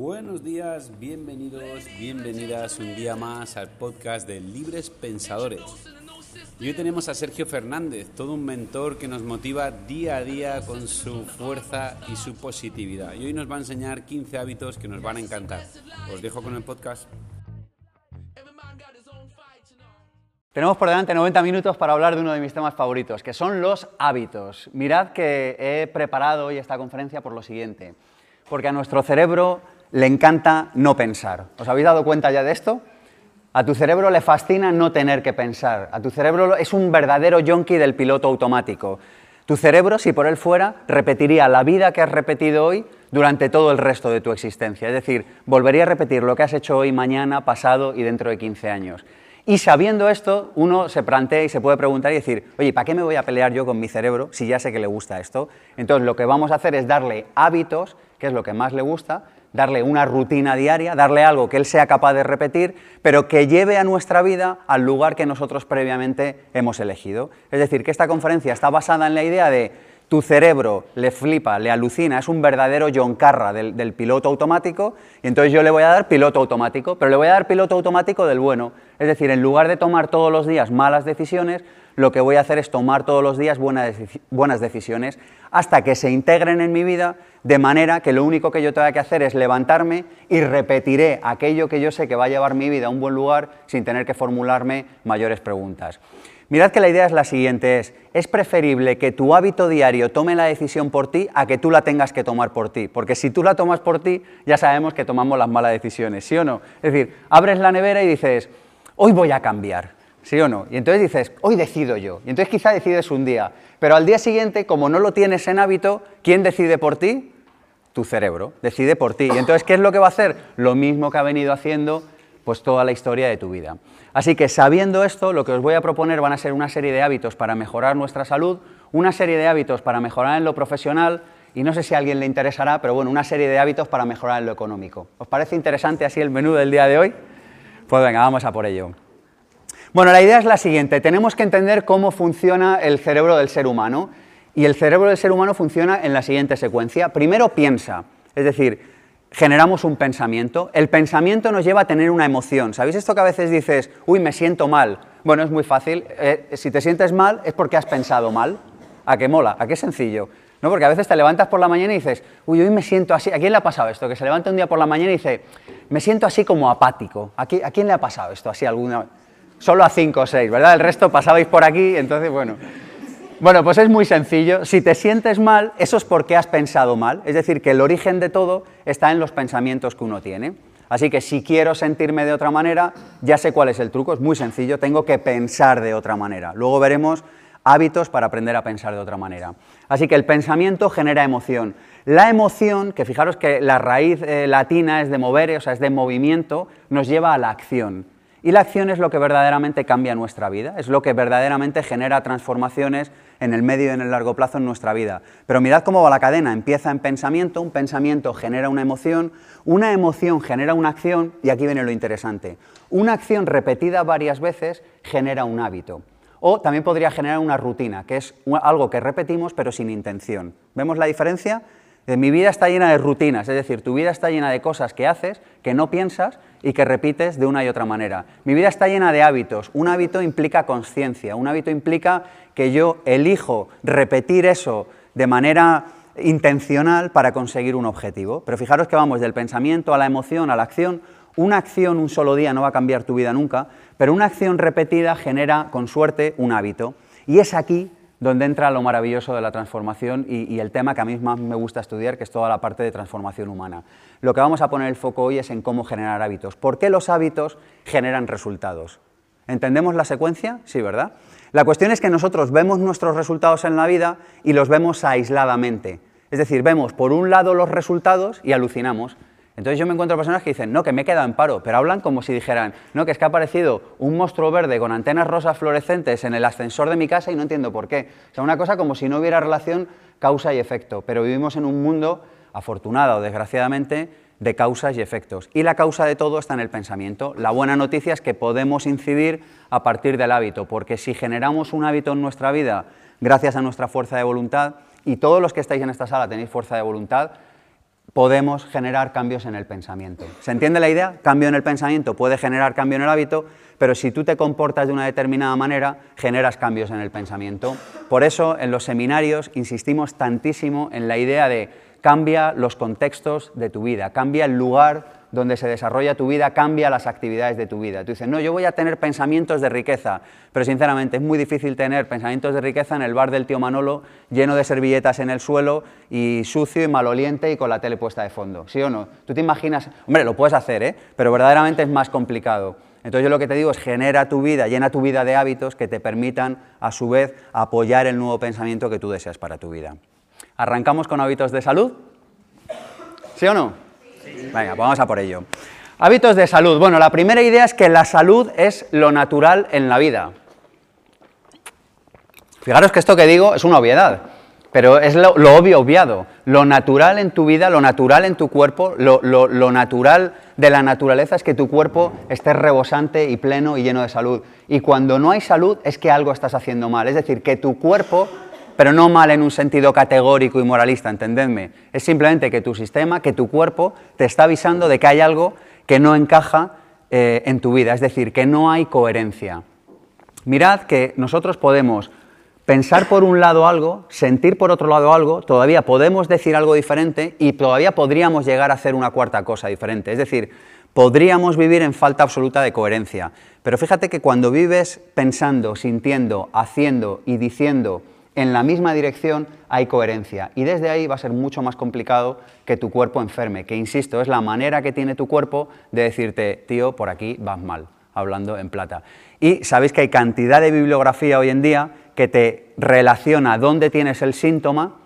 Buenos días, bienvenidos, bienvenidas un día más al podcast de Libres Pensadores. Y hoy tenemos a Sergio Fernández, todo un mentor que nos motiva día a día con su fuerza y su positividad. Y hoy nos va a enseñar 15 hábitos que nos van a encantar. Os dejo con el podcast. Tenemos por delante 90 minutos para hablar de uno de mis temas favoritos, que son los hábitos. Mirad que he preparado hoy esta conferencia por lo siguiente, porque a nuestro cerebro le encanta no pensar. ¿Os habéis dado cuenta ya de esto? A tu cerebro le fascina no tener que pensar. A tu cerebro es un verdadero yonki del piloto automático. Tu cerebro, si por él fuera, repetiría la vida que has repetido hoy durante todo el resto de tu existencia. Es decir, volvería a repetir lo que has hecho hoy, mañana, pasado y dentro de 15 años. Y sabiendo esto, uno se plantea y se puede preguntar y decir, oye, ¿para qué me voy a pelear yo con mi cerebro si ya sé que le gusta esto? Entonces lo que vamos a hacer es darle hábitos, que es lo que más le gusta, darle una rutina diaria, darle algo que él sea capaz de repetir, pero que lleve a nuestra vida al lugar que nosotros previamente hemos elegido. Es decir, que esta conferencia está basada en la idea de tu cerebro le flipa, le alucina, es un verdadero John Carra del, piloto automático, y entonces yo le voy a dar piloto automático, pero le voy a dar piloto automático del bueno. Es decir, en lugar de tomar todos los días malas decisiones, lo que voy a hacer es tomar todos los días buenas, buenas decisiones hasta que se integren en mi vida, de manera que lo único que yo tenga que hacer es levantarme y repetiré aquello que yo sé que va a llevar mi vida a un buen lugar sin tener que formularme mayores preguntas. Mirad que la idea es la siguiente, es, es preferible que tu hábito diario tome la decisión por ti a que tú la tengas que tomar por ti, porque si tú la tomas por ti, ya sabemos que tomamos las malas decisiones, ¿sí o no? Es decir, abres la nevera y dices, hoy voy a cambiar, ¿sí o no? Y entonces dices, hoy decido yo, y entonces quizá decides un día, pero al día siguiente, como no lo tienes en hábito, ¿quién decide por ti? Tu cerebro, decide por ti. Y entonces, ¿qué es lo que va a hacer? Lo mismo que ha venido haciendo pues toda la historia de tu vida. Así que sabiendo esto, lo que os voy a proponer van a ser una serie de hábitos para mejorar nuestra salud, una serie de hábitos para mejorar en lo profesional y no sé si a alguien le interesará, pero bueno, una serie de hábitos para mejorar en lo económico. ¿Os parece interesante así el menú del día de hoy? Pues venga, vamos a por ello. Bueno, la idea es la siguiente, tenemos que entender cómo funciona el cerebro del ser humano y el cerebro del ser humano funciona en la siguiente secuencia. Primero piensa, es decir, generamos un pensamiento. El pensamiento nos lleva a tener una emoción. ¿Sabéis esto que a veces dices, uy, me siento mal? Bueno, es muy fácil. Eh, si te sientes mal es porque has pensado mal. ¿A qué mola? ¿A qué sencillo? ¿No? Porque a veces te levantas por la mañana y dices, uy, hoy me siento así. ¿A quién le ha pasado esto? Que se levanta un día por la mañana y dice, me siento así como apático. ¿A, ¿a quién le ha pasado esto? Así alguna. Solo a cinco o seis, ¿verdad? El resto pasabais por aquí, entonces, bueno. Bueno, pues es muy sencillo. Si te sientes mal, eso es porque has pensado mal. Es decir, que el origen de todo está en los pensamientos que uno tiene. Así que si quiero sentirme de otra manera, ya sé cuál es el truco. Es muy sencillo. Tengo que pensar de otra manera. Luego veremos hábitos para aprender a pensar de otra manera. Así que el pensamiento genera emoción. La emoción, que fijaros que la raíz eh, latina es de mover, o sea, es de movimiento, nos lleva a la acción. Y la acción es lo que verdaderamente cambia nuestra vida, es lo que verdaderamente genera transformaciones en el medio y en el largo plazo en nuestra vida. Pero mirad cómo va la cadena, empieza en pensamiento, un pensamiento genera una emoción, una emoción genera una acción y aquí viene lo interesante. Una acción repetida varias veces genera un hábito. O también podría generar una rutina, que es algo que repetimos pero sin intención. ¿Vemos la diferencia? Eh, mi vida está llena de rutinas, es decir, tu vida está llena de cosas que haces, que no piensas y que repites de una y otra manera. Mi vida está llena de hábitos. Un hábito implica conciencia, un hábito implica que yo elijo repetir eso de manera intencional para conseguir un objetivo. Pero fijaros que vamos del pensamiento a la emoción, a la acción. Una acción un solo día no va a cambiar tu vida nunca, pero una acción repetida genera, con suerte, un hábito. Y es aquí donde entra lo maravilloso de la transformación y, el tema que a mí más me gusta estudiar, que es toda la parte de transformación humana. Lo que vamos a poner el foco hoy es en cómo generar hábitos. ¿Por qué los hábitos generan resultados? ¿Entendemos la secuencia? Sí, ¿verdad? La cuestión es que nosotros vemos nuestros resultados en la vida y los vemos aisladamente. Es decir, vemos por un lado los resultados y alucinamos. Entonces yo me encuentro personas que dicen, no, que me he quedado en paro, pero hablan como si dijeran, no, que es que ha aparecido un monstruo verde con antenas rosas fluorescentes en el ascensor de mi casa y no entiendo por qué. O sea, una cosa como si no hubiera relación causa y efecto, pero vivimos en un mundo, afortunado o desgraciadamente, de causas y efectos. Y la causa de todo está en el pensamiento. La buena noticia es que podemos incidir a partir del hábito, porque si generamos un hábito en nuestra vida gracias a nuestra fuerza de voluntad, y todos los que estáis en esta sala tenéis fuerza de voluntad, podemos generar cambios en el pensamiento. ¿Se entiende la idea? Cambio en el pensamiento puede generar cambio en el hábito, pero si tú te comportas de una determinada manera, generas cambios en el pensamiento. Por eso en los seminarios insistimos tantísimo en la idea de cambia los contextos de tu vida, cambia el lugar donde se desarrolla tu vida, cambia las actividades de tu vida. Tú dices, no, yo voy a tener pensamientos de riqueza, pero sinceramente es muy difícil tener pensamientos de riqueza en el bar del tío Manolo, lleno de servilletas en el suelo y sucio y maloliente y con la tele puesta de fondo. ¿Sí o no? Tú te imaginas, hombre, lo puedes hacer, ¿eh? pero verdaderamente es más complicado. Entonces yo lo que te digo es genera tu vida, llena tu vida de hábitos que te permitan a su vez apoyar el nuevo pensamiento que tú deseas para tu vida. ¿Arrancamos con hábitos de salud? ¿Sí o no? Venga, vamos a por ello. Hábitos de salud. Bueno, la primera idea es que la salud es lo natural en la vida. Fijaros que esto que digo es una obviedad, pero es lo, obvio obviado. Lo natural en tu vida, lo natural en tu cuerpo, lo, lo natural de la naturaleza es que tu cuerpo esté rebosante y pleno y lleno de salud. Y cuando no hay salud es que algo estás haciendo mal. Es decir, que tu cuerpo pero no mal en un sentido categórico y moralista, entendedme. Es simplemente que tu sistema, que tu cuerpo te está avisando de que hay algo que no encaja eh, en tu vida, es decir, que no hay coherencia. Mirad que nosotros podemos pensar por un lado algo, sentir por otro lado algo, todavía podemos decir algo diferente y todavía podríamos llegar a hacer una cuarta cosa diferente. Es decir, podríamos vivir en falta absoluta de coherencia. Pero fíjate que cuando vives pensando, sintiendo, haciendo y diciendo en la misma dirección hay coherencia y desde ahí va a ser mucho más complicado que tu cuerpo enferme, que insisto, es la manera que tiene tu cuerpo de decirte, tío, por aquí vas mal, hablando en plata. Y sabéis que hay cantidad de bibliografía hoy en día que te relaciona dónde tienes el síntoma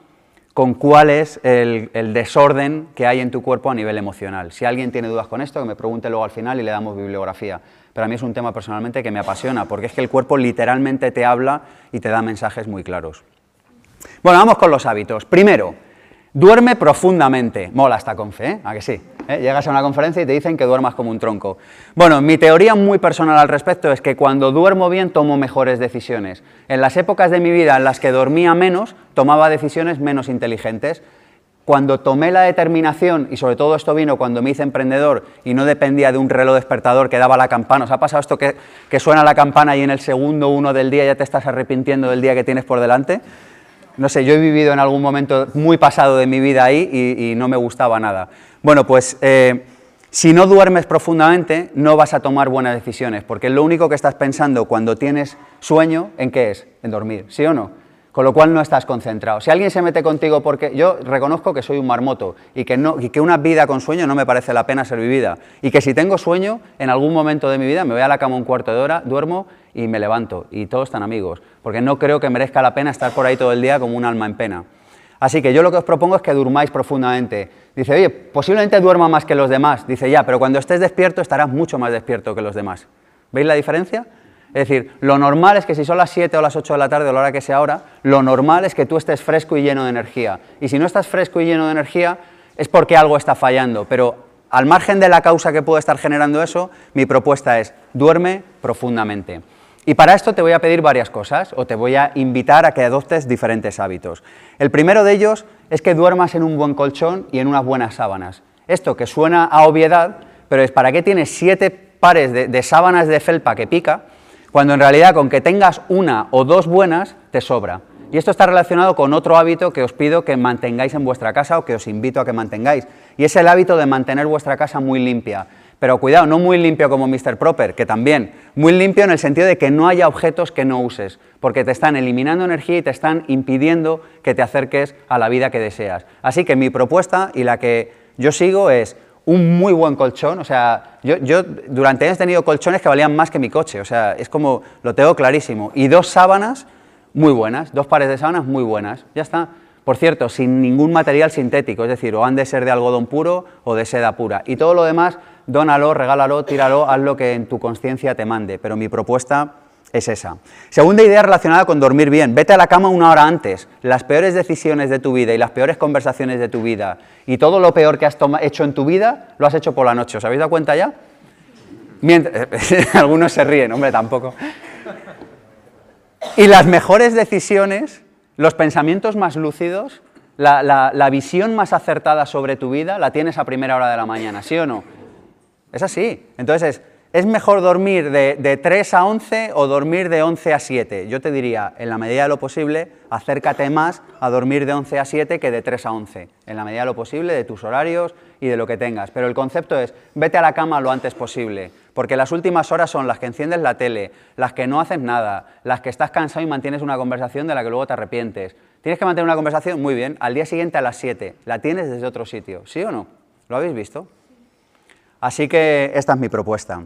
con cuál es el, desorden que hay en tu cuerpo a nivel emocional. Si alguien tiene dudas con esto, que me pregunte luego al final y le damos bibliografía. Pero a mí es un tema personalmente que me apasiona, porque es que el cuerpo literalmente te habla y te da mensajes muy claros. Bueno, vamos con los hábitos. Primero, duerme profundamente. Mola esta confe, ¿eh? ¿A que sí? ¿Eh? Llegas a una conferencia y te dicen que duermas como un tronco. Bueno, mi teoría muy personal al respecto es que cuando duermo bien tomo mejores decisiones. En las épocas de mi vida en las que dormía menos, tomaba decisiones menos inteligentes. Cuando tomé la determinación, y sobre todo esto vino cuando me hice emprendedor y no dependía de un reloj despertador que daba la campana, ¿os ha pasado esto que, que suena la campana y en el segundo uno del día ya te estás arrepintiendo del día que tienes por delante? No sé, yo he vivido en algún momento muy pasado de mi vida ahí y, no me gustaba nada. Bueno, pues eh, si no duermes profundamente, no vas a tomar buenas decisiones, porque lo único que estás pensando cuando tienes sueño, ¿en qué es? En dormir, ¿sí o no? Con lo cual no estás concentrado. Si alguien se mete contigo porque yo reconozco que soy un marmoto y que, no, y que una vida con sueño no me parece la pena ser vivida. Y que si tengo sueño, en algún momento de mi vida me voy a la cama un cuarto de hora, duermo y me levanto. Y todos están amigos. Porque no creo que merezca la pena estar por ahí todo el día como un alma en pena. Así que yo lo que os propongo es que durmáis profundamente. Dice, oye, posiblemente duerma más que los demás. Dice, ya, pero cuando estés despierto estarás mucho más despierto que los demás. ¿Veis la diferencia? Es decir, lo normal es que si son las 7 o las 8 de la tarde o la hora que sea ahora, lo normal es que tú estés fresco y lleno de energía. Y si no estás fresco y lleno de energía, es porque algo está fallando. Pero al margen de la causa que puede estar generando eso, mi propuesta es, duerme profundamente. Y para esto te voy a pedir varias cosas, o te voy a invitar a que adoptes diferentes hábitos. El primero de ellos es que duermas en un buen colchón y en unas buenas sábanas. Esto que suena a obviedad, pero es para qué tienes siete pares de sábanas de felpa que pica, cuando en realidad con que tengas una o dos buenas te sobra. Y esto está relacionado con otro hábito que os pido que mantengáis en vuestra casa o que os invito a que mantengáis, y es el hábito de mantener vuestra casa muy limpia. Pero cuidado, no muy limpio como Mr. Proper, que también, muy limpio en el sentido de que no haya objetos que no uses, porque te están eliminando energía y te están impidiendo que te acerques a la vida que deseas. Así que mi propuesta y la que yo sigo es un muy buen colchón, o sea, yo, durante años he tenido colchones que valían más que mi coche, o sea, es como, lo tengo clarísimo, y dos sábanas muy buenas, dos pares de sábanas muy buenas, ya está. Por cierto, sin ningún material sintético, es decir, o han de ser de algodón puro o de seda pura. Y todo lo demás, dónalo, regálalo, tíralo, haz lo que en tu conciencia te mande. Pero mi propuesta es esa. Segunda idea relacionada con dormir bien. Vete a la cama una hora antes. Las peores decisiones de tu vida y las peores conversaciones de tu vida y todo lo peor que has hecho en tu vida lo has hecho por la noche. ¿Os habéis dado cuenta ya? algunos se ríen, hombre, tampoco. Y las mejores decisiones, los pensamientos más lúcidos, La, visión más acertada sobre tu vida la tienes a primera hora de la mañana, ¿sí o no? Es así. Entonces, ¿es mejor dormir de, de 3 a 11 o dormir de 11 a 7? Yo te diría, en la medida de lo posible, acércate más a dormir de 11 a 7 que de 3 a 11, en la medida de lo posible, de tus horarios y de lo que tengas. Pero el concepto es, vete a la cama lo antes posible, porque las últimas horas son las que enciendes la tele, las que no haces nada, las que estás cansado y mantienes una conversación de la que luego te arrepientes. ¿Tienes que mantener una conversación? Muy bien. Al día siguiente a las 7. La tienes desde otro sitio. ¿Sí o no? ¿Lo habéis visto? Así que esta es mi propuesta.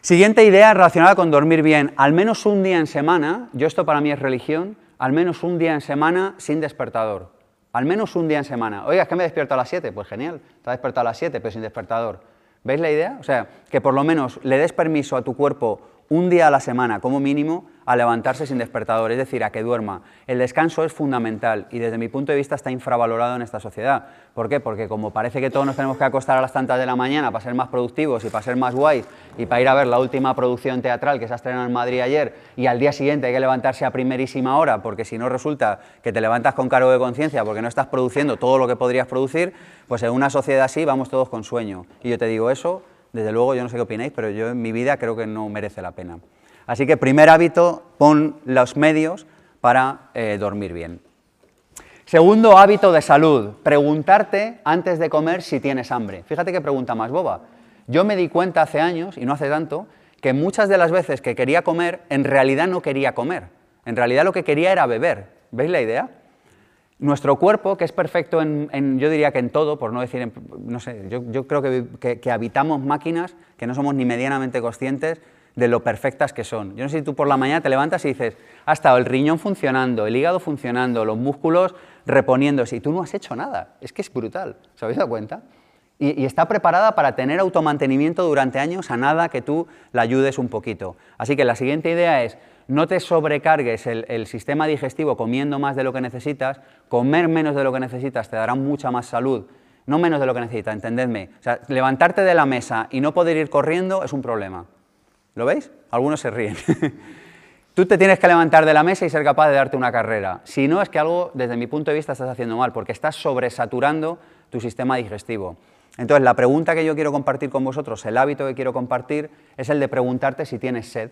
Siguiente idea relacionada con dormir bien. Al menos un día en semana, yo esto para mí es religión, al menos un día en semana sin despertador. Al menos un día en semana. Oiga, es que me despierto a las 7. Pues genial, te has despertado a las 7, pero sin despertador. ¿Veis la idea? O sea, que por lo menos le des permiso a tu cuerpo un día a la semana como mínimo a levantarse sin despertador, es decir, a que duerma. El descanso es fundamental y desde mi punto de vista está infravalorado en esta sociedad. ¿Por qué? Porque como parece que todos nos tenemos que acostar a las tantas de la mañana para ser más productivos y para ser más guays y para ir a ver la última producción teatral que se ha estrenado en Madrid ayer y al día siguiente hay que levantarse a primerísima hora porque si no resulta que te levantas con cargo de conciencia porque no estás produciendo todo lo que podrías producir, pues en una sociedad así vamos todos con sueño. Y yo te digo eso desde luego, yo no sé qué opináis, pero yo en mi vida creo que no merece la pena. Así que primer hábito, pon los medios para eh, dormir bien. Segundo hábito de salud, preguntarte antes de comer si tienes hambre. Fíjate qué pregunta más boba. Yo me di cuenta hace años, y no hace tanto, que muchas de las veces que quería comer, en realidad no quería comer. En realidad lo que quería era beber. ¿Veis la idea? Nuestro cuerpo, que es perfecto en, yo diría que en todo, por no decir, no sé, yo, creo que, que, habitamos máquinas que no somos ni medianamente conscientes de lo perfectas que son. Yo no sé si tú por la mañana te levantas y dices, ha estado el riñón funcionando, el hígado funcionando, los músculos reponiéndose, y tú no has hecho nada. Es que es brutal, ¿se habéis dado cuenta? Y, y, está preparada para tener automantenimiento durante años a nada que tú la ayudes un poquito. Así que la siguiente idea es, no te sobrecargues el, sistema digestivo comiendo más de lo que necesitas, comer menos de lo que necesitas te dará mucha más salud, no menos de lo que necesitas, entendedme. O sea, levantarte de la mesa y no poder ir corriendo es un problema. ¿Lo veis? Algunos se ríen. Tú te tienes que levantar de la mesa y ser capaz de darte una carrera. Si no, es que algo, desde mi punto de vista, estás haciendo mal, porque estás sobresaturando tu sistema digestivo. Entonces, la pregunta que yo quiero compartir con vosotros, el hábito que quiero compartir, es el de preguntarte si tienes sed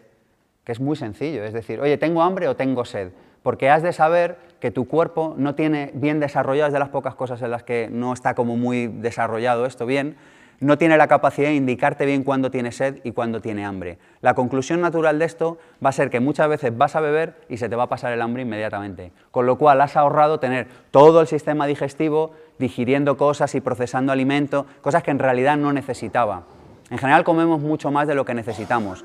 que es muy sencillo, es decir, oye, ¿tengo hambre o tengo sed? Porque has de saber que tu cuerpo no tiene bien desarrollado, es de las pocas cosas en las que no está como muy desarrollado esto bien, no tiene la capacidad de indicarte bien cuándo tiene sed y cuándo tiene hambre. La conclusión natural de esto va a ser que muchas veces vas a beber y se te va a pasar el hambre inmediatamente, con lo cual has ahorrado tener todo el sistema digestivo digiriendo cosas y procesando alimento, cosas que en realidad no necesitaba. En general comemos mucho más de lo que necesitamos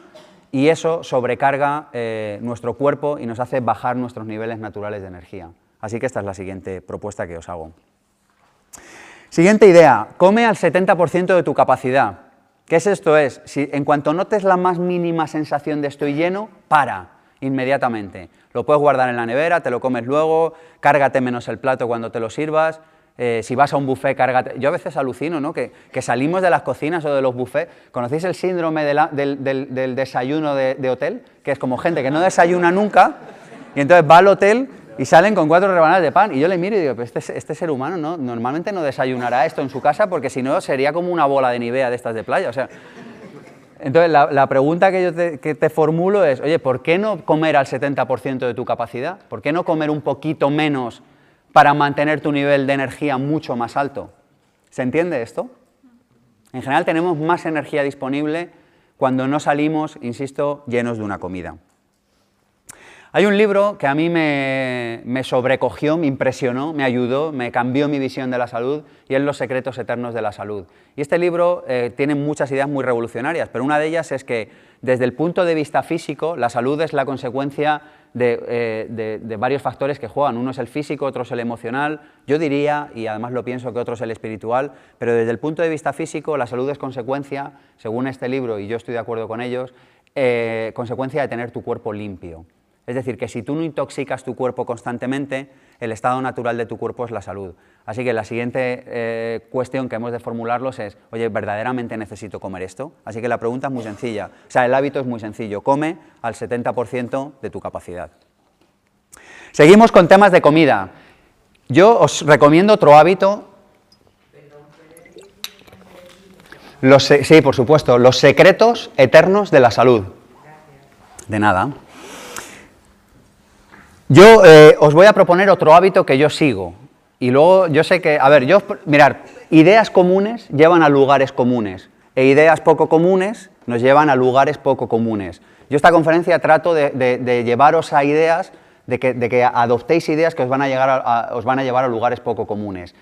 y eso sobrecarga eh, nuestro cuerpo y nos hace bajar nuestros niveles naturales de energía. Así que esta es la siguiente propuesta que os hago. Siguiente idea, come al 70% de tu capacidad. ¿Qué es esto? Es, si en cuanto notes la más mínima sensación de estoy lleno, para inmediatamente. Lo puedes guardar en la nevera, te lo comes luego, cárgate menos el plato cuando te lo sirvas, eh, si vas a un buffet, cárgate. Yo a veces alucino, ¿no? Que, salimos de las cocinas o de los buffets. ¿Conocéis el síndrome del, desayuno de, hotel? Que es como gente que no desayuna nunca y entonces va al hotel y salen con cuatro rebanadas de pan. Y yo le miro y digo, este, este, ser humano no, normalmente no desayunará esto en su casa porque si no sería como una bola de nivea de estas de playa. O sea, entonces la, pregunta que yo te, que te formulo es, oye, ¿por qué no comer al 70% de tu capacidad? ¿Por qué no comer un poquito menos para mantener tu nivel de energía mucho más alto. ¿Se entiende esto? En general tenemos más energía disponible cuando no salimos, insisto, llenos de una comida. Hay un libro que a mí me, sobrecogió, me impresionó, me ayudó, me cambió mi visión de la salud y es Los secretos eternos de la salud. Y este libro eh, tiene muchas ideas muy revolucionarias, pero una de ellas es que desde el punto de vista físico, la salud es la consecuencia eh, de, varios factores que juegan. Uno es el físico, otro es el emocional. Yo diría, y además lo pienso, que otro es el espiritual, pero desde el punto de vista físico, la salud es consecuencia, según este libro, y yo estoy de acuerdo con ellos, eh, consecuencia de tener tu cuerpo limpio. Es decir, que si tú no intoxicas tu cuerpo constantemente, el estado natural de tu cuerpo es la salud. Así que la siguiente eh, cuestión que hemos de formularlos es, oye, ¿verdaderamente necesito comer esto? Así que la pregunta es muy sencilla. O sea, el hábito es muy sencillo. Come al 70% de tu capacidad. Seguimos con temas de comida. Yo os recomiendo otro hábito. Los, sí, por supuesto, los secretos eternos de la salud. De nada. Yo eh, os voy a proponer otro hábito que yo sigo. Y luego yo sé que, a ver, yo, mirar, ideas comunes llevan a lugares comunes e ideas poco comunes nos llevan a lugares poco comunes. Yo esta conferencia trato de, llevaros a ideas, de que, adoptéis ideas que os van, a llegar os van a llevar a lugares poco comunes.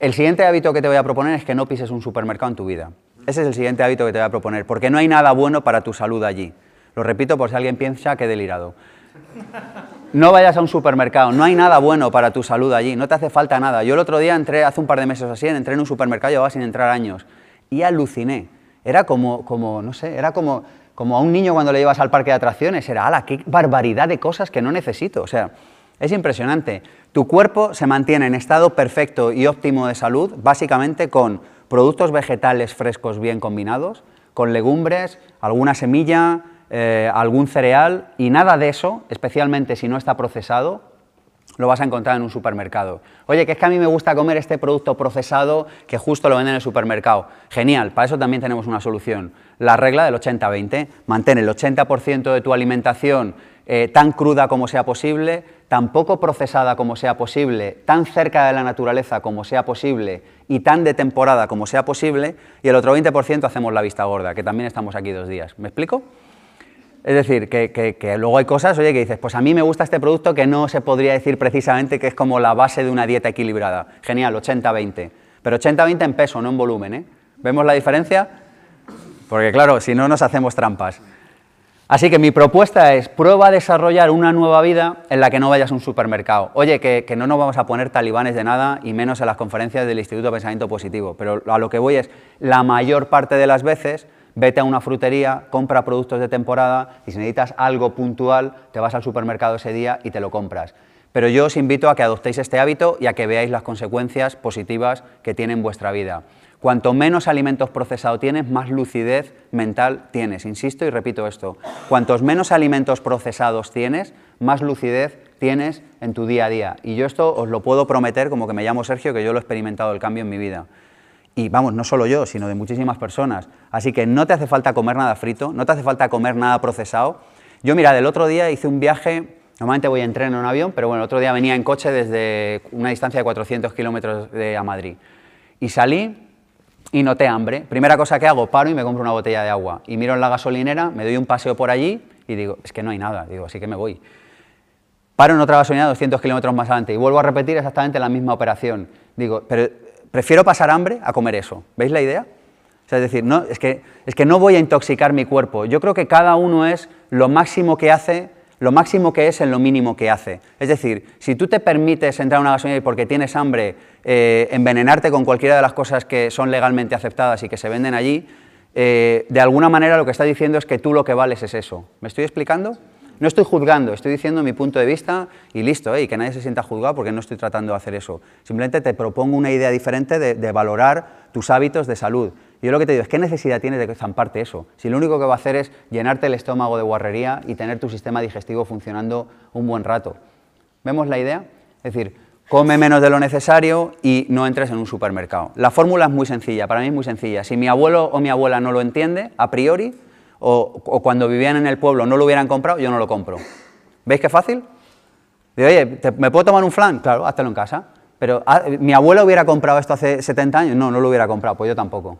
El siguiente hábito que te voy a proponer es que no pises un supermercado en tu vida. Ese es el siguiente hábito que te voy a proponer, porque no hay nada bueno para tu salud allí. Lo repito por si alguien piensa que he delirado. No vayas a un supermercado, no hay nada bueno para tu salud allí, no te hace falta nada. Yo el otro día entré, hace un par de meses así, entré en un supermercado, llevaba sin entrar años, y aluciné. Era como, como no sé, era como, como a un niño cuando le llevas al parque de atracciones, era, ala, qué barbaridad de cosas que no necesito. O sea, es impresionante. Tu cuerpo se mantiene en estado perfecto y óptimo de salud, básicamente con productos vegetales frescos bien combinados, con legumbres, alguna semilla, eh, algún cereal y nada de eso, especialmente si no está procesado, lo vas a encontrar en un supermercado. Oye, que es que a mí me gusta comer este producto procesado que justo lo venden en el supermercado. Genial, para eso también tenemos una solución. La regla del 80-20. Mantén el 80% de tu alimentación eh, tan cruda como sea posible, tan poco procesada como sea posible, tan cerca de la naturaleza como sea posible y tan de temporada como sea posible, y el otro 20% hacemos la vista gorda, que también estamos aquí dos días. ¿Me explico? Es decir, que, luego hay cosas, oye, que dices, pues a mí me gusta este producto que no se podría decir precisamente que es como la base de una dieta equilibrada. Genial, 80-20. Pero 80-20 en peso, no en volumen, ¿eh? ¿Vemos la diferencia? Porque claro, si no nos hacemos trampas. Así que mi propuesta es, prueba a desarrollar una nueva vida en la que no vayas a un supermercado. Oye, que, que no nos vamos a poner talibanes de nada y menos en las conferencias del Instituto de Pensamiento Positivo. Pero a lo que voy es, la mayor parte de las veces vete a una frutería, compra productos de temporada y si necesitas algo puntual, te vas al supermercado ese día y te lo compras. Pero yo os invito a que adoptéis este hábito y a que veáis las consecuencias positivas que tiene en vuestra vida. Cuanto menos alimentos procesados tienes, más lucidez mental tienes. Insisto y repito esto. Cuantos menos alimentos procesados tienes, más lucidez tienes en tu día a día. Y yo esto os lo puedo prometer como que me llamo Sergio, que yo lo he experimentado el cambio en mi vida. Y vamos, no solo yo, sino de muchísimas personas. Así que no te hace falta comer nada frito, no te hace falta comer nada procesado. Yo, mira, del otro día hice un viaje, normalmente voy en tren o en avión, pero bueno, el otro día venía en coche desde una distancia de 400 kilómetros a Madrid. Y salí y noté hambre. Primera cosa que hago, paro y me compro una botella de agua. Y miro en la gasolinera, me doy un paseo por allí y digo, es que no hay nada, digo, así que me voy. Paro en otra gasolinera 200 kilómetros más adelante y vuelvo a repetir exactamente la misma operación. Digo, pero prefiero pasar hambre a comer eso. ¿Veis la idea? es decir, no, es, que, es que no voy a intoxicar mi cuerpo. Yo creo que cada uno es lo máximo que hace, lo máximo que es en lo mínimo que hace. Es decir, si tú te permites entrar a una gasolinera y porque tienes hambre eh, envenenarte con cualquiera de las cosas que son legalmente aceptadas y que se venden allí, eh, de alguna manera lo que está diciendo es que tú lo que vales es eso. ¿Me estoy explicando? No estoy juzgando, estoy diciendo mi punto de vista y listo, ¿eh? y que nadie se sienta juzgado porque no estoy tratando de hacer eso. Simplemente te propongo una idea diferente de, valorar tus hábitos de salud. Yo lo que te digo es, ¿qué necesidad tienes de zamparte eso? Si lo único que va a hacer es llenarte el estómago de guarrería y tener tu sistema digestivo funcionando un buen rato. ¿Vemos la idea? Es decir, come menos de lo necesario y no entres en un supermercado. La fórmula es muy sencilla, para mí es muy sencilla. Si mi abuelo o mi abuela no lo entiende, a priori, o, cuando vivían en el pueblo no lo hubieran comprado, yo no lo compro. ¿Veis qué fácil? Digo, oye, ¿me puedo tomar un flan? Claro, háztelo en casa. Pero, ah, ¿mi abuelo hubiera comprado esto hace 70 años? No, no lo hubiera comprado, pues yo tampoco.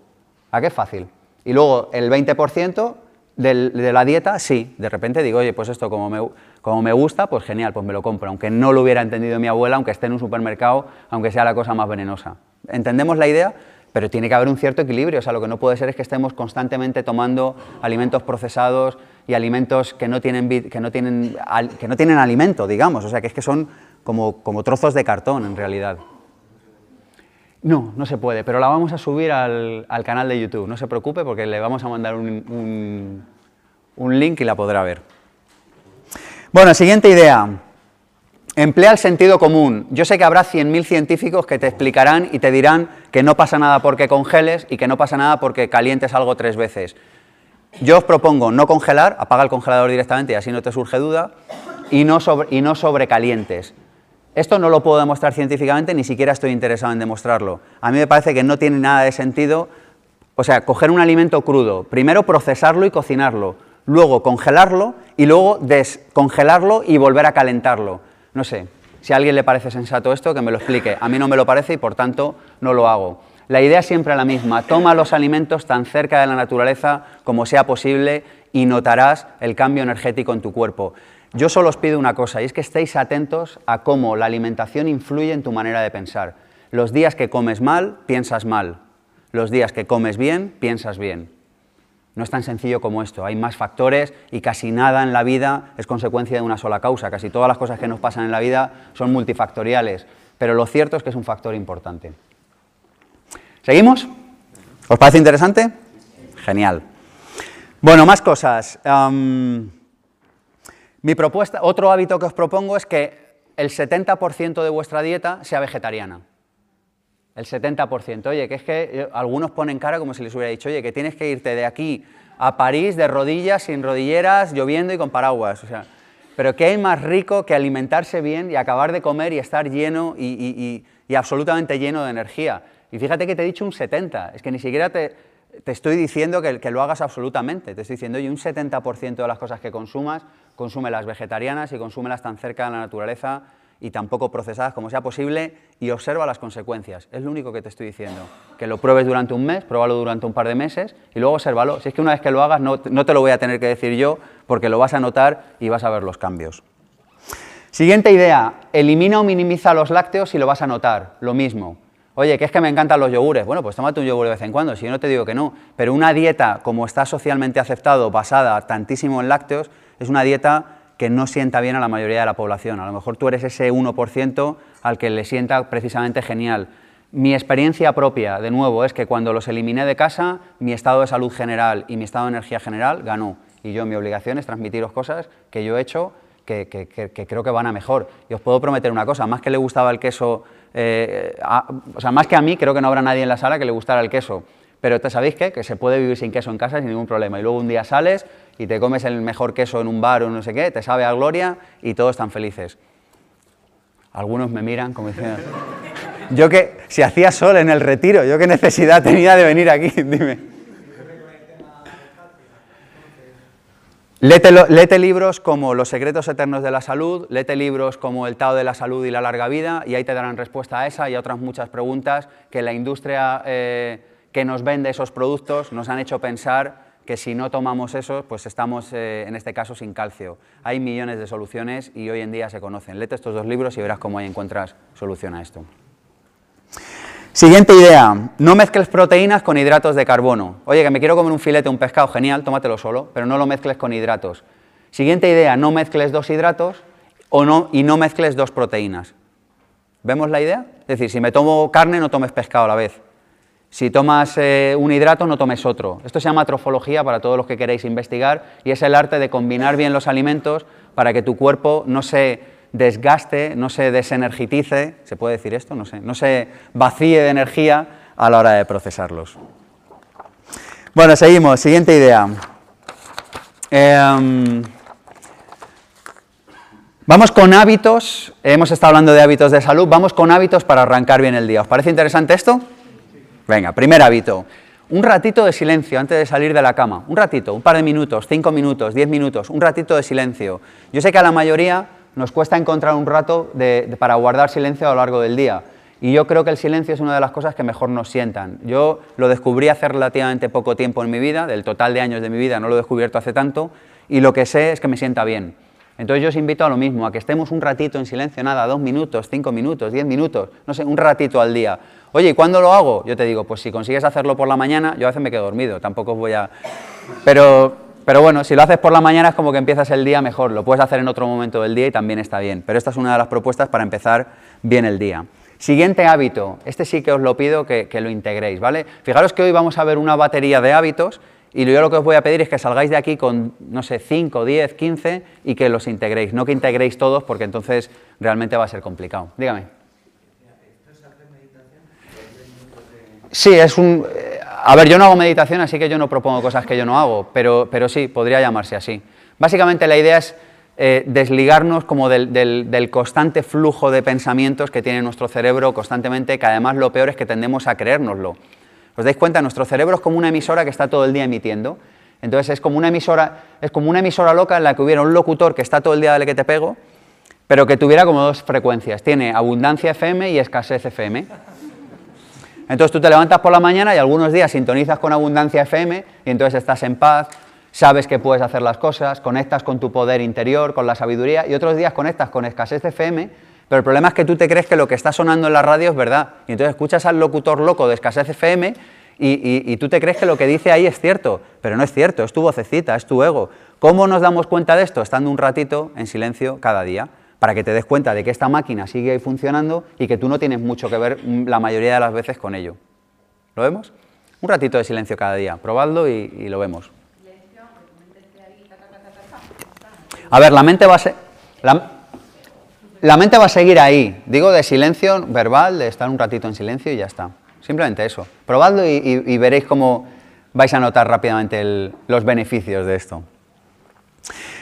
¿A qué es fácil? Y luego el 20% de la dieta, sí. De repente digo, oye, pues esto como me, como me gusta, pues genial, pues me lo compro. Aunque no lo hubiera entendido mi abuela, aunque esté en un supermercado, aunque sea la cosa más venenosa. ¿Entendemos la idea? Pero tiene que haber un cierto equilibrio. O sea, lo que no puede ser es que estemos constantemente tomando alimentos procesados y alimentos que no tienen, que no tienen, que no tienen alimento, digamos. O sea, que es que son como, como trozos de cartón en realidad. No, no se puede, pero la vamos a subir al, al canal de YouTube. No se preocupe porque le vamos a mandar un, un, un link y la podrá ver. Bueno, siguiente idea. Emplea el sentido común. Yo sé que habrá 100.000 científicos que te explicarán y te dirán que no pasa nada porque congeles y que no pasa nada porque calientes algo tres veces. Yo os propongo no congelar, apaga el congelador directamente y así no te surge duda, y no, y no sobrecalientes. Esto no lo puedo demostrar científicamente, ni siquiera estoy interesado en demostrarlo. A mí me parece que no tiene nada de sentido, o sea, coger un alimento crudo, primero procesarlo y cocinarlo, luego congelarlo y luego descongelarlo y volver a calentarlo. No sé, si a alguien le parece sensato esto, que me lo explique. A mí no me lo parece y por tanto no lo hago. La idea es siempre la misma, toma los alimentos tan cerca de la naturaleza como sea posible y notarás el cambio energético en tu cuerpo. Yo solo os pido una cosa, y es que estéis atentos a cómo la alimentación influye en tu manera de pensar. Los días que comes mal, piensas mal. Los días que comes bien, piensas bien. No es tan sencillo como esto, hay más factores y casi nada en la vida es consecuencia de una sola causa. Casi todas las cosas que nos pasan en la vida son multifactoriales, pero lo cierto es que es un factor importante. ¿Seguimos? ¿Os parece interesante? Genial. Bueno, más cosas. mi propuesta, otro hábito que os propongo es que el 70% de vuestra dieta sea vegetariana. El 70%. Oye, que es que eh, algunos ponen cara como si les hubiera dicho, oye, que tienes que irte de aquí a París de rodillas, sin rodilleras, lloviendo y con paraguas. O sea, pero ¿qué hay más rico que alimentarse bien y acabar de comer y estar lleno y, absolutamente lleno de energía? Y fíjate que te he dicho un 70, es que ni siquiera te, estoy diciendo que, que, lo hagas absolutamente, te estoy diciendo, oye, un 70% de las cosas que consumas, consume las vegetarianas y consúmelas tan cerca de la naturaleza y tampoco procesadas como sea posible y observa las consecuencias. Es lo único que te estoy diciendo. Que lo pruebes durante un mes, pruébalo durante un par de meses y luego obsérvalo. Si es que una vez que lo hagas no, no te lo voy a tener que decir yo porque lo vas a notar y vas a ver los cambios. Siguiente idea, elimina o minimiza los lácteos y lo vas a notar. Lo mismo. Oye, que es que me encantan los yogures. Bueno, pues tómate un yogur de vez en cuando, si yo no te digo que no. Pero una dieta, como está socialmente aceptado, basada tantísimo en lácteos, es una dieta que no sienta bien a la mayoría de la población. A lo mejor tú eres ese 1% al que le sienta precisamente genial. Mi experiencia propia, de nuevo, es que cuando los eliminé de casa, mi estado de salud general y mi estado de energía general ganó. Y yo mi obligación es transmitiros cosas que yo he hecho que, creo que van a mejor. Y os puedo prometer una cosa, más que le gustaba el queso, eh, o sea, más que a mí, creo que no habrá nadie en la sala que le gustara el queso. Pero ¿te sabéis qué? Que se puede vivir sin queso en casa sin ningún problema. Y luego un día sales y te comes el mejor queso en un bar o no sé qué, te sabe a gloria y todos están felices. Algunos me miran como diciendo, yo que, si hacía sol en el retiro, yo qué necesidad tenía de venir aquí, dime. Léete, libros como Los secretos eternos de la salud, léete libros como El Tao de la salud y la larga vida, y ahí te darán respuesta a esa y a otras muchas preguntas que la industria eh, que nos vende esos productos nos han hecho pensar que si no tomamos eso, pues estamos eh, en este caso sin calcio. Hay millones de soluciones y hoy en día se conocen. Lete estos dos libros y verás cómo ahí encuentras solución a esto. Siguiente idea, no mezcles proteínas con hidratos de carbono. Oye, que me quiero comer un filete, un pescado, genial, tómatelo solo, pero no lo mezcles con hidratos. Siguiente idea, no mezcles dos hidratos o no, y no mezcles dos proteínas. ¿Vemos la idea? Es decir, si me tomo carne, no tomes pescado a la vez. Si tomas eh, un hidrato, no tomes otro. Esto se llama trofología para todos los que queréis investigar y es el arte de combinar bien los alimentos para que tu cuerpo no se desgaste, no se desenergitice, ¿se puede decir esto? No sé, no se vacíe de energía a la hora de procesarlos. Bueno, seguimos. Siguiente idea. Em, vamos con hábitos. Hemos estado hablando de hábitos de salud. Vamos con hábitos para arrancar bien el día. ¿Os parece interesante esto? Venga, primer hábito. Un ratito de silencio antes de salir de la cama. Un ratito, un par de minutos, cinco minutos, diez minutos, un ratito de silencio. Yo sé que a la mayoría nos cuesta encontrar un rato para guardar silencio a lo largo del día. Y yo creo que el silencio es una de las cosas que mejor nos sientan. Yo lo descubrí hace relativamente poco tiempo en mi vida, del total de años de mi vida no lo he descubierto hace tanto, y lo que sé es que me sienta bien. Entonces yo os invito a lo mismo, a que estemos un ratito en silencio, nada, dos minutos, cinco minutos, diez minutos, no sé, un ratito al día. Oye, ¿y cuándo lo hago? Yo te digo, pues si consigues hacerlo por la mañana, yo a veces me quedo dormido, tampoco voy a... Pero, pero bueno, si lo haces por la mañana es como que empiezas el día mejor, lo puedes hacer en otro momento del día y también está bien. Pero esta es una de las propuestas para empezar bien el día. Siguiente hábito, este sí que os lo pido que, que lo integréis, ¿vale? Fijaros que hoy vamos a ver una batería de hábitos y yo lo que os voy a pedir es que salgáis de aquí con, no sé, 5, 10, 15 y que los integréis. No que integréis todos porque entonces realmente va a ser complicado. Dígame. Sí, es un... Eh, a ver, yo no hago meditación, así que yo no propongo cosas que yo no hago, pero, pero sí, podría llamarse así. Básicamente la idea es eh, desligarnos como del, constante flujo de pensamientos que tiene nuestro cerebro constantemente, que además lo peor es que tendemos a creérnoslo. ¿Os dais cuenta? Nuestro cerebro es como una emisora que está todo el día emitiendo. Entonces es como una emisora, es como una emisora loca en la que hubiera un locutor que está todo el día de que te pego, pero que tuviera como dos frecuencias. Tiene abundancia FM y escasez FM. Entonces tú te levantas por la mañana y algunos días sintonizas con abundancia FM y entonces estás en paz, sabes que puedes hacer las cosas, conectas con tu poder interior, con la sabiduría, y otros días conectas con escasez FM, pero el problema es que tú te crees que lo que está sonando en la radio es verdad, y entonces escuchas al locutor loco de escasez FM y, tú te crees que lo que dice ahí es cierto, pero no es cierto, es tu vocecita, es tu ego. ¿Cómo nos damos cuenta de esto? Estando un ratito en silencio cada día, para que te des cuenta de que esta máquina sigue ahí funcionando y que tú no tienes mucho que ver la mayoría de las veces con ello. ¿Lo vemos? Un ratito de silencio cada día, probadlo y lo vemos. A ver, la mente va a ser... La, mente va a seguir ahí. Digo de silencio verbal, de estar un ratito en silencio y ya está. Simplemente eso. Probadlo y, veréis cómo vais a notar rápidamente los beneficios de esto.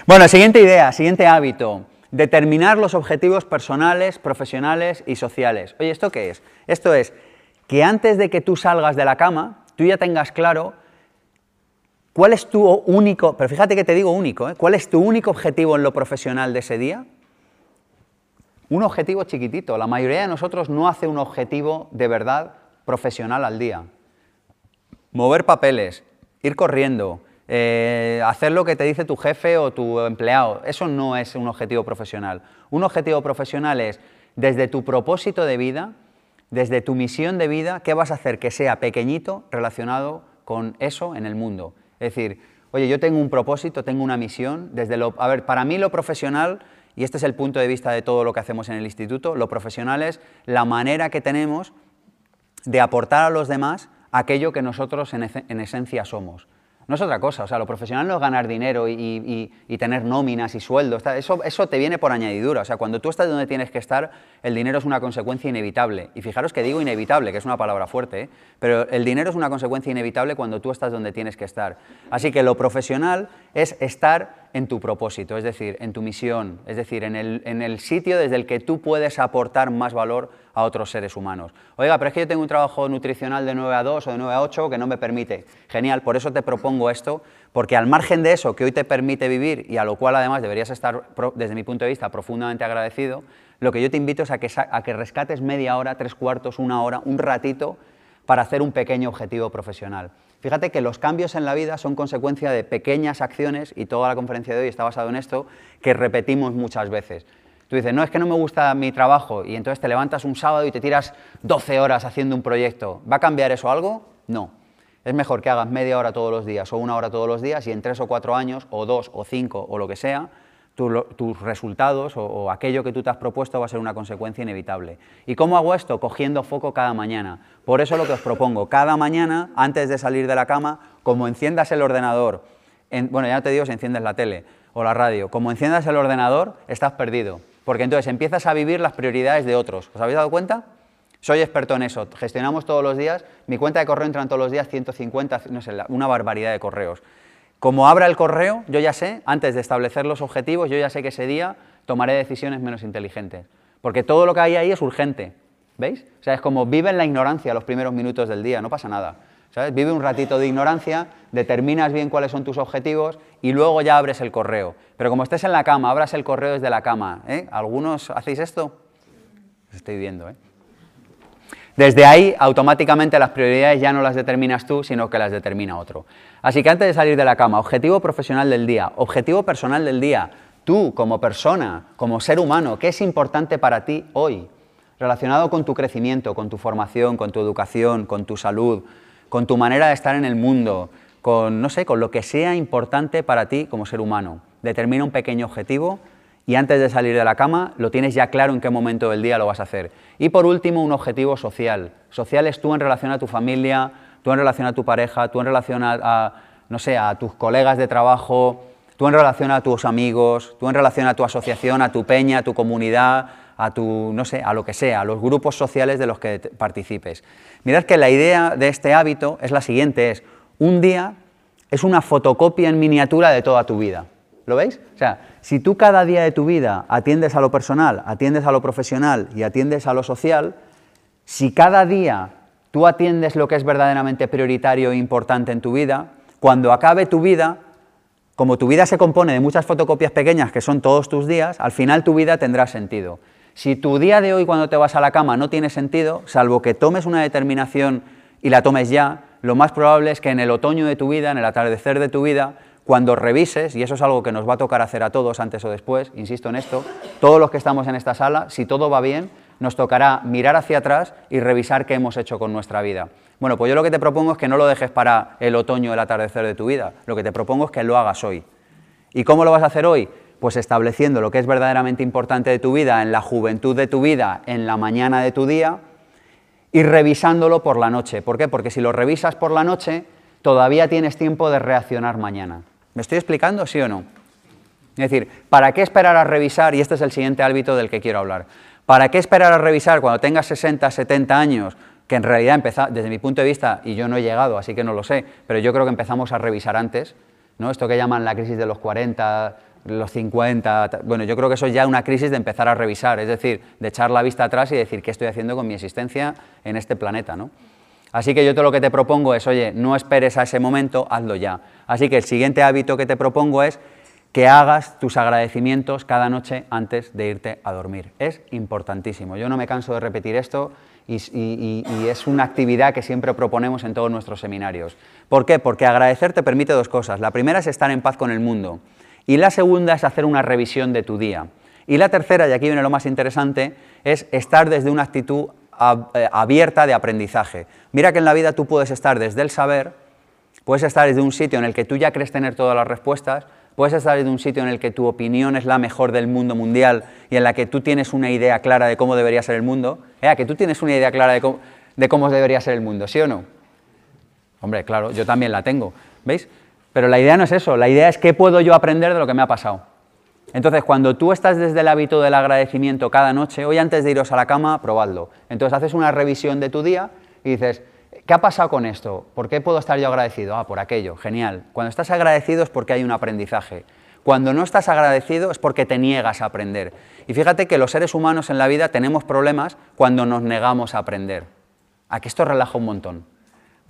Bueno, siguiente idea, siguiente hábito. Determinar los objetivos personales, profesionales y sociales. Oye, ¿esto qué es? Esto es que antes de que tú salgas de la cama, tú ya tengas claro ¿Cuál es tu único, pero fíjate que te digo único, ¿eh? ¿cuál es tu único objetivo en lo profesional de ese día? Un objetivo chiquitito. La mayoría de nosotros no hace un objetivo de verdad profesional al día. Mover papeles, ir corriendo, eh, hacer lo que te dice tu jefe o tu empleado, eso no es un objetivo profesional. Un objetivo profesional es desde tu propósito de vida, desde tu misión de vida, ¿qué vas a hacer que sea pequeñito relacionado con eso en el mundo? Es decir, oye, yo tengo un propósito, tengo una misión, desde lo... A ver, para mí lo profesional, y este es el punto de vista de todo lo que hacemos en el instituto, lo profesional es la manera que tenemos de aportar a los demás aquello que nosotros en esencia somos. No es otra cosa, o sea, lo profesional no es ganar dinero y, tener nóminas y sueldos, eso, eso te viene por añadidura, o sea, cuando tú estás donde tienes que estar, el dinero es una consecuencia inevitable. Y fijaros que digo inevitable, que es una palabra fuerte, ¿eh? pero el dinero es una consecuencia inevitable cuando tú estás donde tienes que estar. Así que lo profesional es estar en tu propósito, es decir, en tu misión, es decir, en el, en el sitio desde el que tú puedes aportar más valor a otros seres humanos. Oiga, pero es que yo tengo un trabajo nutricional de 9 a 2 o de 9 a 8 que no me permite. Genial, por eso te propongo esto, porque al margen de eso que hoy te permite vivir y a lo cual además deberías estar, desde mi punto de vista, profundamente agradecido, lo que yo te invito es a que, a que rescates media hora, tres cuartos, una hora, un ratito para hacer un pequeño objetivo profesional. Fíjate que los cambios en la vida son consecuencia de pequeñas acciones, y toda la conferencia de hoy está basada en esto, que repetimos muchas veces. Tú dices, no, es que no me gusta mi trabajo y entonces te levantas un sábado y te tiras 12 horas haciendo un proyecto. ¿Va a cambiar eso algo? No. Es mejor que hagas media hora todos los días o una hora todos los días y en tres o cuatro años, o dos o cinco o lo que sea, tus resultados o, aquello que tú te has propuesto va a ser una consecuencia inevitable. ¿Y cómo hago esto? Cogiendo foco cada mañana. Por eso lo que os propongo, cada mañana, antes de salir de la cama, como enciendas el ordenador, bueno, ya te digo si enciendes la tele o la radio, como enciendas el ordenador, estás perdido. Porque entonces empiezas a vivir las prioridades de otros. ¿Os habéis dado cuenta? Soy experto en eso. Gestionamos todos los días. Mi cuenta de correo entran todos los días 150, no una barbaridad de correos. Como abra el correo, yo ya sé, antes de establecer los objetivos, yo ya sé que ese día tomaré decisiones menos inteligentes. Porque todo lo que hay ahí es urgente. ¿Veis? O sea, es como vive en la ignorancia los primeros minutos del día, no pasa nada. ¿Sabes? Vive un ratito de ignorancia, determinas bien cuáles son tus objetivos y luego ya abres el correo. Pero como estés en la cama, abras el correo desde la cama. ¿eh? ¿Algunos hacéis esto? estoy viendo, ¿eh? Desde ahí, automáticamente las prioridades ya no las determinas tú, sino que las determina otro. Así que antes de salir de la cama, objetivo profesional del día, objetivo personal del día, tú como persona, como ser humano, ¿qué es importante para ti hoy? Relacionado con tu crecimiento, con tu formación, con tu educación, con tu salud, con tu manera de estar en el mundo, con, no sé, con lo que sea importante para ti como ser humano. Determina un pequeño objetivo y antes de salir de la cama lo tienes ya claro en qué momento del día lo vas a hacer. Y por último, un objetivo social. Social es tú en relación a tu familia, tú en relación a tu pareja, tú en relación a, no sé, a tus colegas de trabajo, tú en relación a tus amigos, tú en relación a tu asociación, a tu peña, a tu comunidad, a tu, no sé, a lo que sea, a los grupos sociales de los que participes. Mirad que la idea de este hábito es la siguiente, es un día es una fotocopia en miniatura de toda tu vida. ¿Lo veis? O sea, si tú cada día de tu vida atiendes a lo personal, atiendes a lo profesional y atiendes a lo social, si cada día tú atiendes lo que es verdaderamente prioritario e importante en tu vida, cuando acabe tu vida, como tu vida se compone de muchas fotocopias pequeñas que son todos tus días, al final tu vida tendrá sentido. Si tu día de hoy cuando te vas a la cama no tiene sentido, salvo que tomes una determinación y la tomes ya, lo más probable es que en el otoño de tu vida, en el atardecer de tu vida, cuando revises, y eso es algo que nos va a tocar hacer a todos antes o después, insisto en esto, todos los que estamos en esta sala, si todo va bien, nos tocará mirar hacia atrás y revisar qué hemos hecho con nuestra vida. Bueno, pues yo lo que te propongo es que no lo dejes para el otoño, el atardecer de tu vida, lo que te propongo es que lo hagas hoy. ¿Y cómo lo vas a hacer hoy? Pues estableciendo lo que es verdaderamente importante de tu vida, en la juventud de tu vida, en la mañana de tu día, y revisándolo por la noche. ¿Por qué? Porque si lo revisas por la noche, todavía tienes tiempo de reaccionar mañana. ¿Me estoy explicando, sí o no? Es decir, ¿para qué esperar a revisar? Y este es el siguiente hábito del que quiero hablar. ¿Para qué esperar a revisar cuando tengas 60, 70 años? Que en realidad empezó, desde mi punto de vista, y yo no he llegado, así que no lo sé, pero yo creo que empezamos a revisar antes, ¿no? Esto que llaman la crisis de los 40, los 50, bueno, yo creo que eso es ya una crisis de empezar a revisar, es decir, de echar la vista atrás y decir qué estoy haciendo con mi existencia en este planeta, ¿no? Así que yo te lo que te propongo es, oye, no esperes a ese momento, hazlo ya. Así que el siguiente hábito que te propongo es que hagas tus agradecimientos cada noche antes de irte a dormir. Es importantísimo. Yo no me canso de repetir esto y, y, es una actividad que siempre proponemos en todos nuestros seminarios. ¿Por qué? Porque agradecer te permite dos cosas. La primera es estar en paz con el mundo y la segunda es hacer una revisión de tu día. Y la tercera, y aquí viene lo más interesante, es estar desde una actitud eh, abierta de aprendizaje. Mira que en la vida tú puedes estar desde el saber, puedes estar desde un sitio en el que tú ya crees tener todas las respuestas, puedes estar desde un sitio en el que tu opinión es la mejor del mundo mundial y en la que tú tienes una idea clara de cómo debería ser el mundo. ¿Eh? que tú tienes una idea clara de cómo, de cómo debería ser el mundo, ¿sí o no? Hombre, claro, yo también la tengo, ¿veis? Pero la idea no es eso, la idea es qué puedo yo aprender de lo que me ha pasado. Entonces, cuando tú estás desde el hábito del agradecimiento cada noche, hoy antes de iros a la cama, probadlo. Entonces, haces una revisión de tu día y dices, ¿qué ha pasado con esto? ¿Por qué puedo estar yo agradecido? Ah, por aquello, genial. Cuando estás agradecido es porque hay un aprendizaje. Cuando no estás agradecido es porque te niegas a aprender. Y fíjate que los seres humanos en la vida tenemos problemas cuando nos negamos a aprender. A que esto relaja un montón.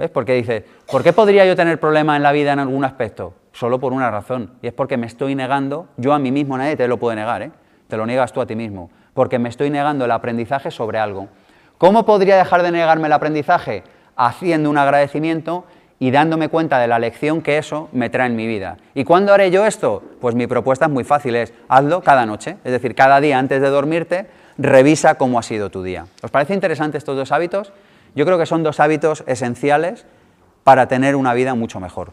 Porque dice, ¿por qué podría yo tener problemas en la vida en algún aspecto? Solo por una razón, y es porque me estoy negando, yo a mí mismo, nadie te lo puede negar, ¿eh? te lo niegas tú a ti mismo, porque me estoy negando el aprendizaje sobre algo. ¿Cómo podría dejar de negarme el aprendizaje? Haciendo un agradecimiento y dándome cuenta de la lección que eso me trae en mi vida. ¿Y cuándo haré yo esto? Pues mi propuesta es muy fácil, es hazlo cada noche, es decir, cada día antes de dormirte, revisa cómo ha sido tu día. ¿Os parece interesante estos dos hábitos? Yo creo que son dos hábitos esenciales para tener una vida mucho mejor.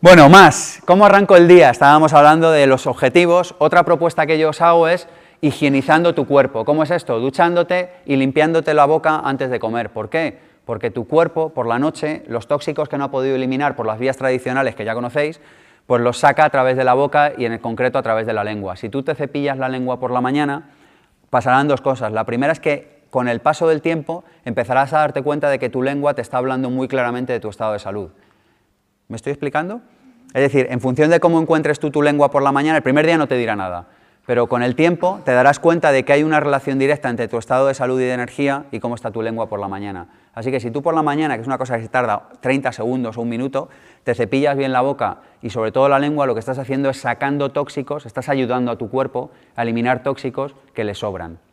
Bueno, más, ¿cómo arranco el día? Estábamos hablando de los objetivos. Otra propuesta que yo os hago es higienizando tu cuerpo. ¿Cómo es esto? Duchándote y limpiándote la boca antes de comer. ¿Por qué? Porque tu cuerpo, por la noche, los tóxicos que no ha podido eliminar por las vías tradicionales que ya conocéis, pues los saca a través de la boca y en el concreto a través de la lengua. Si tú te cepillas la lengua por la mañana, pasarán dos cosas. La primera es que con el paso del tiempo empezarás a darte cuenta de que tu lengua te está hablando muy claramente de tu estado de salud. ¿Me estoy explicando? Es decir, en función de cómo encuentres tú tu lengua por la mañana, el primer día no te dirá nada, pero con el tiempo te darás cuenta de que hay una relación directa entre tu estado de salud y de energía y cómo está tu lengua por la mañana. Así que si tú por la mañana, que es una cosa que se tarda 30 segundos o un minuto, te cepillas bien la boca y sobre todo la lengua, lo que estás haciendo es sacando tóxicos, estás ayudando a tu cuerpo a eliminar tóxicos que le sobran.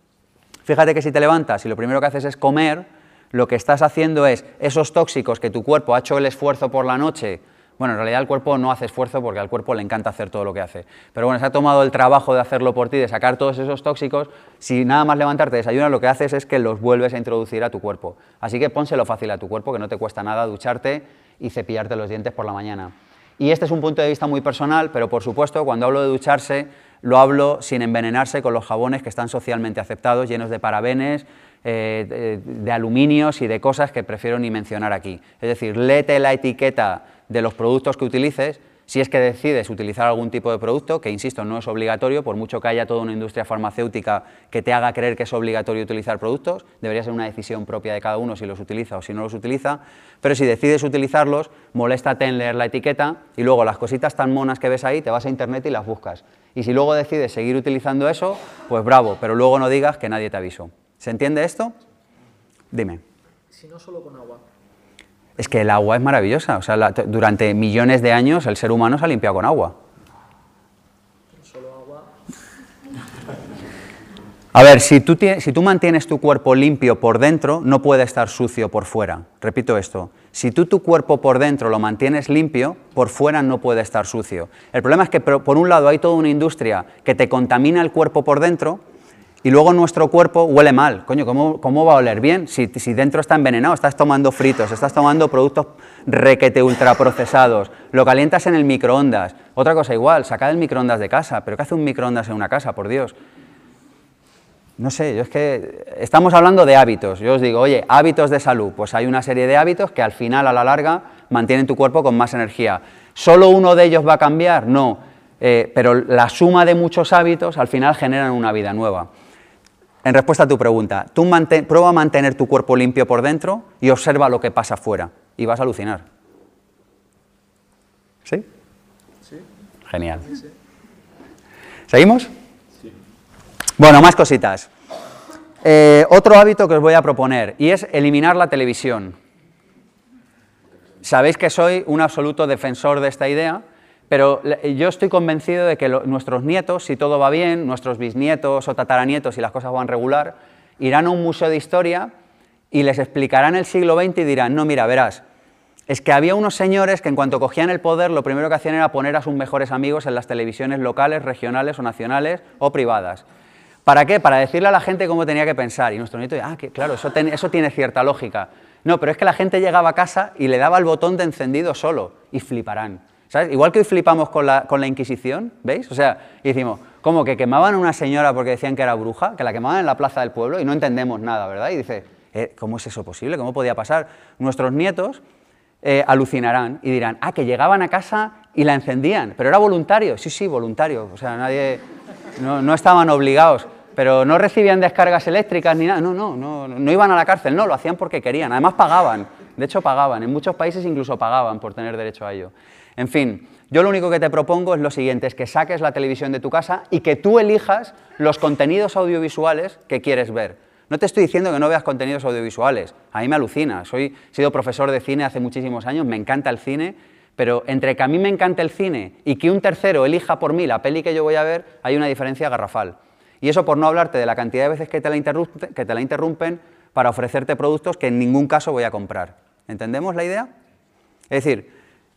Fíjate que si te levantas y lo primero que haces es comer, lo que estás haciendo es esos tóxicos que tu cuerpo ha hecho el esfuerzo por la noche bueno, en realidad el cuerpo no hace esfuerzo porque al cuerpo le encanta hacer todo lo que hace. Pero bueno, se ha tomado el trabajo de hacerlo por ti, de sacar todos esos tóxicos. Si nada más levantarte desayunas, lo que haces es que los vuelves a introducir a tu cuerpo. Así que pónselo fácil a tu cuerpo, que no te cuesta nada ducharte y cepillarte los dientes por la mañana. Y este es un punto de vista muy personal, pero por supuesto, cuando hablo de ducharse, lo hablo sin envenenarse con los jabones que están socialmente aceptados, llenos de parabenes, eh, de, aluminios y de cosas que prefiero ni mencionar aquí. Es decir, léete la etiqueta de los productos que utilices si es que decides utilizar algún tipo de producto, que insisto, no es obligatorio, por mucho que haya toda una industria farmacéutica que te haga creer que es obligatorio utilizar productos, debería ser una decisión propia de cada uno si los utiliza o si no los utiliza, pero si decides utilizarlos, moléstate en leer la etiqueta y luego las cositas tan monas que ves ahí, te vas a internet y las buscas. Y si luego decides seguir utilizando eso, pues bravo, pero luego no digas que nadie te avisó. ¿Se entiende esto? Dime. Si no solo con agua. Es que el agua es maravillosa. O sea, durante millones de años el ser humano se ha limpiado con agua. Solo agua. A ver, si tú, si tú mantienes tu cuerpo limpio por dentro, no puede estar sucio por fuera. Repito esto. Si tú tu cuerpo por dentro lo mantienes limpio, por fuera no puede estar sucio. El problema es que por un lado hay toda una industria que te contamina el cuerpo por dentro y luego nuestro cuerpo huele mal. Coño, ¿cómo, cómo va a oler bien? Si, si, dentro está envenenado, estás tomando fritos, estás tomando productos requete ultraprocesados, lo calientas en el microondas. Otra cosa igual, saca el microondas de casa. ¿Pero qué hace un microondas en una casa, por Dios? No sé, yo es que estamos hablando de hábitos. Yo os digo, oye, hábitos de salud. Pues hay una serie de hábitos que al final, a la larga, mantienen tu cuerpo con más energía. ¿Solo uno de ellos va a cambiar? No. Eh, pero la suma de muchos hábitos al final generan una vida nueva. En respuesta a tu pregunta, tú prueba a mantener tu cuerpo limpio por dentro y observa lo que pasa afuera y vas a alucinar. ¿Sí? Sí. Genial. ¿Seguimos? Sí. Bueno, más cositas. Eh, otro hábito que os voy a proponer y es eliminar la televisión. Sabéis que soy un absoluto defensor de esta idea pero yo estoy convencido de que nuestros nietos, si todo va bien, nuestros bisnietos o tataranietos, si las cosas van regular, irán a un museo de historia y les explicarán el siglo XX y dirán, no, mira, verás, es que había unos señores que en cuanto cogían el poder, lo primero que hacían era poner a sus mejores amigos en las televisiones locales, regionales o nacionales o privadas. ¿Para qué? Para decirle a la gente cómo tenía que pensar. Y nuestro nieto, ah, que claro, eso, tiene cierta lógica. No, pero es que la gente llegaba a casa y le daba el botón de encendido solo y fliparán. Igual que hoy flipamos con la, Inquisición, ¿veis? O sea, y decimos, ¿cómo que quemaban a una señora porque decían que era bruja? Que la quemaban en la plaza del pueblo y no entendemos nada, ¿verdad? Y dice, eh, ¿cómo es eso posible? ¿Cómo podía pasar? Nuestros nietos eh, alucinarán y dirán, ah, que llegaban a casa y la encendían, pero era voluntario. Sí, sí, voluntario. O sea, nadie, no, no estaban obligados pero no recibían descargas eléctricas ni nada, no, no, no, no iban a la cárcel, no, lo hacían porque querían, además pagaban, de hecho pagaban, en muchos países incluso pagaban por tener derecho a ello. En fin, yo lo único que te propongo es lo siguiente, es que saques la televisión de tu casa y que tú elijas los contenidos audiovisuales que quieres ver. No te estoy diciendo que no veas contenidos audiovisuales, a mí me alucina, soy, sido profesor de cine hace muchísimos años, me encanta el cine, pero entre que a mí me encanta el cine y que un tercero elija por mí la peli que yo voy a ver, hay una diferencia garrafal. Y eso por no hablarte de la cantidad de veces que te la, interrumpen, para ofrecerte productos que en ningún caso voy a comprar. ¿Entendemos la idea? Es decir,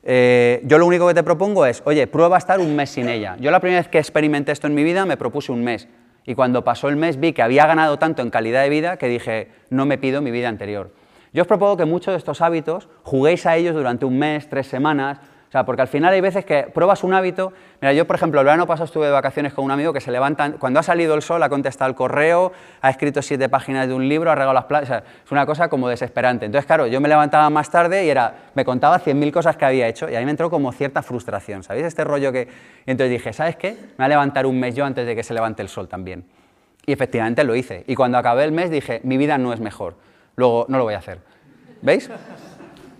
eh, yo lo único que te propongo es, oye, prueba a estar un mes sin ella. Yo la primera vez que experimenté esto en mi vida me propuse un mes. Y cuando pasó el mes vi que había ganado tanto en calidad de vida que dije, no me pido mi vida anterior. Yo os propongo que muchos de estos hábitos juguéis a ellos durante un mes, tres semanas, o sea, porque al final hay veces que pruebas un hábito. Mira, yo, por ejemplo, el verano pasado estuve de vacaciones con un amigo que se levanta, cuando ha salido el sol, ha contestado el correo, ha escrito siete páginas de un libro, ha regado las plantas. O sea, es una cosa como desesperante. Entonces, claro, yo me levantaba más tarde y era, me contaba cien mil cosas que había hecho y ahí me entró como cierta frustración. ¿Sabéis? Este rollo que. Y entonces dije, ¿sabes qué? Me voy a levantar un mes yo antes de que se levante el sol también. Y efectivamente lo hice. Y cuando acabé el mes dije, mi vida no es mejor. Luego, no lo voy a hacer. ¿Veis?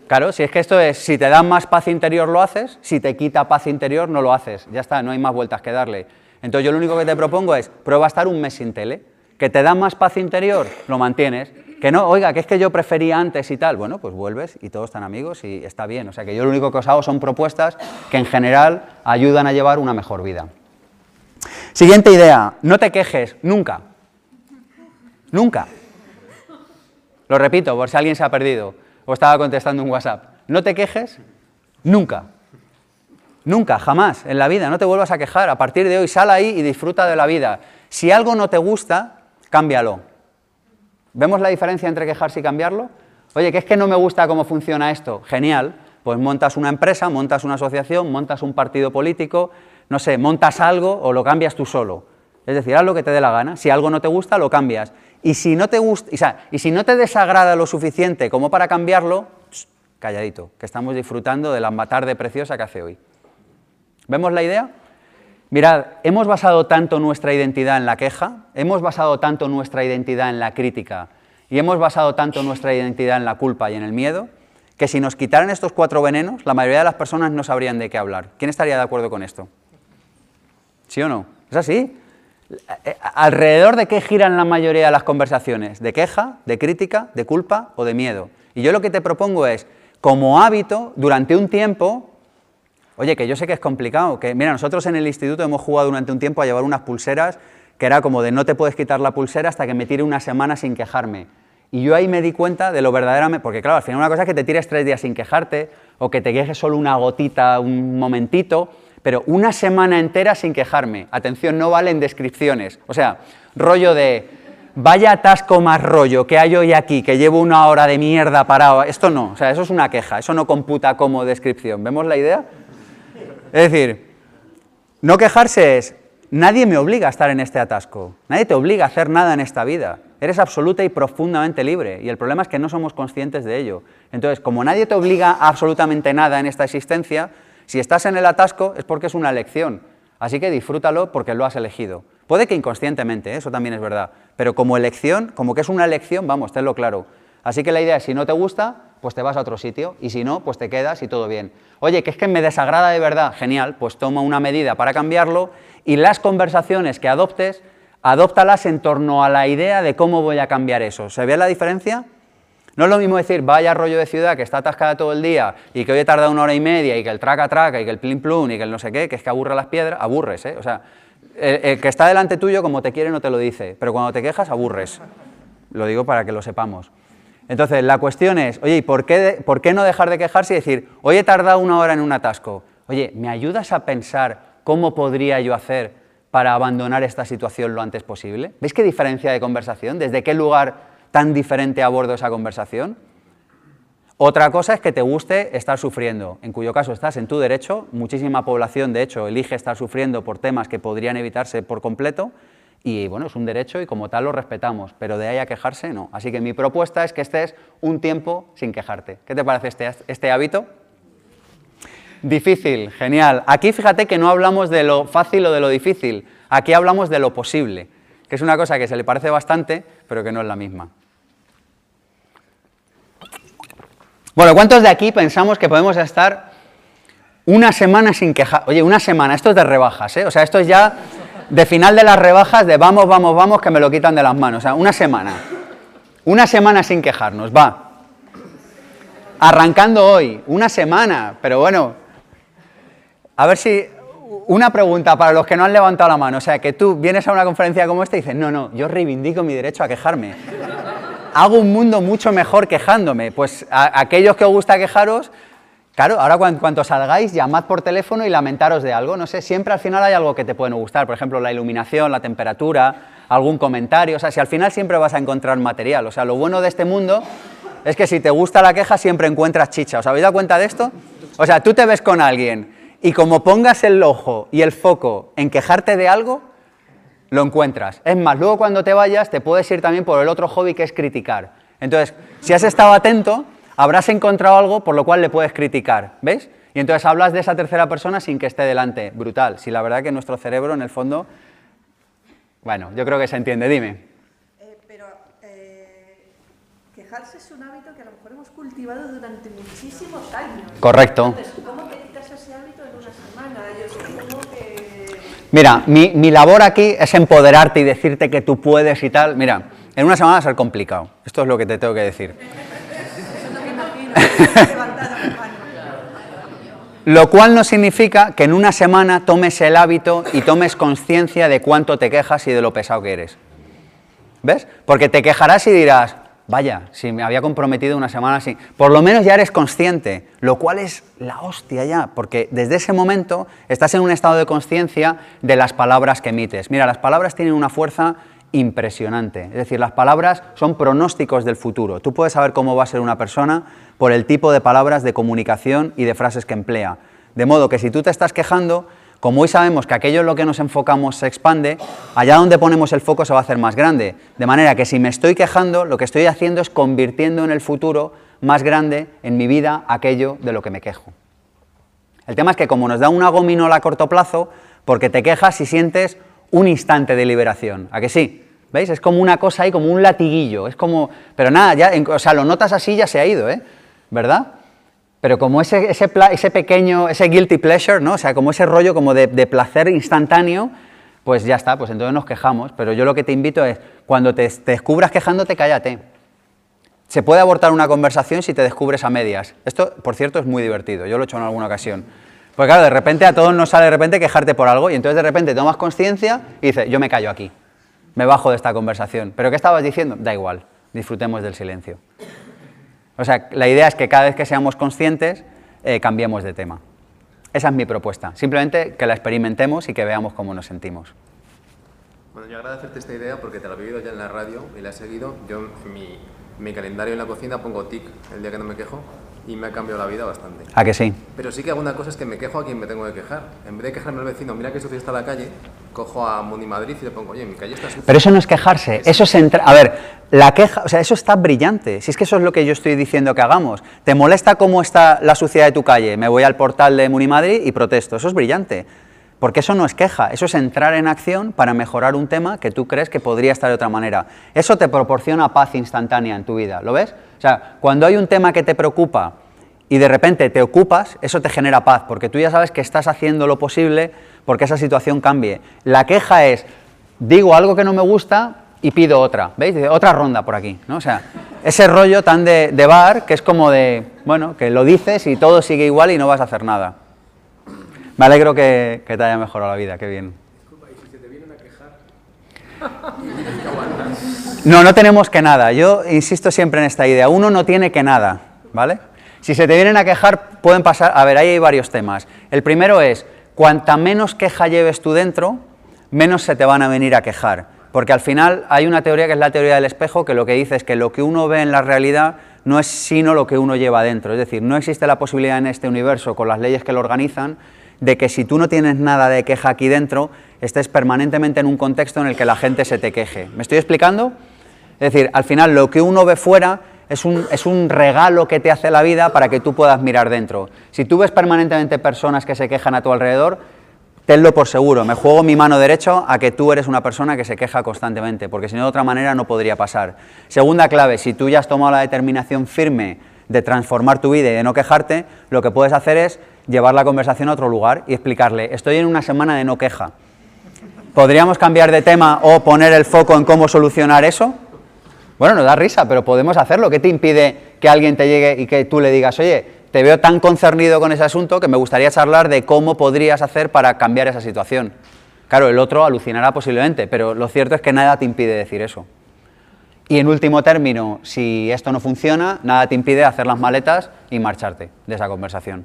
Claro, si es que esto es, si te da más paz interior lo haces, si te quita paz interior no lo haces, ya está, no hay más vueltas que darle. Entonces yo lo único que te propongo es, prueba a estar un mes sin tele, que te da más paz interior, lo mantienes, que no, oiga, que es que yo prefería antes y tal, bueno, pues vuelves y todos están amigos y está bien. O sea que yo lo único que os hago son propuestas que en general ayudan a llevar una mejor vida. Siguiente idea, no te quejes, nunca. Nunca. Lo repito, por si alguien se ha perdido o estaba contestando un WhatsApp. No te quejes nunca. Nunca, jamás en la vida. No te vuelvas a quejar. A partir de hoy, sal ahí y disfruta de la vida. Si algo no te gusta, cámbialo. ¿Vemos la diferencia entre quejarse y cambiarlo? Oye, que es que no me gusta cómo funciona esto. Genial. Pues montas una empresa, montas una asociación, montas un partido político, no sé, montas algo o lo cambias tú solo. Es decir, haz lo que te dé la gana. Si algo no te gusta, lo cambias. Y si no te gusta, y si no te desagrada lo suficiente como para cambiarlo, calladito, que estamos disfrutando de la matar de preciosa que hace hoy. ¿Vemos la idea? Mirad, hemos basado tanto nuestra identidad en la queja, hemos basado tanto nuestra identidad en la crítica y hemos basado tanto nuestra identidad en la culpa y en el miedo, que si nos quitaran estos cuatro venenos, la mayoría de las personas no sabrían de qué hablar. ¿Quién estaría de acuerdo con esto? ¿Sí o no? ¿Es así? ¿Alrededor de qué giran la mayoría de las conversaciones? ¿De queja, de crítica, de culpa o de miedo? Y yo lo que te propongo es, como hábito, durante un tiempo, Oye, que yo sé que es complicado, que mira, nosotros en el instituto hemos jugado durante un tiempo a llevar unas pulseras que era como de no te puedes quitar la pulsera hasta que me tire una semana sin quejarme. Y yo ahí me di cuenta de lo verdaderamente, porque claro, al final una cosa es que te tires tres días sin quejarte o que te quejes solo una gotita, un momentito, pero una semana entera sin quejarme. Atención, no valen descripciones. O sea, rollo de, vaya atasco más rollo que hay hoy aquí, que llevo una hora de mierda parado. Esto no, o sea, eso es una queja, eso no computa como descripción. ¿Vemos la idea? Es decir, no quejarse es, nadie me obliga a estar en este atasco, nadie te obliga a hacer nada en esta vida, eres absoluta y profundamente libre y el problema es que no somos conscientes de ello. Entonces, como nadie te obliga a absolutamente nada en esta existencia, si estás en el atasco es porque es una elección, así que disfrútalo porque lo has elegido. Puede que inconscientemente, ¿eh? eso también es verdad, pero como elección, como que es una elección, vamos, tenlo claro. Así que la idea es, si no te gusta, pues te vas a otro sitio y si no, pues te quedas y todo bien. Oye, que es que me desagrada de verdad, genial, pues toma una medida para cambiarlo y las conversaciones que adoptes, adóptalas en torno a la idea de cómo voy a cambiar eso. ¿Se ve la diferencia? No es lo mismo decir, vaya rollo de ciudad que está atascada todo el día y que hoy he tardado una hora y media y que el traca traca y que el plin plum y que el no sé qué, que es que aburre las piedras, aburres, ¿eh? O sea, el que está delante tuyo como te quiere no te lo dice, pero cuando te quejas aburres. Lo digo para que lo sepamos. Entonces, la cuestión es, oye, ¿y por qué, por qué no dejar de quejarse y decir, hoy he tardado una hora en un atasco? Oye, ¿me ayudas a pensar cómo podría yo hacer para abandonar esta situación lo antes posible? ¿Veis qué diferencia de conversación? ¿Desde qué lugar tan diferente abordo esa conversación? Otra cosa es que te guste estar sufriendo, en cuyo caso estás en tu derecho, muchísima población de hecho elige estar sufriendo por temas que podrían evitarse por completo, y bueno, es un derecho y como tal lo respetamos, pero de ahí a quejarse no. Así que mi propuesta es que estés un tiempo sin quejarte. ¿Qué te parece este, este hábito? Difícil, genial. Aquí fíjate que no hablamos de lo fácil o de lo difícil, aquí hablamos de lo posible, que es una cosa que se le parece bastante, pero que no es la misma. Bueno, ¿cuántos de aquí pensamos que podemos estar una semana sin quejar? Oye, una semana, esto es de rebajas, ¿eh? O sea, esto es ya de final de las rebajas de vamos, vamos, vamos, que me lo quitan de las manos. O sea, una semana. Una semana sin quejarnos, va. Arrancando hoy, una semana, pero bueno, a ver si una pregunta para los que no han levantado la mano. O sea, que tú vienes a una conferencia como esta y dices, no, no, yo reivindico mi derecho a quejarme. Hago un mundo mucho mejor quejándome. Pues a aquellos que os gusta quejaros, Claro, ahora cuando, salgáis, llamad por teléfono y lamentaros de algo. No sé, siempre al final hay algo que te puede no gustar. Por ejemplo, la iluminación, la temperatura, algún comentario. O sea, si al final siempre vas a encontrar material. O sea, lo bueno de este mundo es que si te gusta la queja, siempre encuentras chicha. ¿Os habéis dado cuenta de esto? O sea, tú te ves con alguien y como pongas el ojo y el foco en quejarte de algo, lo encuentras. Es más, luego cuando te vayas, te puedes ir también por el otro hobby que es criticar. Entonces, si has estado atento, habrás encontrado algo por lo cual le puedes criticar, ¿ves? Y entonces hablas de esa tercera persona sin que esté delante. Brutal. Si la verdad que nuestro cerebro, en el fondo, bueno, yo creo que se entiende. Dime. Eh, pero eh, quejarse es un hábito que a lo mejor hemos cultivado durante muchísimos años. Correcto. Entonces, ¿cómo quitas ese hábito en una semana? Yo supongo que... Mira, mi, mi labor aquí es empoderarte y decirte que tú puedes y tal. Mira, en una semana va a ser complicado. Esto es lo que te tengo que decir. Lo cual no significa que en una semana tomes el hábito y tomes conciencia de cuánto te quejas y de lo pesado que eres. ¿Ves? Porque te quejarás y dirás, vaya, si me había comprometido una semana así, por lo menos ya eres consciente, lo cual es la hostia ya, porque desde ese momento estás en un estado de conciencia de las palabras que emites. Mira, las palabras tienen una fuerza impresionante. Es decir, las palabras son pronósticos del futuro. Tú puedes saber cómo va a ser una persona por el tipo de palabras de comunicación y de frases que emplea. De modo que si tú te estás quejando, como hoy sabemos que aquello en lo que nos enfocamos se expande, allá donde ponemos el foco se va a hacer más grande. De manera que si me estoy quejando, lo que estoy haciendo es convirtiendo en el futuro más grande en mi vida aquello de lo que me quejo. El tema es que como nos da una gominola a corto plazo, porque te quejas y sientes un instante de liberación. ¿A que sí? ¿Veis? Es como una cosa ahí, como un latiguillo. Es como. Pero nada, ya, o sea, lo notas así, ya se ha ido, ¿eh? ¿Verdad? Pero como ese, ese, pequeño, ese guilty pleasure, ¿no? O sea, como ese rollo como de, de placer instantáneo, pues ya está, pues entonces nos quejamos. Pero yo lo que te invito es, cuando te, descubras quejándote, cállate. Se puede abortar una conversación si te descubres a medias. Esto, por cierto, es muy divertido. Yo lo he hecho en alguna ocasión. Porque claro, de repente a todos nos sale de repente quejarte por algo y entonces de repente tomas conciencia y dices, yo me callo aquí. Me bajo de esta conversación. ¿Pero qué estabas diciendo? Da igual. Disfrutemos del silencio. O sea, la idea es que cada vez que seamos conscientes, eh, cambiemos de tema. Esa es mi propuesta. Simplemente que la experimentemos y que veamos cómo nos sentimos. Bueno, yo agradecerte esta idea porque te la he vivido ya en la radio y la he seguido. Yo en mi, mi calendario en la cocina pongo tic el día que no me quejo y me ha cambiado la vida bastante. ¿A que sí? Pero sí que alguna cosa es que me quejo a quien me tengo que quejar. En vez de quejarme al vecino, mira que sucio está la calle, cojo a Muni Madrid y le pongo, oye, mi calle está sucia. Pero eso no es quejarse, eso es entrar... A ver, la queja, o sea, eso está brillante. Si es que eso es lo que yo estoy diciendo que hagamos. ¿Te molesta cómo está la suciedad de tu calle? Me voy al portal de Munimadrid y protesto. Eso es brillante. Porque eso no es queja, eso es entrar en acción para mejorar un tema que tú crees que podría estar de otra manera. Eso te proporciona paz instantánea en tu vida, ¿lo ves? O sea, cuando hay un tema que te preocupa y de repente te ocupas, eso te genera paz, porque tú ya sabes que estás haciendo lo posible porque esa situación cambie. La queja es, digo algo que no me gusta y pido otra, ¿veis? Otra ronda por aquí, ¿no? O sea, ese rollo tan de, de bar que es como de, bueno, que lo dices y todo sigue igual y no vas a hacer nada. Me alegro que, que te haya mejorado la vida, qué bien. No, no tenemos que nada. Yo insisto siempre en esta idea. Uno no tiene que nada, ¿vale? Si se te vienen a quejar, pueden pasar. A ver, ahí hay varios temas. El primero es: cuanta menos queja lleves tú dentro, menos se te van a venir a quejar. Porque al final hay una teoría que es la teoría del espejo, que lo que dice es que lo que uno ve en la realidad no es sino lo que uno lleva dentro. Es decir, no existe la posibilidad en este universo, con las leyes que lo organizan, de que si tú no tienes nada de queja aquí dentro, estés permanentemente en un contexto en el que la gente se te queje. ¿Me estoy explicando? Es decir, al final lo que uno ve fuera es un, es un regalo que te hace la vida para que tú puedas mirar dentro. Si tú ves permanentemente personas que se quejan a tu alrededor, tenlo por seguro, me juego mi mano derecha a que tú eres una persona que se queja constantemente, porque si no de otra manera no podría pasar. Segunda clave, si tú ya has tomado la determinación firme de transformar tu vida y de no quejarte, lo que puedes hacer es llevar la conversación a otro lugar y explicarle, estoy en una semana de no queja. ¿Podríamos cambiar de tema o poner el foco en cómo solucionar eso? Bueno, nos da risa, pero podemos hacerlo. ¿Qué te impide que alguien te llegue y que tú le digas, oye, te veo tan concernido con ese asunto que me gustaría charlar de cómo podrías hacer para cambiar esa situación? Claro, el otro alucinará posiblemente, pero lo cierto es que nada te impide decir eso. Y en último término, si esto no funciona, nada te impide hacer las maletas y marcharte de esa conversación.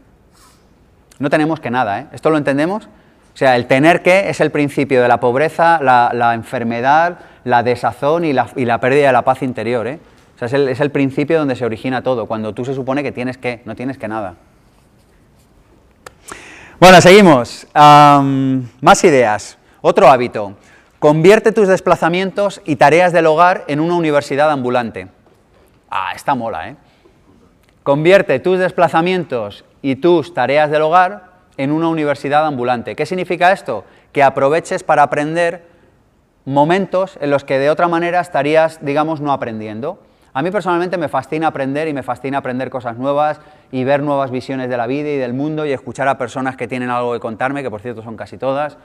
No tenemos que nada, ¿eh? ¿Esto lo entendemos? O sea, el tener que es el principio de la pobreza, la, enfermedad, la desazón y la, y la, pérdida de la paz interior, ¿eh? O sea, es el, es el principio donde se origina todo, cuando tú se supone que tienes que, no tienes que nada. Bueno, seguimos. Más ideas. Otro hábito. Convierte tus desplazamientos y tareas del hogar en una universidad ambulante. Ah, esta mola, ¿eh? Convierte tus desplazamientos y tus tareas del hogar en una universidad ambulante. ¿Qué significa esto? Que aproveches para aprender momentos en los que de otra manera estarías, digamos, no aprendiendo. A mí personalmente me fascina aprender y me fascina aprender cosas nuevas y ver nuevas visiones de la vida y del mundo y escuchar a personas que tienen algo que contarme, que por cierto son casi todas,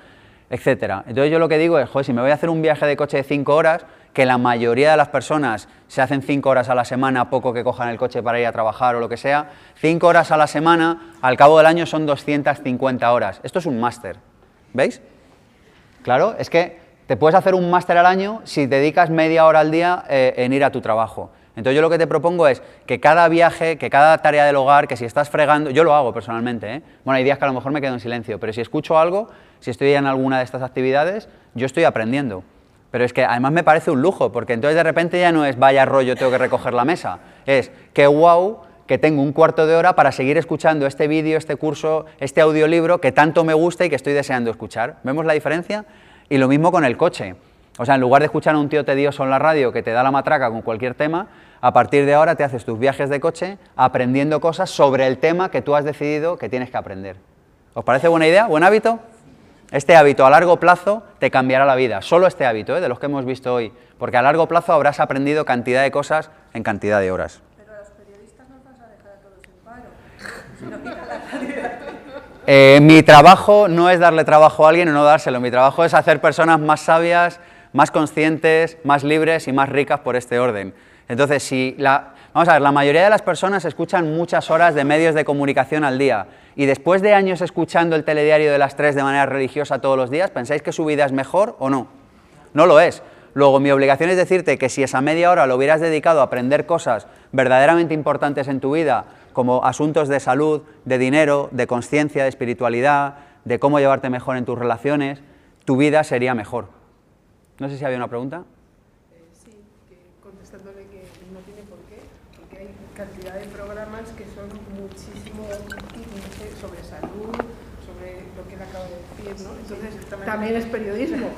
etcétera. Entonces yo lo que digo es, joder, si me voy a hacer un viaje de coche de cinco horas, que la mayoría de las personas se hacen cinco horas a la semana, poco que cojan el coche para ir a trabajar o lo que sea, cinco horas a la semana, al cabo del año son 250 horas. Esto es un máster, ¿veis? Claro, es que te puedes hacer un máster al año si dedicas media hora al día eh, en ir a tu trabajo. Entonces yo lo que te propongo es que cada viaje, que cada tarea del hogar, que si estás fregando, yo lo hago personalmente, ¿eh? bueno, hay días que a lo mejor me quedo en silencio, pero si escucho algo, si estoy en alguna de estas actividades, yo estoy aprendiendo. Pero es que además me parece un lujo, porque entonces de repente ya no es vaya rollo, tengo que recoger la mesa, es que wow que tengo un cuarto de hora para seguir escuchando este vídeo, este curso, este audiolibro que tanto me gusta y que estoy deseando escuchar. ¿Vemos la diferencia? Y lo mismo con el coche. O sea, en lugar de escuchar a un tío tedioso en la radio que te da la matraca con cualquier tema, a partir de ahora te haces tus viajes de coche aprendiendo cosas sobre el tema que tú has decidido que tienes que aprender. ¿Os parece buena idea? ¿Buen hábito? Este hábito a largo plazo te cambiará la vida. Solo este hábito, ¿eh? de los que hemos visto hoy. Porque a largo plazo habrás aprendido cantidad de cosas en cantidad de horas. Pero a los periodistas no vas a dejar a todos en paro. Si no la. Eh, mi trabajo no es darle trabajo a alguien o no dárselo. Mi trabajo es hacer personas más sabias, más conscientes, más libres y más ricas por este orden. Entonces, si la, vamos a ver, la mayoría de las personas escuchan muchas horas de medios de comunicación al día y después de años escuchando el telediario de las tres de manera religiosa todos los días, ¿pensáis que su vida es mejor o no? No lo es. Luego, mi obligación es decirte que si esa media hora lo hubieras dedicado a aprender cosas verdaderamente importantes en tu vida, como asuntos de salud, de dinero, de conciencia, de espiritualidad, de cómo llevarte mejor en tus relaciones, tu vida sería mejor. No sé si había una pregunta. Eh, sí, que contestándole que no tiene por qué, porque hay cantidad de programas que son muchísimo sobre salud, sobre lo que él acaba de decir, ¿no? Entonces también es periodismo.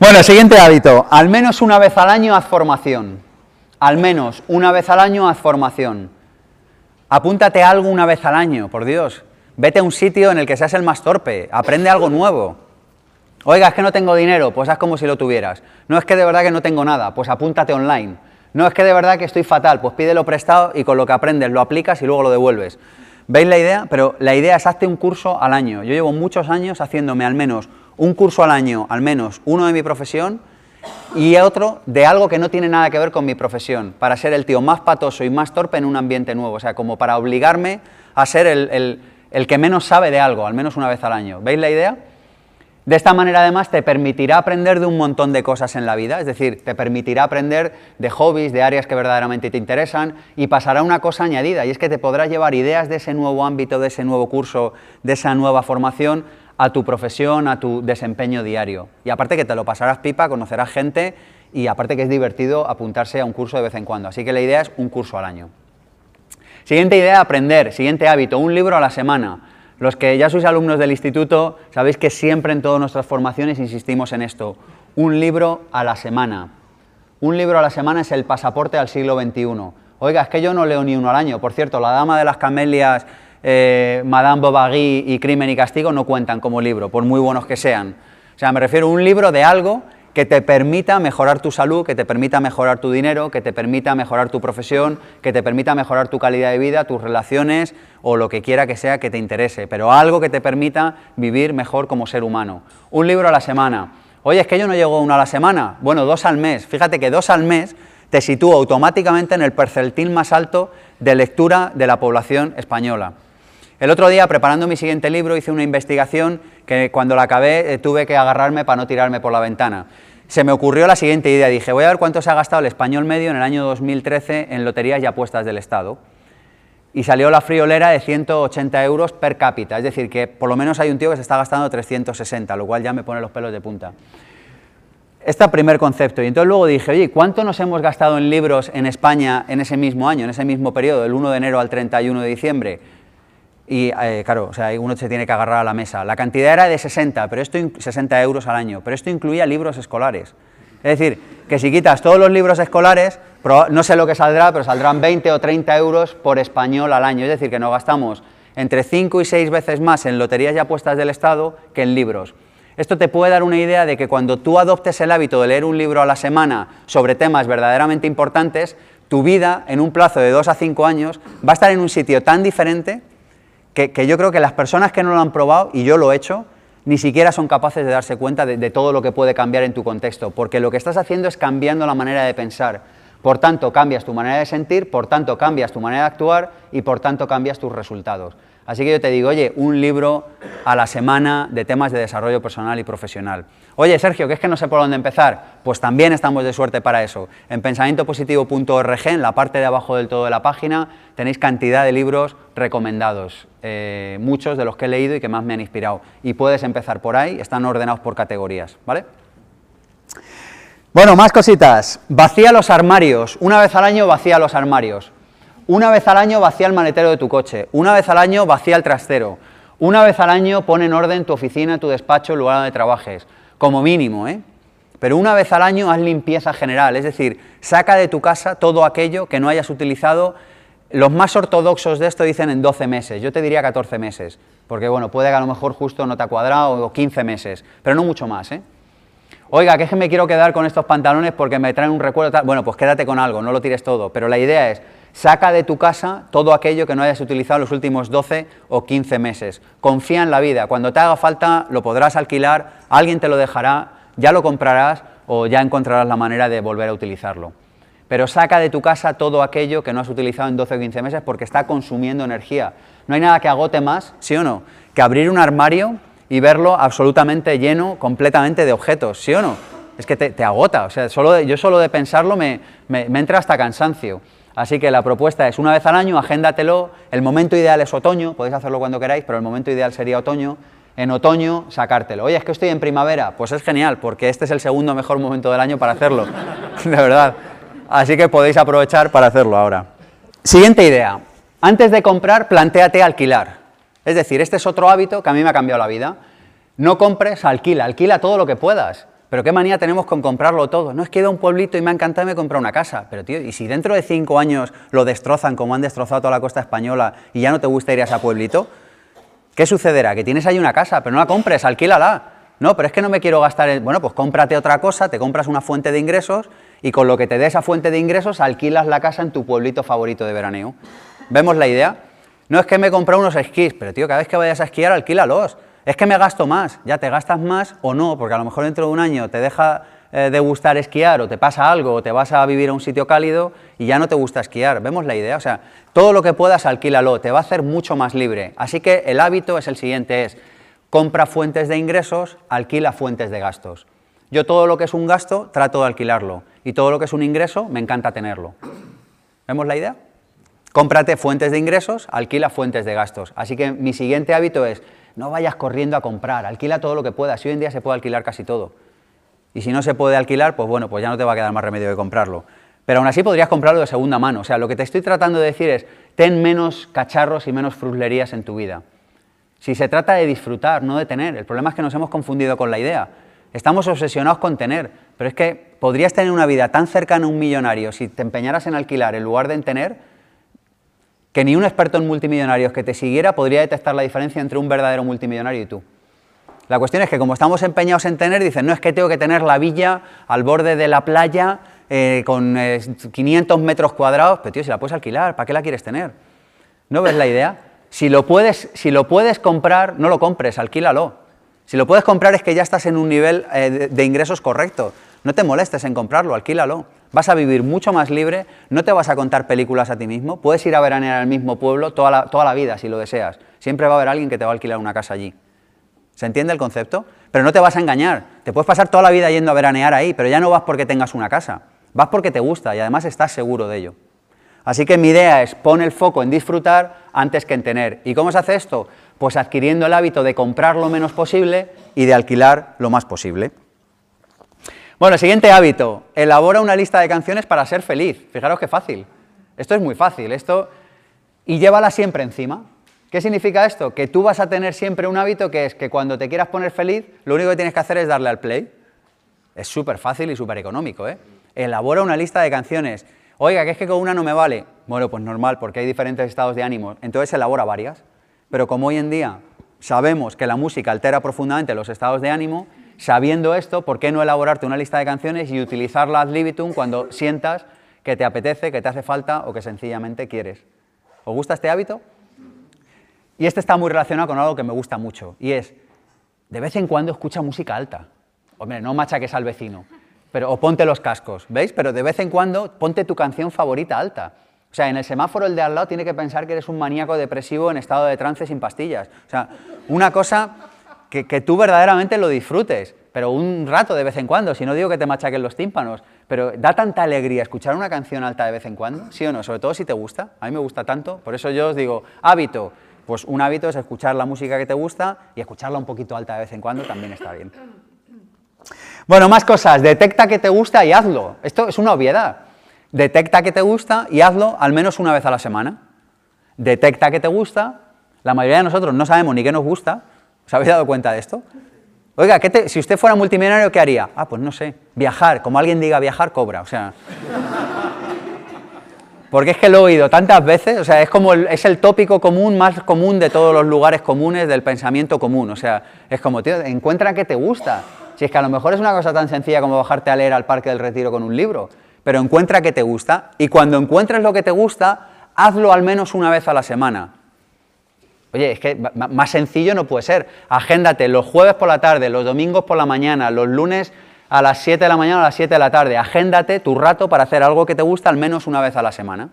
Bueno, siguiente hábito. Al menos una vez al año haz formación. Al menos una vez al año haz formación. Apúntate a algo una vez al año, por Dios. Vete a un sitio en el que seas el más torpe. Aprende algo nuevo. Oiga, es que no tengo dinero, pues haz como si lo tuvieras. No es que de verdad que no tengo nada, pues apúntate online. No es que de verdad que estoy fatal, pues pídelo prestado y con lo que aprendes lo aplicas y luego lo devuelves. ¿Veis la idea? Pero la idea es hazte un curso al año. Yo llevo muchos años haciéndome al menos un curso al año, al menos uno de mi profesión y otro de algo que no tiene nada que ver con mi profesión, para ser el tío más patoso y más torpe en un ambiente nuevo, o sea, como para obligarme a ser el, el- el que menos sabe de algo, al menos una vez al año. ¿Veis la idea? De esta manera además te permitirá aprender de un montón de cosas en la vida, es decir, te permitirá aprender de hobbies, de áreas que verdaderamente te interesan y pasará una cosa añadida y es que te podrás llevar ideas de ese nuevo ámbito, de ese nuevo curso, de esa nueva formación a tu profesión, a tu desempeño diario. Y aparte que te lo pasarás pipa, conocerás gente y aparte que es divertido apuntarse a un curso de vez en cuando. Así que la idea es un curso al año. Siguiente idea, aprender. Siguiente hábito, un libro a la semana. Los que ya sois alumnos del instituto, sabéis que siempre en todas nuestras formaciones insistimos en esto. Un libro a la semana. Un libro a la semana es el pasaporte al siglo XXI. Oiga, es que yo no leo ni uno al año. Por cierto, La Dama de las Camelias, eh, Madame Bovary y Crimen y Castigo no cuentan como libro, por muy buenos que sean. O sea, me refiero a un libro de algo que te permita mejorar tu salud, que te permita mejorar tu dinero, que te permita mejorar tu profesión, que te permita mejorar tu calidad de vida, tus relaciones o lo que quiera que sea que te interese, pero algo que te permita vivir mejor como ser humano. Un libro a la semana. Oye, es que yo no llego uno a la semana. Bueno, dos al mes. Fíjate que dos al mes te sitúa automáticamente en el percentil más alto de lectura de la población española. El otro día, preparando mi siguiente libro, hice una investigación que cuando la acabé eh, tuve que agarrarme para no tirarme por la ventana. Se me ocurrió la siguiente idea, dije, voy a ver cuánto se ha gastado el español medio en el año 2013 en loterías y apuestas del Estado. Y salió la friolera de 180 euros per cápita, es decir, que por lo menos hay un tío que se está gastando 360, lo cual ya me pone los pelos de punta. Este primer concepto. Y entonces luego dije, oye, ¿cuánto nos hemos gastado en libros en España en ese mismo año, en ese mismo periodo, del 1 de enero al 31 de diciembre? Y eh, claro, o sea, uno se tiene que agarrar a la mesa. La cantidad era de 60, pero esto in- 60 euros al año, pero esto incluía libros escolares. Es decir, que si quitas todos los libros escolares, no sé lo que saldrá, pero saldrán 20 o 30 euros por español al año. Es decir, que nos gastamos entre 5 y 6 veces más en loterías y apuestas del Estado que en libros. Esto te puede dar una idea de que cuando tú adoptes el hábito de leer un libro a la semana sobre temas verdaderamente importantes, tu vida en un plazo de 2 a 5 años va a estar en un sitio tan diferente que, yo creo que las personas que no lo han probado, y yo lo he hecho, ni siquiera son capaces de darse cuenta de, de todo lo que puede cambiar en tu contexto, porque lo que estás haciendo es cambiando la manera de pensar. Por tanto, cambias tu manera de sentir, por tanto, cambias tu manera de actuar y por tanto, cambias tus resultados. Así que yo te digo, oye, un libro a la semana de temas de desarrollo personal y profesional. Oye, Sergio, que es que no sé por dónde empezar. Pues también estamos de suerte para eso. En pensamientopositivo.org, en la parte de abajo del todo de la página, tenéis cantidad de libros recomendados. eh, muchos de los que he leído y que más me han inspirado. Y puedes empezar por ahí, están ordenados por categorías, ¿vale? Bueno, más cositas. Vacía los armarios. Una vez al año vacía los armarios. Una vez al año vacía el maletero de tu coche. Una vez al año vacía el trastero. Una vez al año pon en orden tu oficina, tu despacho, el lugar donde trabajes. Como mínimo, ¿eh? Pero una vez al año haz limpieza general. Es decir, saca de tu casa todo aquello que no hayas utilizado Los más ortodoxos de esto dicen en 12 meses, yo te diría 14 meses, porque bueno, puede que a lo mejor justo no te ha cuadrado o 15 meses, pero no mucho más, ¿eh? Oiga, que es que me quiero quedar con estos pantalones porque me traen un recuerdo tal. Bueno, pues quédate con algo, no lo tires todo, pero la idea es, saca de tu casa todo aquello que no hayas utilizado en los últimos 12 o 15 meses. Confía en la vida, cuando te haga falta lo podrás alquilar, alguien te lo dejará, ya lo comprarás o ya encontrarás la manera de volver a utilizarlo. Pero saca de tu casa todo aquello que no has utilizado en 12 o 15 meses porque está consumiendo energía. No hay nada que agote más, ¿sí o no? Que abrir un armario y verlo absolutamente lleno, completamente de objetos, ¿sí o no? Es que te, agota, o sea, solo yo solo de pensarlo me, me, me entra hasta cansancio. Así que la propuesta es una vez al año, agéndatelo, el momento ideal es otoño, podéis hacerlo cuando queráis, pero el momento ideal sería otoño, en otoño sacártelo. Oye, es que estoy en primavera, pues es genial, porque este es el segundo mejor momento del año para hacerlo, de verdad. Así que podéis aprovechar para hacerlo ahora. Siguiente idea. Antes de comprar, plantéate alquilar. Es decir, este es otro hábito que a mí me ha cambiado la vida. No compres, alquila, alquila todo lo que puedas. Pero qué manía tenemos con comprarlo todo. No es que ido a un pueblito y me ha encantado y me comprado una casa. Pero tío, ¿y si dentro de cinco años lo destrozan como han destrozado toda la costa española y ya no te gusta ir a ese pueblito? ¿Qué sucederá? Que tienes ahí una casa, pero no la compres, alquílala. No, pero es que no me quiero gastar. En... Bueno, pues cómprate otra cosa, te compras una fuente de ingresos y con lo que te dé esa fuente de ingresos alquilas la casa en tu pueblito favorito de veraneo. ¿Vemos la idea? No es que me he comprado unos esquís, pero tío, cada vez que vayas a esquiar, alquílalos. Es que me gasto más, ya te gastas más o no, porque a lo mejor dentro de un año te deja eh, de gustar esquiar o te pasa algo o te vas a vivir a un sitio cálido y ya no te gusta esquiar. ¿Vemos la idea? O sea, todo lo que puedas alquílalo, te va a hacer mucho más libre. Así que el hábito es el siguiente, es compra fuentes de ingresos, alquila fuentes de gastos. Yo todo lo que es un gasto trato de alquilarlo y todo lo que es un ingreso me encanta tenerlo. ¿Vemos la idea? Cómprate fuentes de ingresos, alquila fuentes de gastos. Así que mi siguiente hábito es no vayas corriendo a comprar, alquila todo lo que puedas. hoy en día se puede alquilar casi todo. Y si no se puede alquilar, pues bueno, pues ya no te va a quedar más remedio que comprarlo. Pero aún así podrías comprarlo de segunda mano. O sea, lo que te estoy tratando de decir es, ten menos cacharros y menos fruslerías en tu vida. Si se trata de disfrutar, no de tener. El problema es que nos hemos confundido con la idea. Estamos obsesionados con tener, pero es que podrías tener una vida tan cercana a un millonario si te empeñaras en alquilar en lugar de en tener, que ni un experto en multimillonarios que te siguiera podría detectar la diferencia entre un verdadero multimillonario y tú. La cuestión es que como estamos empeñados en tener, dicen, no es que tengo que tener la villa al borde de la playa eh, con 500 eh, metros cuadrados, pero tío, si la puedes alquilar, ¿para qué la quieres tener? ¿No ves la idea? Si lo puedes, si lo puedes comprar, no lo compres, alquílalo. Si lo puedes comprar es que ya estás en un nivel eh, de, ingresos correcto. No te molestes en comprarlo, alquílalo. Vas a vivir mucho más libre, no te vas a contar películas a ti mismo, puedes ir a veranear al mismo pueblo toda la, toda la vida si lo deseas. Siempre va a haber alguien que te va a alquilar una casa allí. ¿Se entiende el concepto? Pero no te vas a engañar. Te puedes pasar toda la vida yendo a veranear ahí, pero ya no vas porque tengas una casa. Vas porque te gusta y además estás seguro de ello. Así que mi idea es pon el foco en disfrutar antes que en tener. ¿Y cómo se hace esto? Pues adquiriendo el hábito de comprar lo menos posible y de alquilar lo más posible. Bueno, siguiente hábito, elabora una lista de canciones para ser feliz. Fijaros qué fácil. Esto es muy fácil, esto y llévala siempre encima. ¿Qué significa esto? Que tú vas a tener siempre un hábito que es que cuando te quieras poner feliz, lo único que tienes que hacer es darle al play. Es súper fácil y súper económico, ¿eh? Elabora una lista de canciones. Oiga, que es que con una no me vale. Bueno, pues normal, porque hay diferentes estados de ánimo. Entonces elabora varias. Pero como hoy en día sabemos que la música altera profundamente los estados de ánimo, sabiendo esto, ¿por qué no elaborarte una lista de canciones y utilizarla ad libitum cuando sientas que te apetece, que te hace falta o que sencillamente quieres? ¿Os gusta este hábito? Y este está muy relacionado con algo que me gusta mucho, y es, de vez en cuando escucha música alta. Hombre, no machaques al vecino, pero, o ponte los cascos, ¿veis? Pero de vez en cuando ponte tu canción favorita alta. O sea, en el semáforo el de al lado tiene que pensar que eres un maníaco depresivo en estado de trance sin pastillas. O sea, una cosa que, tú verdaderamente lo disfrutes, pero un rato de vez en cuando, si no digo que te machaquen los tímpanos, pero da tanta alegría escuchar una canción alta de vez en cuando, ¿sí o no? Sobre todo si te gusta, a mí me gusta tanto, por eso yo os digo, hábito, pues un hábito es escuchar la música que te gusta y escucharla un poquito alta de vez en cuando también está bien. Bueno, más cosas. Detecta que te gusta y hazlo. Esto es una obviedad. Detecta que te gusta y hazlo al menos una vez a la semana. Detecta que te gusta. La mayoría de nosotros no sabemos ni qué nos gusta. ¿Os habéis dado cuenta de esto? Oiga, si usted fuera multimillonario, ¿qué haría? Ah, pues no sé. Viajar. Como alguien diga viajar, cobra. O sea. Porque es que lo he oído tantas veces, o sea, es como el, es el tópico común más común de todos los lugares comunes del pensamiento común. O sea, es como, tío, encuentra qué te gusta. Si es que a lo mejor es una cosa tan sencilla como bajarte a leer al Parque del Retiro con un libro, pero encuentra qué te gusta y cuando encuentres lo que te gusta, hazlo al menos una vez a la semana. Oye, es que más sencillo no puede ser. Agéndate los jueves por la tarde, los domingos por la mañana, los lunes a las 7 de la mañana a las 7 de la tarde. Agéndate tu rato para hacer algo que te gusta al menos una vez a la semana.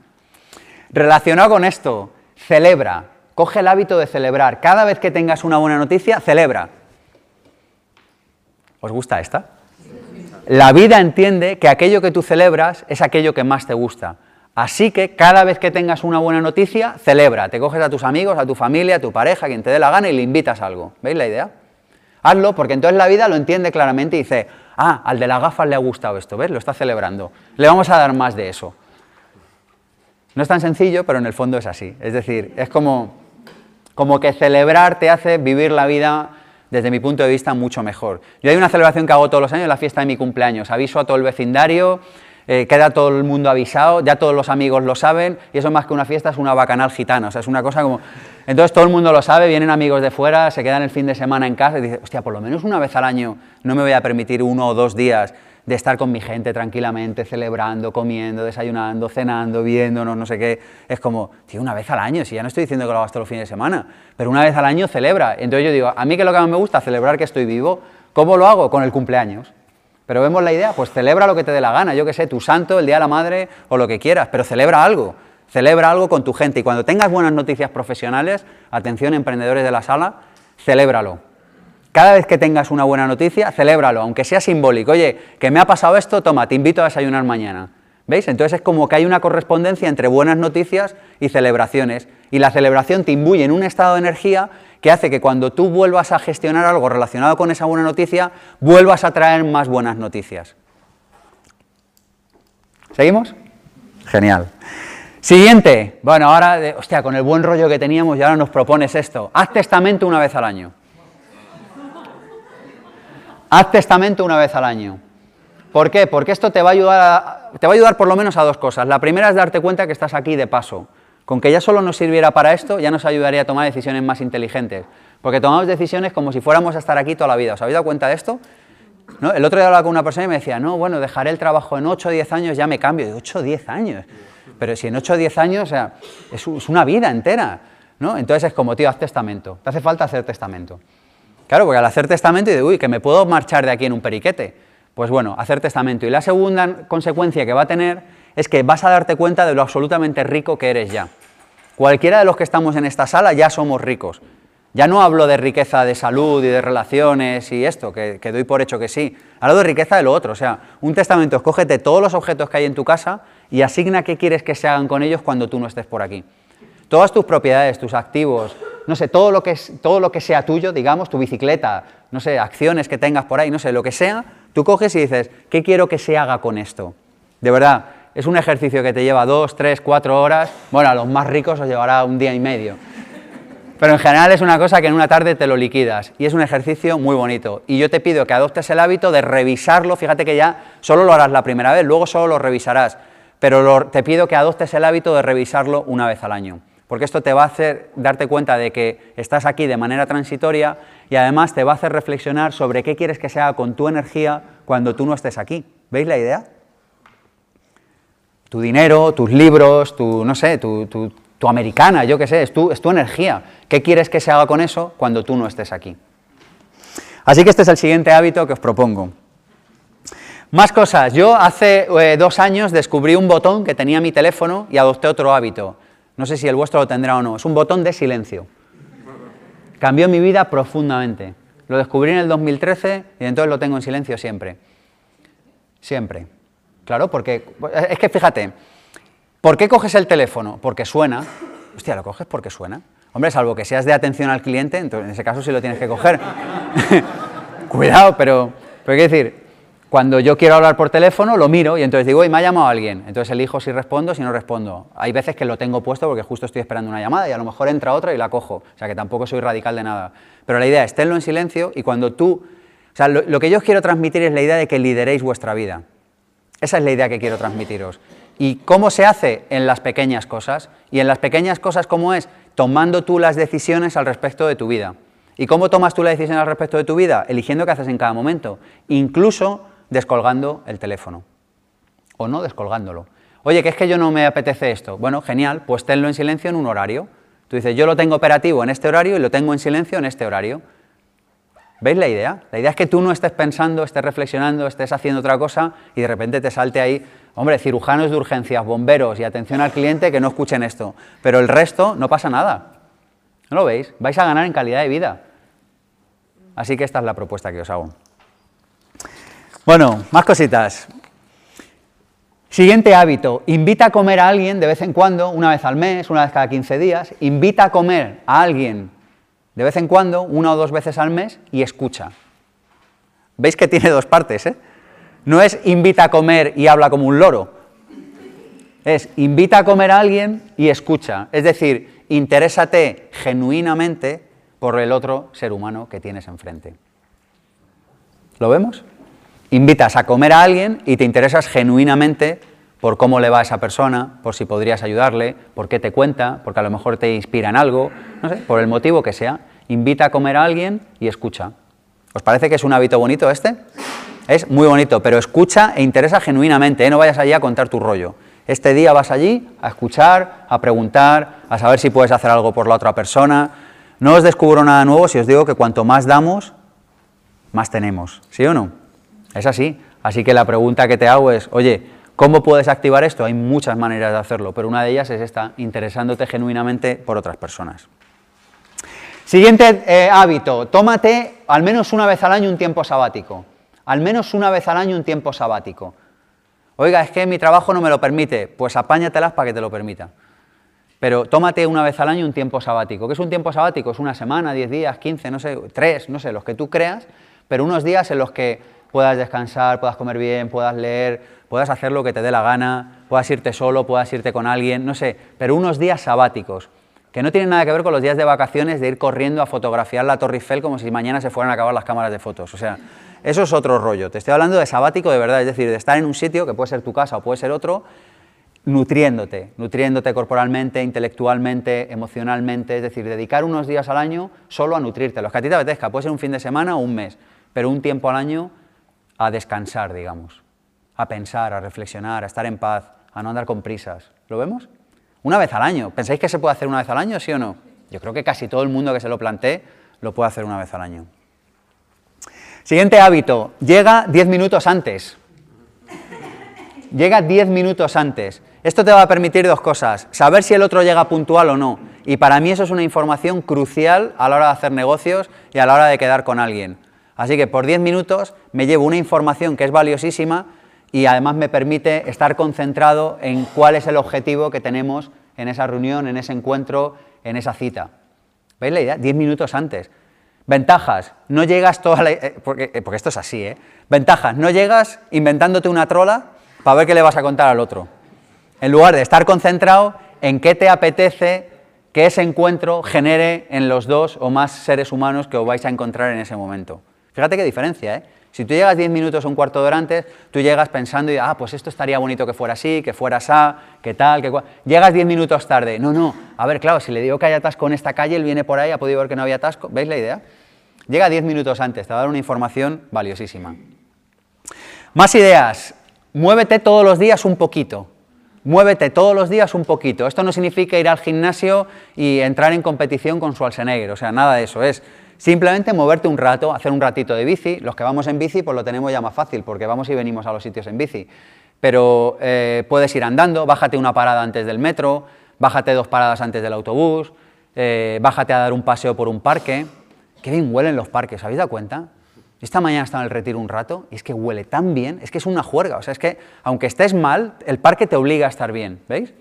Relacionado con esto, celebra. Coge el hábito de celebrar. Cada vez que tengas una buena noticia, celebra. ¿Os gusta esta? La vida entiende que aquello que tú celebras es aquello que más te gusta. Así que cada vez que tengas una buena noticia, celebra. Te coges a tus amigos, a tu familia, a tu pareja, a quien te dé la gana y le invitas algo. ¿Veis la idea? Hazlo porque entonces la vida lo entiende claramente y dice, ah, al de las gafas le ha gustado esto, ¿ves? Lo está celebrando. Le vamos a dar más de eso. No es tan sencillo, pero en el fondo es así. Es decir, es como, como que celebrar te hace vivir la vida, desde mi punto de vista, mucho mejor. Yo hay una celebración que hago todos los años, la fiesta de mi cumpleaños. Aviso a todo el vecindario, eh, queda todo el mundo avisado, ya todos los amigos lo saben, y eso más que una fiesta es una bacanal gitana. O sea, es una cosa como... Entonces todo el mundo lo sabe, vienen amigos de fuera, se quedan el fin de semana en casa y dicen, hostia, por lo menos una vez al año no me voy a permitir uno o dos días de estar con mi gente tranquilamente, celebrando, comiendo, desayunando, cenando, viéndonos, no sé qué. Es como, tío, una vez al año, si ya no estoy diciendo que lo hagas todos los fines de semana, pero una vez al año celebra. Entonces yo digo, a mí que lo que más me gusta, celebrar que estoy vivo, ¿cómo lo hago? Con el cumpleaños. Pero vemos la idea, pues celebra lo que te dé la gana, yo que sé, tu santo, el Día de la Madre o lo que quieras, pero celebra algo. Celebra algo con tu gente y cuando tengas buenas noticias profesionales, atención emprendedores de la sala, celébralo. Cada vez que tengas una buena noticia, celébralo, aunque sea simbólico. Oye, que me ha pasado esto, toma, te invito a desayunar mañana. ¿Veis? Entonces es como que hay una correspondencia entre buenas noticias y celebraciones. Y la celebración te imbuye en un estado de energía que hace que cuando tú vuelvas a gestionar algo relacionado con esa buena noticia, vuelvas a traer más buenas noticias. ¿Seguimos? Genial. Siguiente. Bueno, ahora, de- hostia, con el buen rollo que teníamos y ahora nos propones esto. Haz testamento una vez al año. Haz testamento una vez al año. ¿Por qué? Porque esto te va, a ayudar a- te va a ayudar por lo menos a dos cosas. La primera es darte cuenta que estás aquí de paso. Con que ya solo nos sirviera para esto, ya nos ayudaría a tomar decisiones más inteligentes. Porque tomamos decisiones como si fuéramos a estar aquí toda la vida. ¿Os habéis dado cuenta de esto? ¿No? El otro día hablaba con una persona y me decía, no, bueno, dejaré el trabajo en 8 o 10 años, ya me cambio. De 8 o 10 años. Pero si en 8 o 10 años, o sea, es, una vida entera. ¿no? Entonces es como, tío, haz testamento. Te hace falta hacer testamento. Claro, porque al hacer testamento, y de, uy, que me puedo marchar de aquí en un periquete. Pues bueno, hacer testamento. Y la segunda consecuencia que va a tener es que vas a darte cuenta de lo absolutamente rico que eres ya. Cualquiera de los que estamos en esta sala ya somos ricos. Ya no hablo de riqueza de salud y de relaciones y esto, que, doy por hecho que sí. Hablo de riqueza de lo otro. O sea, un testamento, escógete todos los objetos que hay en tu casa y asigna qué quieres que se hagan con ellos cuando tú no estés por aquí. Todas tus propiedades, tus activos, no sé, todo lo que, todo lo que sea tuyo, digamos, tu bicicleta, no sé, acciones que tengas por ahí, no sé, lo que sea, tú coges y dices, ¿qué quiero que se haga con esto? De verdad, es un ejercicio que te lleva dos, tres, cuatro horas, bueno, a los más ricos os llevará un día y medio. Pero en general es una cosa que en una tarde te lo liquidas y es un ejercicio muy bonito. Y yo te pido que adoptes el hábito de revisarlo, fíjate que ya solo lo harás la primera vez, luego solo lo revisarás, pero te pido que adoptes el hábito de revisarlo una vez al año, porque esto te va a hacer darte cuenta de que estás aquí de manera transitoria y además te va a hacer reflexionar sobre qué quieres que se haga con tu energía cuando tú no estés aquí. ¿Veis la idea? Tu dinero, tus libros, tu, no sé, tu, tu- tu americana, yo qué sé, es tu, es tu energía. ¿Qué quieres que se haga con eso cuando tú no estés aquí? Así que este es el siguiente hábito que os propongo. Más cosas. Yo hace eh, dos años descubrí un botón que tenía mi teléfono y adopté otro hábito. No sé si el vuestro lo tendrá o no. Es un botón de silencio. Cambió mi vida profundamente. Lo descubrí en el 2013 y entonces lo tengo en silencio siempre. Siempre. Claro, porque es que fíjate, ¿por qué coges el teléfono? Porque suena. Hostia, lo coges porque suena. Hombre, salvo que seas de atención al cliente, entonces en ese caso sí lo tienes que coger. Cuidado, pero, pero quiero decir, cuando yo quiero hablar por teléfono, lo miro y entonces digo, oye, me ha llamado alguien. Entonces elijo si respondo, si no respondo. Hay veces que lo tengo puesto porque justo estoy esperando una llamada y a lo mejor entra otra y la cojo. O sea que tampoco soy radical de nada. Pero la idea es tenlo en silencio y cuando tú. O sea, lo, lo que yo os quiero transmitir es la idea de que lideréis vuestra vida. Esa es la idea que quiero transmitiros. ¿Y cómo se hace? En las pequeñas cosas. Y en las pequeñas cosas, ¿cómo es? Tomando tú las decisiones al respecto de tu vida. ¿Y cómo tomas tú la decisión al respecto de tu vida? Eligiendo qué haces en cada momento, incluso descolgando el teléfono o no descolgándolo. Oye, que es que yo no me apetece esto. Bueno, genial, pues tenlo en silencio en un horario. Tú dices, yo lo tengo operativo en este horario y lo tengo en silencio en este horario. ¿Veis la idea? La idea es que tú no estés pensando, estés reflexionando, estés haciendo otra cosa y de repente te salte ahí, hombre, cirujanos de urgencias, bomberos y atención al cliente que no escuchen esto. Pero el resto no pasa nada. ¿No lo veis? Vais a ganar en calidad de vida. Así que esta es la propuesta que os hago. Bueno, más cositas. Siguiente hábito, invita a comer a alguien de vez en cuando, una vez al mes, una vez cada 15 días, invita a comer a alguien de vez en cuando, una o dos veces al mes, y escucha. ¿Veis que tiene dos partes? Eh? No es invita a comer y habla como un loro. Es invita a comer a alguien y escucha. Es decir, interésate genuinamente por el otro ser humano que tienes enfrente. ¿Lo vemos? Invitas a comer a alguien y te interesas genuinamente por cómo le va a esa persona, por si podrías ayudarle, por qué te cuenta, porque a lo mejor te inspira en algo, no sé, por el motivo que sea. Invita a comer a alguien y escucha. ¿Os parece que es un hábito bonito este? Es muy bonito, pero escucha e interesa genuinamente, ¿eh? no vayas allí a contar tu rollo. Este día vas allí a escuchar, a preguntar, a saber si puedes hacer algo por la otra persona. No os descubro nada nuevo si os digo que cuanto más damos, más tenemos. ¿Sí o no? Es así. Así que la pregunta que te hago es, oye, ¿cómo puedes activar esto? Hay muchas maneras de hacerlo, pero una de ellas es esta, interesándote genuinamente por otras personas. Siguiente eh, hábito, tómate al menos una vez al año un tiempo sabático. Al menos una vez al año un tiempo sabático. Oiga, es que mi trabajo no me lo permite, pues apáñatelas para que te lo permita. Pero tómate una vez al año un tiempo sabático. ¿Qué es un tiempo sabático? Es una semana, diez días, quince, no sé, tres, no sé, los que tú creas, pero unos días en los que puedas descansar, puedas comer bien, puedas leer, puedas hacer lo que te dé la gana, puedas irte solo, puedas irte con alguien, no sé, pero unos días sabáticos, que no tienen nada que ver con los días de vacaciones de ir corriendo a fotografiar la Torre Eiffel como si mañana se fueran a acabar las cámaras de fotos. O sea, eso es otro rollo. Te estoy hablando de sabático de verdad, es decir, de estar en un sitio, que puede ser tu casa o puede ser otro, nutriéndote, nutriéndote corporalmente, intelectualmente, emocionalmente, es decir, dedicar unos días al año solo a nutrirte. Los que a ti te apetezca, puede ser un fin de semana o un mes, pero un tiempo al año a descansar, digamos, a pensar, a reflexionar, a estar en paz, a no andar con prisas. ¿Lo vemos? Una vez al año. ¿Pensáis que se puede hacer una vez al año, sí o no? Yo creo que casi todo el mundo que se lo plantee lo puede hacer una vez al año. Siguiente hábito, llega 10 minutos antes. Llega 10 minutos antes. Esto te va a permitir dos cosas, saber si el otro llega puntual o no. Y para mí eso es una información crucial a la hora de hacer negocios y a la hora de quedar con alguien. Así que por 10 minutos me llevo una información que es valiosísima y además me permite estar concentrado en cuál es el objetivo que tenemos en esa reunión, en ese encuentro, en esa cita. ¿Veis la idea? 10 minutos antes. Ventajas, no llegas toda la... eh, porque, eh, porque esto es así, ¿eh? Ventajas, no llegas inventándote una trola para ver qué le vas a contar al otro. En lugar de estar concentrado en qué te apetece que ese encuentro genere en los dos o más seres humanos que os vais a encontrar en ese momento. Fíjate qué diferencia, ¿eh? Si tú llegas 10 minutos o un cuarto de hora antes, tú llegas pensando y, ah, pues esto estaría bonito que fuera así, que fuera así, que tal, que cual. Llegas 10 minutos tarde. No, no. A ver, claro, si le digo que hay atasco en esta calle, él viene por ahí, ha podido ver que no había atasco. ¿Veis la idea? Llega 10 minutos antes, te va a dar una información valiosísima. Más ideas. Muévete todos los días un poquito. Muévete todos los días un poquito. Esto no significa ir al gimnasio y entrar en competición con Schwarzenegger, o sea, nada de eso. Es Simplemente moverte un rato, hacer un ratito de bici. Los que vamos en bici, pues lo tenemos ya más fácil, porque vamos y venimos a los sitios en bici. Pero eh, puedes ir andando, bájate una parada antes del metro, bájate dos paradas antes del autobús, eh, bájate a dar un paseo por un parque. Qué bien huelen los parques, ¿habéis dado cuenta? Esta mañana estaba en el retiro un rato y es que huele tan bien, es que es una juerga. O sea, es que aunque estés mal, el parque te obliga a estar bien, ¿veis?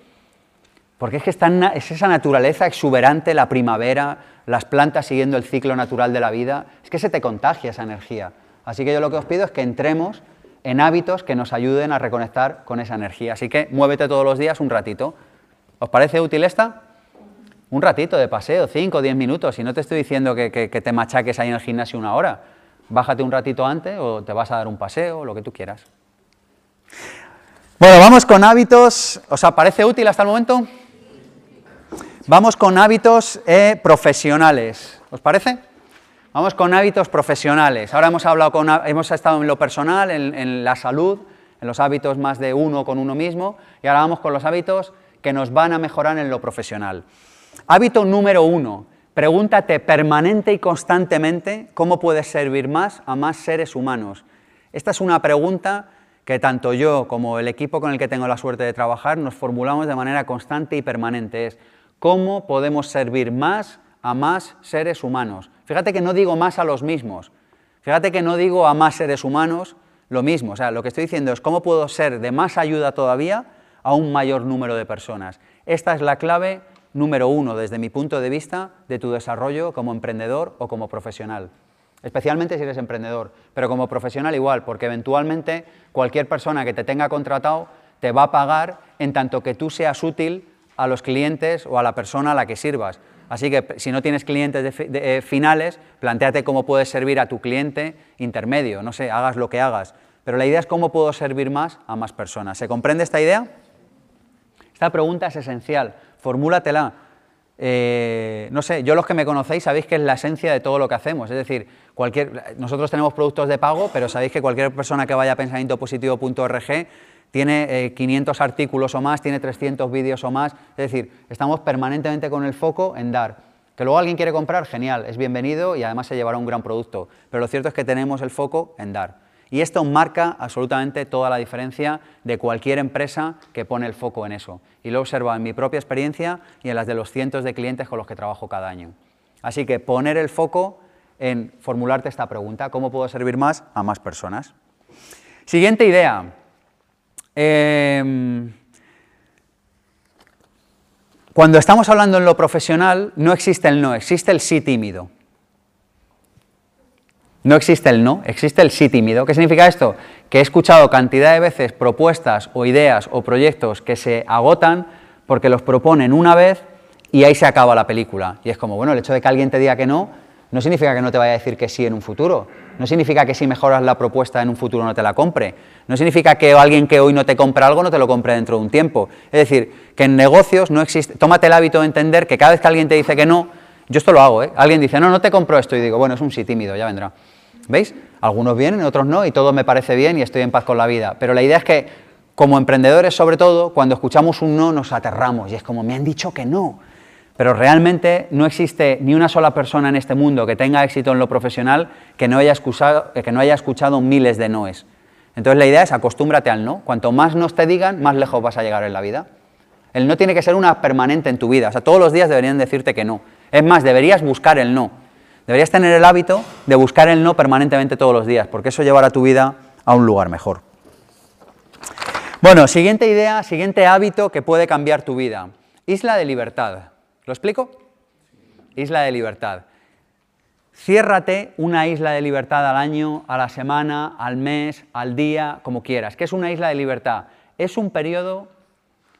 Porque es que es esa naturaleza exuberante, la primavera, las plantas siguiendo el ciclo natural de la vida, es que se te contagia esa energía. Así que yo lo que os pido es que entremos en hábitos que nos ayuden a reconectar con esa energía. Así que muévete todos los días un ratito. ¿Os parece útil esta? Un ratito de paseo, 5 o 10 minutos. Y no te estoy diciendo que, que- que te machaques ahí en el gimnasio una hora. Bájate un ratito antes o te vas a dar un paseo, lo que tú quieras. Bueno, vamos con hábitos. ¿Os parece útil hasta el momento? Vamos con hábitos eh, profesionales. ¿Os parece? Vamos con hábitos profesionales. Ahora hemos, hablado con, hemos estado en lo personal, en, la salud, en los hábitos más de uno con uno mismo, y ahora vamos con los hábitos que nos van a mejorar en lo profesional. Hábito número uno, pregúntate permanente y constantemente cómo puedes servir más a más seres humanos. Esta es una pregunta que tanto yo como el equipo con el que tengo la suerte de trabajar nos formulamos de manera constante y permanente. Cómo podemos servir más a más seres humanos. Fíjate que no digo más a los mismos. Fíjate que no digo a más seres humanos lo mismo. O sea, lo que estoy diciendo es cómo puedo ser de más ayuda todavía a un mayor número de personas. Esta es la clave número uno, desde mi punto de vista, de tu desarrollo como emprendedor o como profesional. Especialmente si eres emprendedor, pero como profesional igual, porque eventualmente cualquier persona que te tenga contratado te va a pagar en tanto que tú seas útil a los clientes o a la persona a la que sirvas. Así que si no tienes clientes eh, finales, planteate cómo puedes servir a tu cliente intermedio, no sé, hagas lo que hagas. Pero la idea es cómo puedo servir más a más personas. ¿Se comprende esta idea? Esta pregunta es esencial, formúlatela. Eh, no sé, yo los que me conocéis sabéis que es la esencia de todo lo que hacemos. Es decir, nosotros tenemos productos de pago, pero sabéis que cualquier persona que vaya a pensamientopositivo.org tiene 500 eh, artículos o más, tiene 300 vídeos o más. Es decir, estamos permanentemente con el foco en dar. Que luego alguien quiere comprar, genial, es bienvenido y además se llevará un gran producto. Pero lo cierto es que tenemos el foco en dar. Y esto marca absolutamente toda la diferencia de cualquier empresa que pone el foco en eso. Y lo he observado en mi propia experiencia y en las de los cientos de clientes con los que trabajo cada año. Así que poner el foco en formularte esta pregunta, ¿cómo puedo servir más a más personas? Siguiente idea. Em, cuando estamos hablando en lo profesional, no existe el no, existe el sí tímido. No existe el no, existe el sí tímido. ¿Qué significa esto? Que he escuchado cantidad de veces propuestas o ideas o proyectos que se agotan porque los proponen una vez y ahí se acaba la película. Y es como, bueno, el hecho de que alguien te diga que no, no significa que no te vaya a decir que sí en un futuro. No significa que si mejoras la propuesta en un futuro no te la compre. No significa que alguien que hoy no te compra algo no te lo compre dentro de un tiempo. Es decir, que en negocios no existe. Tómate el hábito de entender que cada vez que alguien te dice que no, yo esto lo hago, ¿eh? Alguien dice, no, no te compro esto. Y digo, bueno, es un sí tímido, ya vendrá. ¿Veis? Algunos vienen, otros no, y todo me parece bien y estoy en paz con la vida. Pero la idea es que, como emprendedores sobre todo, cuando escuchamos un no nos aterramos y es como, me han dicho que no. Pero realmente no existe ni una sola persona en este mundo que tenga éxito en lo profesional que no haya escuchado, que no haya escuchado miles de noes. Entonces la idea es acostúmbrate al no. Cuanto más nos te digan, más lejos vas a llegar en la vida. El no tiene que ser una permanente en tu vida. O sea, todos los días deberían decirte que no. Es más, deberías buscar el no. Deberías tener el hábito de buscar el no permanentemente todos los días, porque eso llevará tu vida a un lugar mejor. Bueno, siguiente idea, siguiente hábito que puede cambiar tu vida. Isla de libertad. ¿Lo explico? Isla de libertad. Ciérrate una isla de libertad al año, a la semana, al mes, al día, como quieras. ¿Qué es una isla de libertad? Es un periodo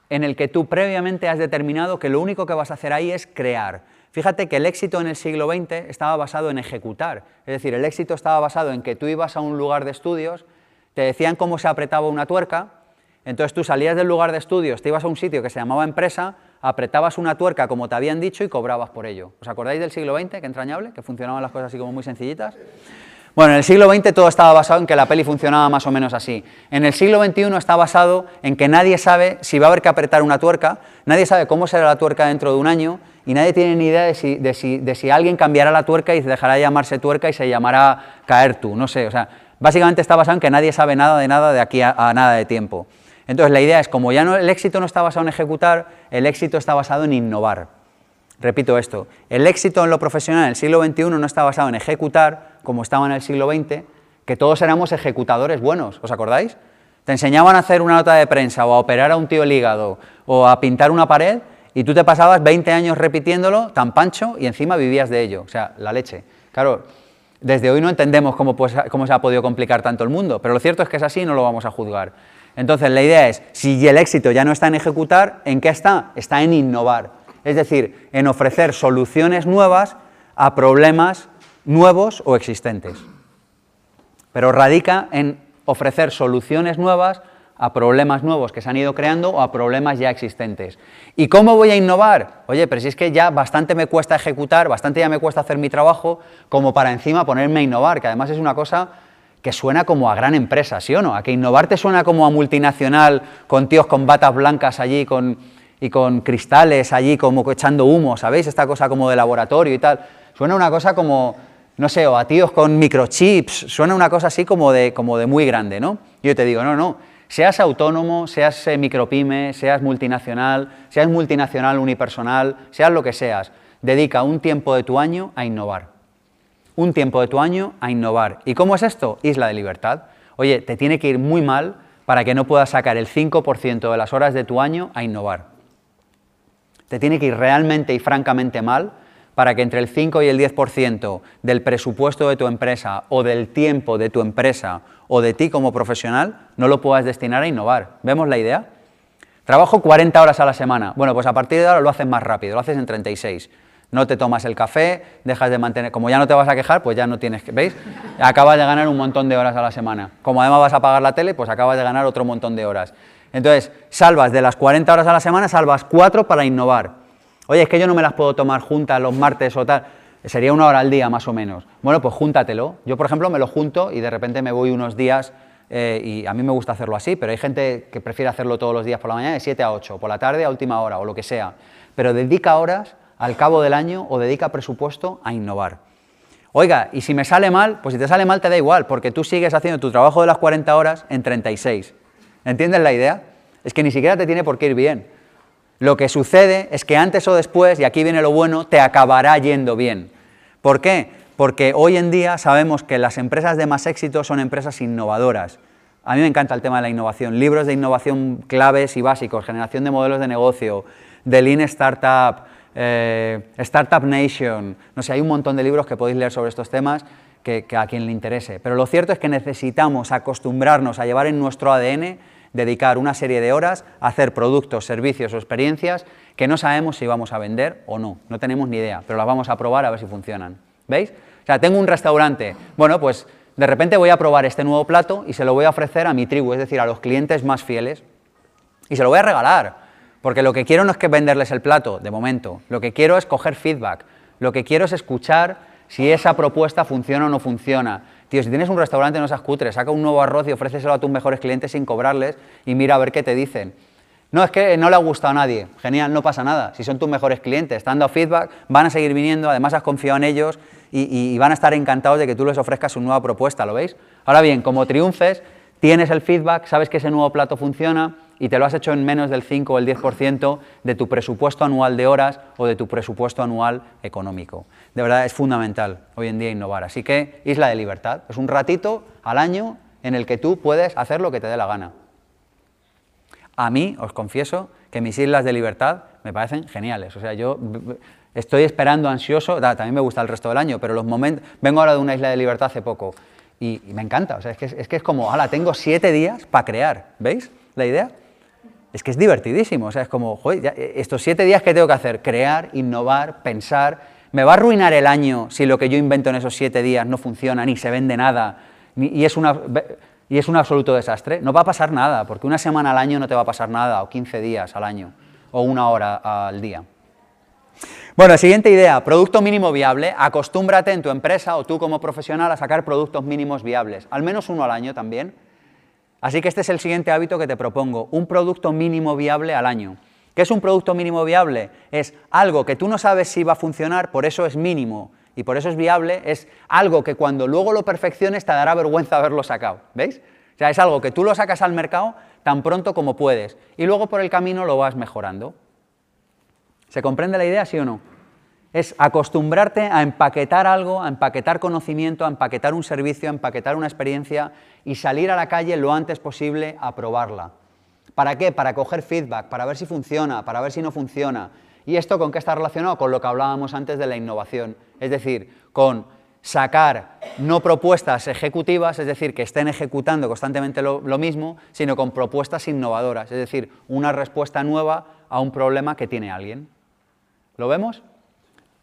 en el que tú previamente has determinado que lo único que vas a hacer ahí es crear. Fíjate que el éxito en el siglo XX estaba basado en ejecutar, es decir, el éxito estaba basado en que tú ibas a un lugar de estudios, te decían cómo se apretaba una tuerca, entonces tú salías del lugar de estudios, te ibas a un sitio que se llamaba empresa, apretabas una tuerca como te habían dicho y cobrabas por ello. ¿Os acordáis del siglo XX? Qué entrañable, que funcionaban las cosas así como muy sencillitas. Bueno, en el siglo XX todo estaba basado en que la peli funcionaba más o menos así. En el siglo XXI está basado en que nadie sabe si va a haber que apretar una tuerca, nadie sabe cómo será la tuerca dentro de un año y nadie tiene ni idea de si, alguien cambiará la tuerca y dejará de llamarse tuerca y se llamará caer tú, no sé, o sea, básicamente está basado en que nadie sabe nada de nada de aquí a, nada de tiempo. Entonces la idea es, como ya el éxito no está basado en ejecutar, el éxito está basado en innovar. Repito esto, el éxito en lo profesional en el siglo XXI no está basado en ejecutar, como estaba en el siglo XX, que todos éramos ejecutadores buenos, ¿os acordáis? Te enseñaban a hacer una nota de prensa o a operar a un tío el hígado o a pintar una pared y tú te pasabas 20 años repitiéndolo tan pancho y encima vivías de ello, o sea, la leche. Claro, desde hoy no entendemos cómo, cómo se ha podido complicar tanto el mundo, pero lo cierto es que es así y no lo vamos a juzgar. Entonces, la idea es, si el éxito ya no está en ejecutar, ¿en qué está? Está en innovar, es decir, en ofrecer soluciones nuevas a problemas nuevos o existentes. Pero radica en ofrecer soluciones nuevas a problemas nuevos que se han ido creando o a problemas ya existentes. ¿Y cómo voy a innovar? Oye, pero si es que ya bastante me cuesta ejecutar, bastante ya me cuesta hacer mi trabajo, como para encima ponerme a innovar, que además es una cosa que suena como a gran empresa, ¿sí o no? A que innovar te suena como a multinacional, con tíos con batas blancas allí con, y con cristales allí como echando humo, ¿sabéis? Esta cosa como de laboratorio y tal. Suena una cosa como, no sé, o a tíos con microchips, suena una cosa así como de, como de muy grande, ¿no? Yo te digo, no, no, Seas autónomo, seas eh, micropyme, seas multinacional, seas multinacional unipersonal, seas lo que seas, dedica un tiempo de tu año a innovar. Un tiempo de tu año a innovar. ¿Y cómo es esto? Isla de libertad. Oye, te tiene que ir muy mal para que no puedas sacar el 5% de las horas de tu año a innovar. Te tiene que ir realmente y francamente mal para que entre el 5 y el 10% del presupuesto de tu empresa o del tiempo de tu empresa o de ti como profesional no lo puedas destinar a innovar. ¿Vemos la idea? Trabajo 40 horas a la semana. Bueno, pues a partir de ahora lo haces más rápido, lo haces en 36. No te tomas el café, dejas de mantener, como ya no te vas a quejar, pues ya no tienes que, ¿veis? Acabas de ganar un montón de horas a la semana. Como además vas a pagar la tele, pues acabas de ganar otro montón de horas. Entonces, salvas de las 40 horas a la semana, salvas 4 para innovar. Oye, es que yo no me las puedo tomar juntas los martes o tal. Sería una hora al día más o menos. Bueno, pues júntatelo. Yo, por ejemplo, me lo junto y de repente me voy unos días eh, y a mí me gusta hacerlo así, pero hay gente que prefiere hacerlo todos los días por la mañana de 7 a 8, por la tarde a última hora o lo que sea. Pero dedica horas al cabo del año o dedica presupuesto a innovar. Oiga, y si me sale mal, pues si te sale mal te da igual, porque tú sigues haciendo tu trabajo de las 40 horas en 36. ¿Entiendes la idea? Es que ni siquiera te tiene por qué ir bien. Lo que sucede es que antes o después, y aquí viene lo bueno, te acabará yendo bien. ¿Por qué? Porque hoy en día sabemos que las empresas de más éxito son empresas innovadoras. A mí me encanta el tema de la innovación, libros de innovación claves y básicos, generación de modelos de negocio, de Lean Startup, eh, Startup Nation, no sé, hay un montón de libros que podéis leer sobre estos temas que, que a quien le interese. Pero lo cierto es que necesitamos acostumbrarnos a llevar en nuestro ADN dedicar una serie de horas a hacer productos, servicios o experiencias que no sabemos si vamos a vender o no, no tenemos ni idea, pero las vamos a probar a ver si funcionan. ¿Veis? O sea, tengo un restaurante, bueno, pues de repente voy a probar este nuevo plato y se lo voy a ofrecer a mi tribu, es decir, a los clientes más fieles, y se lo voy a regalar, porque lo que quiero no es que venderles el plato, de momento, lo que quiero es coger feedback, lo que quiero es escuchar si esa propuesta funciona o no funciona, Tío, si tienes un restaurante no seas cutre, saca un nuevo arroz y ofréceselo a tus mejores clientes sin cobrarles y mira a ver qué te dicen. No, es que no le ha gustado a nadie. Genial, no pasa nada. Si son tus mejores clientes, te han dado feedback, van a seguir viniendo, además has confiado en ellos y, y van a estar encantados de que tú les ofrezcas una nueva propuesta, ¿lo veis? Ahora bien, como triunfes, tienes el feedback, sabes que ese nuevo plato funciona y te lo has hecho en menos del 5 o el 10% de tu presupuesto anual de horas o de tu presupuesto anual económico de verdad es fundamental hoy en día innovar. Así que Isla de Libertad es un ratito al año en el que tú puedes hacer lo que te dé la gana. A mí, os confieso, que mis islas de libertad me parecen geniales. O sea, yo estoy esperando ansioso, también me gusta el resto del año, pero los momentos, vengo ahora de una isla de libertad hace poco y, me encanta. O sea, es que es, que es como, ala, tengo siete días para crear. ¿Veis la idea? Es que es divertidísimo. O sea, es como, joder, estos siete días que tengo que hacer, crear, innovar, pensar ¿Me va a arruinar el año si lo que yo invento en esos siete días no funciona, ni se vende nada, y, es y es un absoluto desastre? No va a pasar nada, porque una semana al año no te va a pasar nada, o 15 días al año, o una hora al día. Bueno, siguiente idea, producto mínimo viable. Acostúmbrate en tu empresa o tú como profesional a sacar productos mínimos viables, al menos uno al año también. Así que este es el siguiente hábito que te propongo, un producto mínimo viable al año. ¿Qué es un producto mínimo viable? Es algo que tú no sabes si va a funcionar, por eso es mínimo y por eso es viable, es algo que cuando luego lo perfecciones te dará vergüenza haberlo sacado, ¿veis? O sea, es algo que tú lo sacas al mercado tan pronto como puedes y luego por el camino lo vas mejorando. ¿Se comprende la idea, sí o no? Es acostumbrarte a empaquetar algo, a empaquetar conocimiento, a empaquetar un servicio, a empaquetar una experiencia y salir a la calle lo antes posible a probarla. ¿Para qué? Para coger feedback, para ver si funciona, para ver si no funciona. ¿Y esto con qué está relacionado? Con lo que hablábamos antes de la innovación. Es decir, con sacar no propuestas ejecutivas, es decir, que estén ejecutando constantemente lo, mismo, sino con propuestas innovadoras, es decir, una respuesta nueva a un problema que tiene alguien. ¿Lo vemos?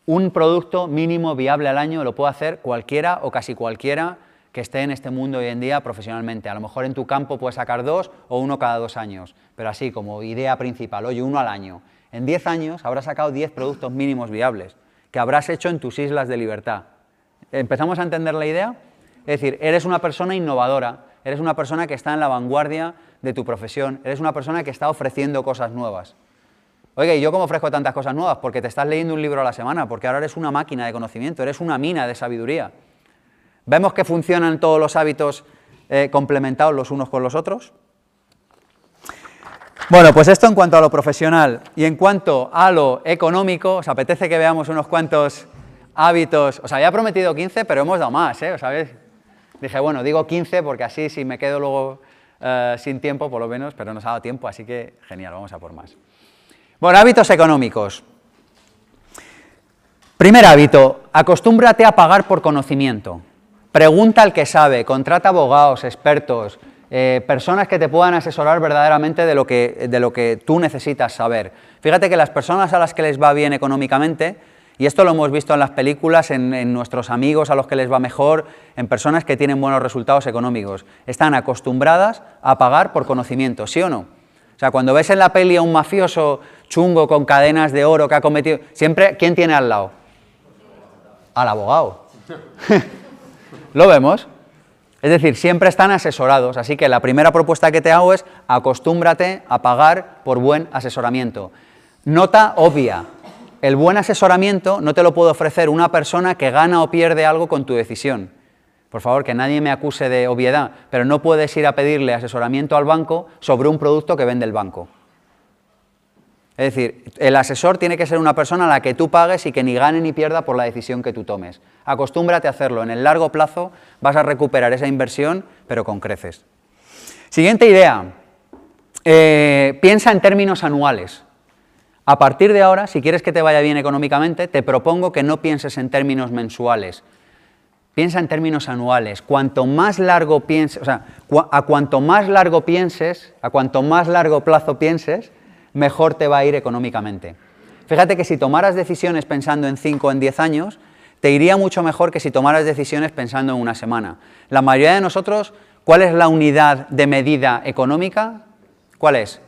Un producto mínimo viable al año lo puede hacer cualquiera o casi cualquiera que esté en este mundo hoy en día profesionalmente. A lo mejor en tu campo puedes sacar dos o uno cada dos años, pero así como idea principal, oye, uno al año. En 10 años habrás sacado 10 productos mínimos viables que habrás hecho en tus islas de libertad. ¿Empezamos a entender la idea? Es decir, eres una persona innovadora, eres una persona que está en la vanguardia de tu profesión, eres una persona que está ofreciendo cosas nuevas. Oye, ¿y yo cómo ofrezco tantas cosas nuevas? Porque te estás leyendo un libro a la semana, porque ahora eres una máquina de conocimiento, eres una mina de sabiduría. ¿Vemos que funcionan todos los hábitos eh, complementados los unos con los otros? Bueno, pues esto en cuanto a lo profesional y en cuanto a lo económico, os apetece que veamos unos cuantos hábitos. Os había prometido 15, pero hemos dado más, ¿eh? Dije, bueno, digo 15 porque así si me quedo luego eh, sin tiempo, por lo menos, pero nos ha dado tiempo, así que genial, vamos a por más. Bueno, hábitos económicos. Primer hábito, acostúmbrate a pagar por conocimiento. Pregunta al que sabe, contrata abogados, expertos, eh, personas que te puedan asesorar verdaderamente de lo, que, de lo que tú necesitas saber. Fíjate que las personas a las que les va bien económicamente, y esto lo hemos visto en las películas, en, en, nuestros amigos a los que les va mejor, en personas que tienen buenos resultados económicos, están acostumbradas a pagar por conocimiento, ¿sí o no? O sea, cuando ves en la peli a un mafioso chungo con cadenas de oro que ha cometido, siempre, ¿quién tiene al lado? Al abogado. ¿Lo vemos? Es decir, siempre están asesorados, así que la primera propuesta que te hago es acostúmbrate a pagar por buen asesoramiento. Nota obvia, el buen asesoramiento no te lo puede ofrecer una persona que gana o pierde algo con tu decisión. Por favor, que nadie me acuse de obviedad, pero no puedes ir a pedirle asesoramiento al banco sobre un producto que vende el banco. Es decir, el asesor tiene que ser una persona a la que tú pagues y que ni gane ni pierda por la decisión que tú tomes. Acostúmbrate a hacerlo. En el largo plazo vas a recuperar esa inversión, pero con creces. Siguiente idea. Eh, piensa en términos anuales. A partir de ahora, si quieres que te vaya bien económicamente, te propongo que no pienses en términos mensuales. Piensa en términos anuales. Cuanto más largo pienses, o sea, a cuanto más largo pienses, a cuanto más largo plazo pienses, mejor te va a ir económicamente. Fíjate que si tomaras decisiones pensando en 5 o en 10 años, te iría mucho mejor que si tomaras decisiones pensando en una semana. La mayoría de nosotros, ¿cuál es la unidad de medida económica? ¿Cuál es?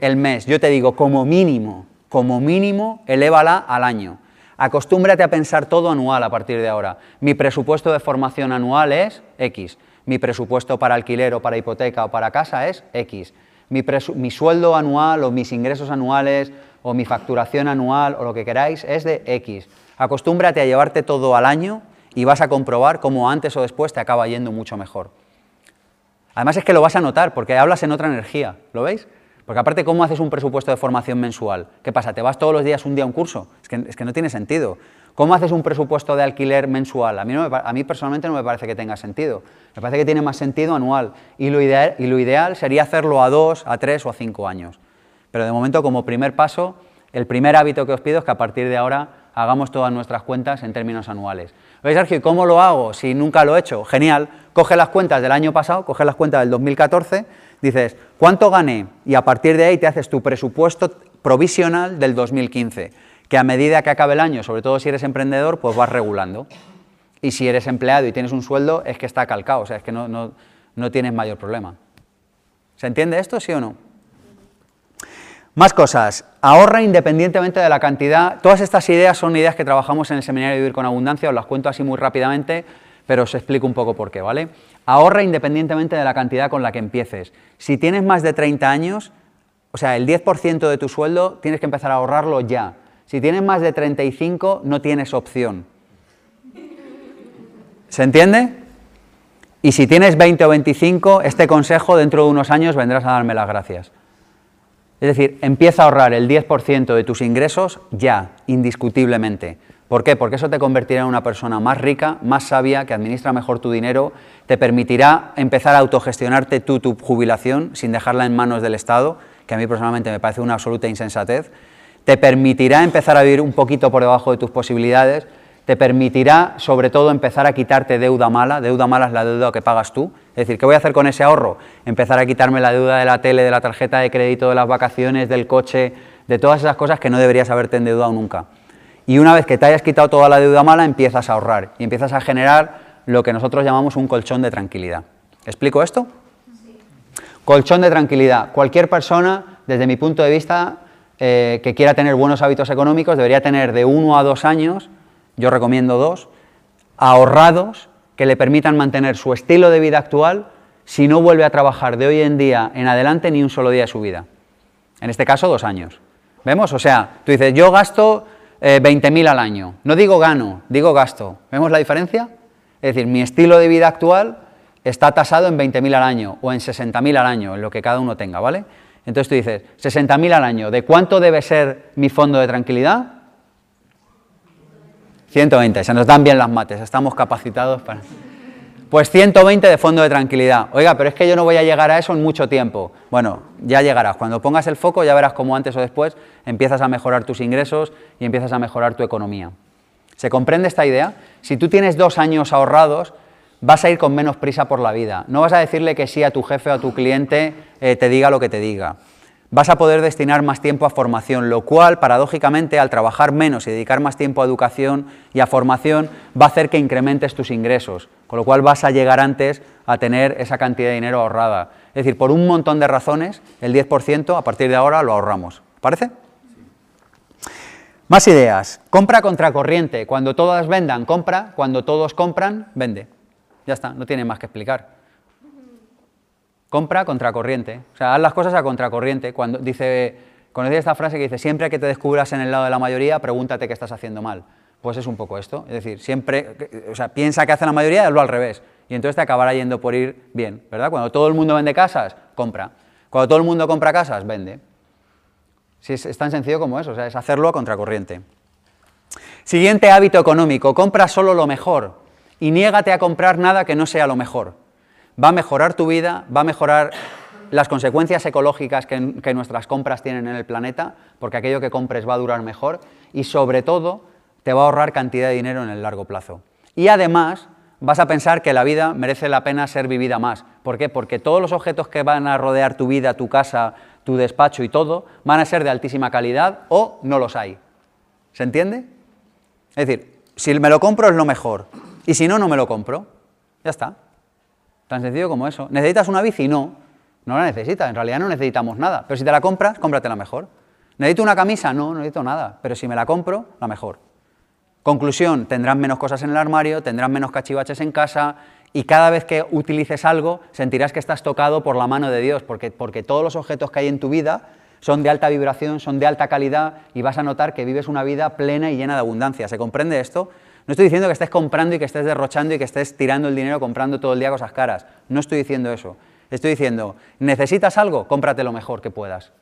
El mes. Yo te digo, como mínimo, como mínimo, elévala al año. Acostúmbrate a pensar todo anual a partir de ahora. Mi presupuesto de formación anual es X. Mi presupuesto para alquiler o para hipoteca o para casa es X. Mi, sueldo anual o mis ingresos anuales o mi facturación anual o lo que queráis es de X. Acostúmbrate a llevarte todo al año y vas a comprobar cómo antes o después te acaba yendo mucho mejor. Además es que lo vas a notar porque hablas en otra energía, ¿lo veis? Porque aparte, ¿cómo haces un presupuesto de formación mensual? ¿Qué pasa? ¿Te vas todos los días un día a un curso? Es que, es que no tiene sentido. ¿Cómo haces un presupuesto de alquiler mensual? A mí, personalmente no me parece que tenga sentido. Me parece que tiene más sentido anual. Y lo, ideal, y lo ideal sería hacerlo a dos, a tres o a cinco años. Pero de momento, como primer paso, el primer hábito que os pido es que a partir de ahora hagamos todas nuestras cuentas en términos anuales. Oye, Sergio, ¿cómo lo hago si nunca lo he hecho? Genial. Coge las cuentas del año pasado, coge las cuentas del 2014, dices, ¿cuánto gané? Y a partir de ahí te haces tu presupuesto provisional del 2015 que a medida que acabe el año, sobre todo si eres emprendedor, pues vas regulando. Y si eres empleado y tienes un sueldo, es que está calcado, o sea, es que no, no, no tienes mayor problema. ¿Se entiende esto, sí o no? Más cosas. Ahorra independientemente de la cantidad. Todas estas ideas son ideas que trabajamos en el seminario de Vivir con Abundancia, os las cuento así muy rápidamente, pero os explico un poco por qué, ¿vale? Ahorra independientemente de la cantidad con la que empieces. Si tienes más de 30 años, o sea, el 10% de tu sueldo, tienes que empezar a ahorrarlo ya. Si tienes más de 35, no tienes opción. ¿Se entiende? Y si tienes 20 o 25, este consejo dentro de unos años vendrás a darme las gracias. Es decir, empieza a ahorrar el 10% de tus ingresos ya, indiscutiblemente. ¿Por qué? Porque eso te convertirá en una persona más rica, más sabia, que administra mejor tu dinero, te permitirá empezar a autogestionarte tú tu jubilación sin dejarla en manos del Estado, que a mí personalmente me parece una absoluta insensatez, te permitirá empezar a vivir un poquito por debajo de tus posibilidades, te permitirá sobre todo empezar a quitarte deuda mala, deuda mala es la deuda que pagas tú, es decir, ¿qué voy a hacer con ese ahorro? Empezar a quitarme la deuda de la tele, de la tarjeta de crédito, de las vacaciones, del coche, de todas esas cosas que no deberías haberte endeudado nunca. Y una vez que te hayas quitado toda la deuda mala, empiezas a ahorrar y empiezas a generar lo que nosotros llamamos un colchón de tranquilidad. ¿Explico esto? Colchón de tranquilidad. Cualquier persona, desde mi punto de vista, eh, que quiera tener buenos hábitos económicos, debería tener de uno a dos años, yo recomiendo dos, ahorrados que le permitan mantener su estilo de vida actual si no vuelve a trabajar de hoy en día en adelante ni un solo día de su vida. En este caso, dos años. ¿Vemos? O sea, tú dices, yo gasto 20.000 eh, al año. No digo gano, digo gasto. ¿Vemos la diferencia? Es decir, mi estilo de vida actual está tasado en 20.000 al año o en 60.000 al año, en lo que cada uno tenga, ¿vale? Entonces tú dices, 60.000 al año, ¿de cuánto debe ser mi fondo de tranquilidad? 120, se nos dan bien las mates, estamos capacitados para... Pues 120 de fondo de tranquilidad. Oiga, pero es que yo no voy a llegar a eso en mucho tiempo. Bueno, ya llegarás. Cuando pongas el foco ya verás cómo antes o después empiezas a mejorar tus ingresos y empiezas a mejorar tu economía. ¿Se comprende esta idea? Si tú tienes dos años ahorrados, vas a ir con menos prisa por la vida. No vas a decirle que sí a tu jefe o a tu cliente eh, te diga lo que te diga vas a poder destinar más tiempo a formación, lo cual, paradójicamente, al trabajar menos y dedicar más tiempo a educación y a formación, va a hacer que incrementes tus ingresos, con lo cual vas a llegar antes a tener esa cantidad de dinero ahorrada. Es decir, por un montón de razones, el 10% a partir de ahora lo ahorramos. ¿Parece? Más ideas. Compra contracorriente. Cuando todas vendan, compra. Cuando todos compran, vende. Ya está, no tiene más que explicar. Compra contracorriente. O sea, haz las cosas a contracorriente. Cuando dice, conocéis esta frase que dice, siempre que te descubras en el lado de la mayoría, pregúntate qué estás haciendo mal. Pues es un poco esto. Es decir, siempre, o sea, piensa que hace la mayoría hazlo al revés. Y entonces te acabará yendo por ir bien, ¿verdad? Cuando todo el mundo vende casas, compra. Cuando todo el mundo compra casas, vende. Si es, es tan sencillo como eso, o sea, es hacerlo a contracorriente. Siguiente hábito económico, compra solo lo mejor y niégate a comprar nada que no sea lo mejor va a mejorar tu vida, va a mejorar las consecuencias ecológicas que, nuestras compras tienen en el planeta, porque aquello que compres va a durar mejor y sobre todo te va a ahorrar cantidad de dinero en el largo plazo. Y además vas a pensar que la vida merece la pena ser vivida más. ¿Por qué? Porque todos los objetos que van a rodear tu vida, tu casa, tu despacho y todo, van a ser de altísima calidad o no los hay. ¿Se entiende? Es decir, si me lo compro es lo mejor y si no, no me lo compro. Ya está. Tan sencillo como eso. ¿Necesitas una bici? No, no la necesitas. En realidad no necesitamos nada. Pero si te la compras, cómpratela mejor. ¿Necesito una camisa? No, no necesito nada. Pero si me la compro, la mejor. Conclusión, tendrás menos cosas en el armario, tendrás menos cachivaches en casa y cada vez que utilices algo sentirás que estás tocado por la mano de Dios, porque, porque todos los objetos que hay en tu vida son de alta vibración, son de alta calidad y vas a notar que vives una vida plena y llena de abundancia. ¿Se comprende esto? No estoy diciendo que estés comprando y que estés derrochando y que estés tirando el dinero comprando todo el día cosas caras. No estoy diciendo eso. Estoy diciendo, ¿necesitas algo? Cómprate lo mejor que puedas.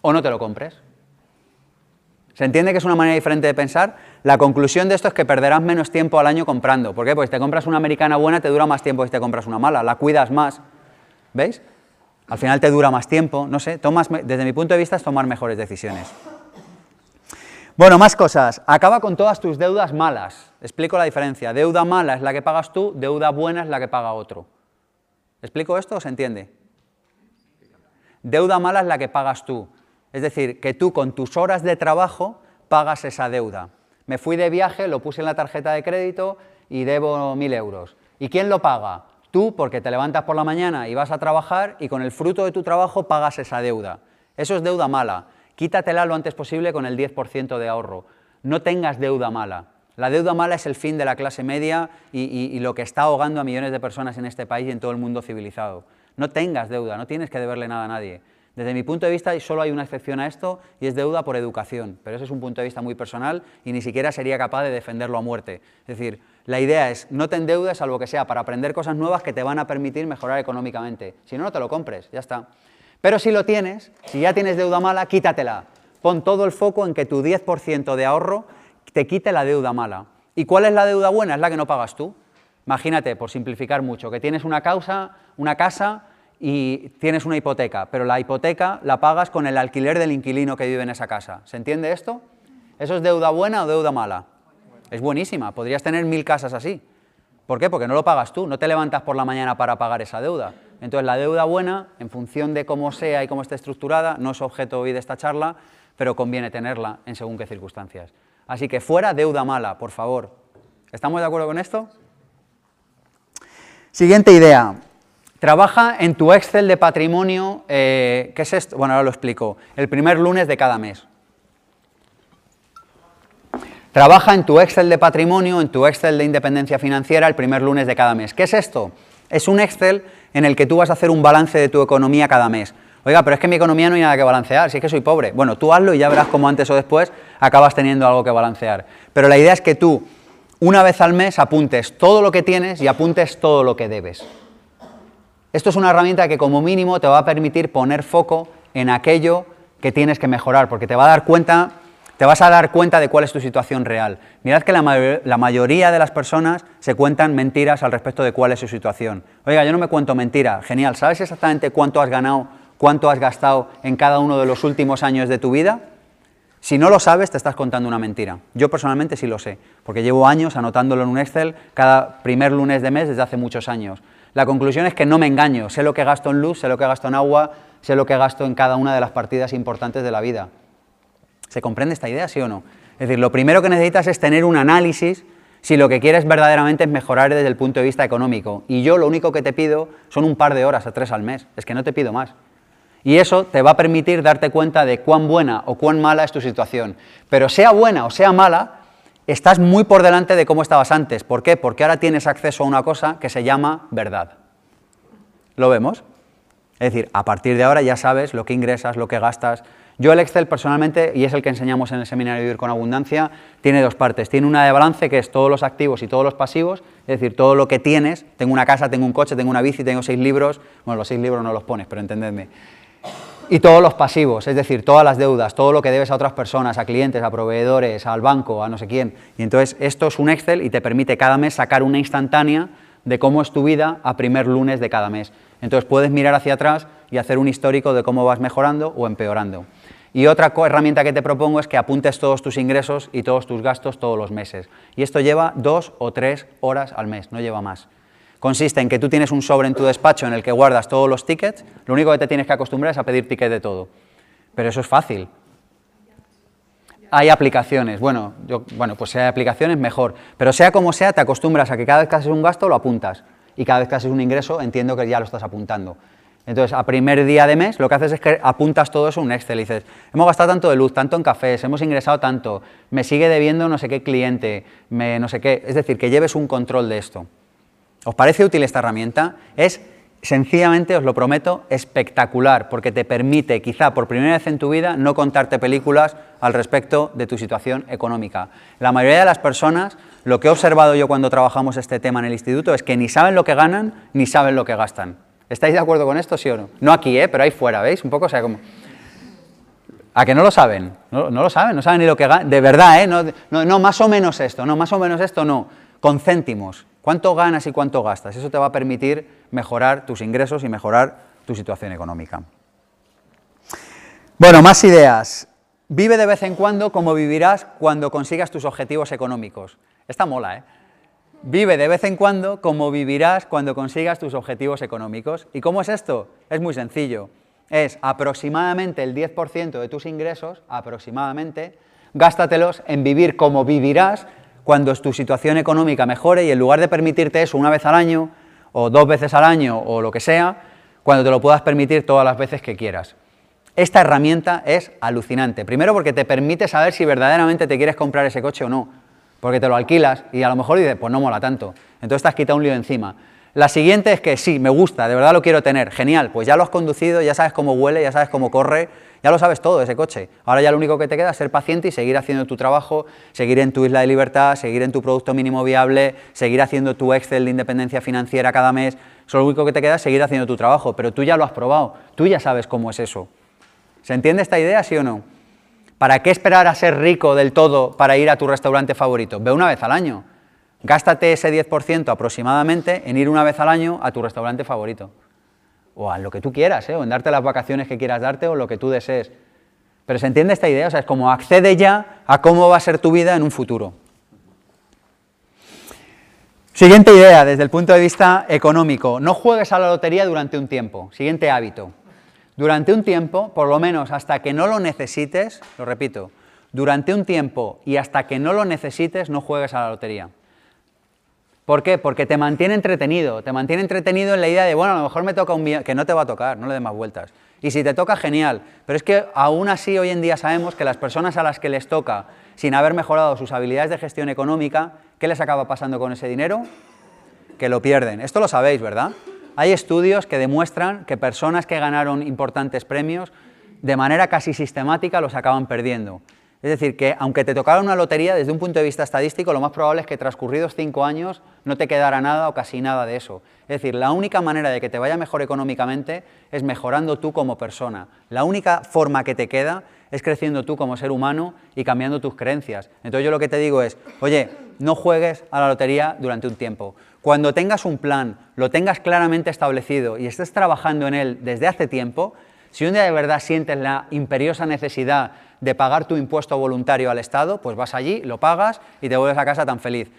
O no te lo compres. ¿Se entiende que es una manera diferente de pensar? La conclusión de esto es que perderás menos tiempo al año comprando. ¿Por qué? Porque si te compras una americana buena te dura más tiempo que si te compras una mala. La cuidas más. ¿Veis? Al final te dura más tiempo. No sé, desde mi punto de vista es tomar mejores decisiones. Bueno, más cosas. Acaba con todas tus deudas malas. Explico la diferencia. Deuda mala es la que pagas tú, deuda buena es la que paga otro. ¿Explico esto o se entiende? Deuda mala es la que pagas tú. Es decir, que tú con tus horas de trabajo pagas esa deuda. Me fui de viaje, lo puse en la tarjeta de crédito y debo mil euros. ¿Y quién lo paga? Tú, porque te levantas por la mañana y vas a trabajar y con el fruto de tu trabajo pagas esa deuda. Eso es deuda mala. Quítatela lo antes posible con el 10% de ahorro. No tengas deuda mala. La deuda mala es el fin de la clase media y, lo que está ahogando a millones de personas en este país y en todo el mundo civilizado. No tengas deuda, no tienes que deberle nada a nadie. Desde mi punto de vista solo hay una excepción a esto y es deuda por educación, pero ese es un punto de vista muy personal y ni siquiera sería capaz de defenderlo a muerte. Es decir, la idea es no te endeudes salvo que sea para aprender cosas nuevas que te van a permitir mejorar económicamente. Si no, no te lo compres, ya está. Pero si lo tienes, si ya tienes deuda mala, quítatela. Pon todo el foco en que tu 10% de ahorro te quite la deuda mala. ¿Y cuál es la deuda buena? Es la que no pagas tú. Imagínate, por simplificar mucho, que tienes una causa, una casa y tienes una hipoteca, pero la hipoteca la pagas con el alquiler del inquilino que vive en esa casa. ¿Se entiende esto? ¿Eso es deuda buena o deuda mala? Es buenísima, podrías tener mil casas así. ¿Por qué? Porque no lo pagas tú, no te levantas por la mañana para pagar esa deuda. Entonces, la deuda buena, en función de cómo sea y cómo esté estructurada, no es objeto hoy de esta charla, pero conviene tenerla en según qué circunstancias. Así que fuera deuda mala, por favor. ¿Estamos de acuerdo con esto? Siguiente idea. Trabaja en tu Excel de patrimonio. eh, ¿Qué es esto? Bueno, ahora lo explico. El primer lunes de cada mes. Trabaja en tu Excel de patrimonio, en tu Excel de independencia financiera el primer lunes de cada mes. ¿Qué es esto? Es un Excel en el que tú vas a hacer un balance de tu economía cada mes. Oiga, pero es que mi economía no hay nada que balancear, si es que soy pobre. Bueno, tú hazlo y ya verás cómo antes o después acabas teniendo algo que balancear. Pero la idea es que tú, una vez al mes, apuntes todo lo que tienes y apuntes todo lo que debes. Esto es una herramienta que como mínimo te va a permitir poner foco en aquello que tienes que mejorar, porque te va a dar cuenta, te vas a dar cuenta de cuál es tu situación real. Mirad que la, mayor- la mayoría de las personas se cuentan mentiras al respecto de cuál es su situación. Oiga, yo no me cuento mentira, genial. ¿Sabes exactamente cuánto has ganado, cuánto has gastado en cada uno de los últimos años de tu vida? Si no lo sabes, te estás contando una mentira. Yo personalmente sí lo sé, porque llevo años anotándolo en un Excel cada primer lunes de mes desde hace muchos años. La conclusión es que no me engaño, sé lo que gasto en luz, sé lo que gasto en agua, sé lo que gasto en cada una de las partidas importantes de la vida. ¿Se comprende esta idea, sí o no? Es decir, lo primero que necesitas es tener un análisis si lo que quieres verdaderamente es mejorar desde el punto de vista económico. Y yo lo único que te pido son un par de horas a tres al mes, es que no te pido más. Y eso te va a permitir darte cuenta de cuán buena o cuán mala es tu situación. Pero sea buena o sea mala, estás muy por delante de cómo estabas antes. ¿Por qué? Porque ahora tienes acceso a una cosa que se llama verdad. ¿Lo vemos? Es decir, a partir de ahora ya sabes lo que ingresas, lo que gastas. Yo el Excel personalmente, y es el que enseñamos en el seminario Vivir con Abundancia, tiene dos partes. Tiene una de balance, que es todos los activos y todos los pasivos, es decir, todo lo que tienes. Tengo una casa, tengo un coche, tengo una bici, tengo seis libros. Bueno, los seis libros no los pones, pero entendedme. Y todos los pasivos, es decir, todas las deudas, todo lo que debes a otras personas, a clientes, a proveedores, al banco, a no sé quién. Y entonces esto es un Excel y te permite cada mes sacar una instantánea de cómo es tu vida a primer lunes de cada mes. Entonces puedes mirar hacia atrás y hacer un histórico de cómo vas mejorando o empeorando. Y otra herramienta que te propongo es que apuntes todos tus ingresos y todos tus gastos todos los meses. Y esto lleva dos o tres horas al mes, no lleva más. Consiste en que tú tienes un sobre en tu despacho en el que guardas todos los tickets, lo único que te tienes que acostumbrar es a pedir ticket de todo. Pero eso es fácil. Hay aplicaciones, bueno, yo, bueno, pues si hay aplicaciones mejor, pero sea como sea, te acostumbras a que cada vez que haces un gasto lo apuntas y cada vez que haces un ingreso entiendo que ya lo estás apuntando. Entonces, a primer día de mes, lo que haces es que apuntas todo eso en un Excel y dices, hemos gastado tanto de luz, tanto en cafés, hemos ingresado tanto, me sigue debiendo no sé qué cliente, no sé qué. Es decir, que lleves un control de esto. ¿Os parece útil esta herramienta? Es sencillamente, os lo prometo, espectacular, porque te permite, quizá por primera vez en tu vida, no contarte películas al respecto de tu situación económica. La mayoría de las personas, lo que he observado yo cuando trabajamos este tema en el instituto, es que ni saben lo que ganan ni saben lo que gastan. ¿Estáis de acuerdo con esto, sí o no? No aquí, ¿eh? pero ahí fuera, ¿veis? Un poco, o sea, como... ¿A que no lo saben? No, lo saben, no saben ni lo que ganan. De verdad, ¿eh? No, no, no, más o menos esto, no, más o menos esto no. Con céntimos. ¿Cuánto ganas y cuánto gastas? Eso te va a permitir mejorar tus ingresos y mejorar tu situación económica. Bueno, más ideas. Vive de vez en cuando como vivirás cuando consigas tus objetivos económicos. Esta mola, ¿eh? Vive de vez en cuando como vivirás cuando consigas tus objetivos económicos. ¿Y cómo es esto? Es muy sencillo. Es aproximadamente el 10% de tus ingresos, aproximadamente, gástatelos en vivir como vivirás cuando tu situación económica mejore y en lugar de permitirte eso una vez al año o dos veces al año o lo que sea, cuando te lo puedas permitir todas las veces que quieras. Esta herramienta es alucinante. Primero porque te permite saber si verdaderamente te quieres comprar ese coche o no. Porque te lo alquilas y a lo mejor dices, pues no mola tanto. Entonces te has quitado un lío encima. La siguiente es que sí, me gusta, de verdad lo quiero tener. Genial, pues ya lo has conducido, ya sabes cómo huele, ya sabes cómo corre, ya lo sabes todo ese coche. Ahora ya lo único que te queda es ser paciente y seguir haciendo tu trabajo, seguir en tu isla de libertad, seguir en tu producto mínimo viable, seguir haciendo tu Excel de independencia financiera cada mes. Eso lo único que te queda es seguir haciendo tu trabajo, pero tú ya lo has probado, tú ya sabes cómo es eso. ¿Se entiende esta idea, sí o no? ¿Para qué esperar a ser rico del todo para ir a tu restaurante favorito? Ve una vez al año. Gástate ese 10% aproximadamente en ir una vez al año a tu restaurante favorito. O a lo que tú quieras, ¿eh? o en darte las vacaciones que quieras darte o lo que tú desees. Pero se entiende esta idea, o sea, es como accede ya a cómo va a ser tu vida en un futuro. Siguiente idea desde el punto de vista económico. No juegues a la lotería durante un tiempo. Siguiente hábito. Durante un tiempo, por lo menos hasta que no lo necesites, lo repito, durante un tiempo y hasta que no lo necesites, no juegues a la lotería. ¿Por qué? Porque te mantiene entretenido, te mantiene entretenido en la idea de, bueno, a lo mejor me toca un millón, que no te va a tocar, no le des más vueltas. Y si te toca, genial. Pero es que aún así hoy en día sabemos que las personas a las que les toca, sin haber mejorado sus habilidades de gestión económica, ¿qué les acaba pasando con ese dinero? Que lo pierden. Esto lo sabéis, ¿verdad? Hay estudios que demuestran que personas que ganaron importantes premios, de manera casi sistemática, los acaban perdiendo. Es decir, que aunque te tocara una lotería, desde un punto de vista estadístico, lo más probable es que transcurridos cinco años no te quedara nada o casi nada de eso. Es decir, la única manera de que te vaya mejor económicamente es mejorando tú como persona. La única forma que te queda es creciendo tú como ser humano y cambiando tus creencias. Entonces yo lo que te digo es, oye, no juegues a la lotería durante un tiempo. Cuando tengas un plan, lo tengas claramente establecido y estés trabajando en él desde hace tiempo, si un día de verdad sientes la imperiosa necesidad de pagar tu impuesto voluntario al Estado, pues vas allí, lo pagas y te vuelves a casa tan feliz.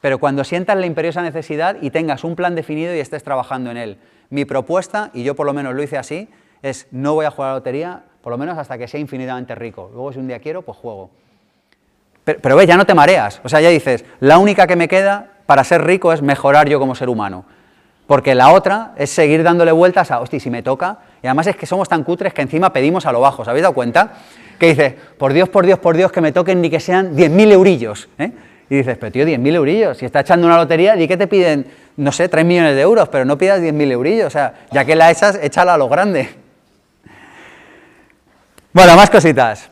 Pero cuando sientas la imperiosa necesidad y tengas un plan definido y estés trabajando en él. Mi propuesta, y yo por lo menos lo hice así, es no voy a jugar a la lotería, por lo menos hasta que sea infinitamente rico. Luego si un día quiero, pues juego. Pero, ves, ya no te mareas. O sea, ya dices, la única que me queda para ser rico es mejorar yo como ser humano. Porque la otra es seguir dándole vueltas a, hostia, si me toca. Y además es que somos tan cutres que encima pedimos a lo bajo, ¿os habéis dado cuenta? Que dices, por Dios, por Dios, por Dios, que me toquen ni que sean 10.000 eurillos. ¿eh? Y dices, pero tío, 10.000 eurillos, si está echando una lotería, di que te piden, no sé, 3 millones de euros, pero no pidas 10.000 eurillos. O sea, ya que la echas, échala a lo grande. Bueno, más cositas.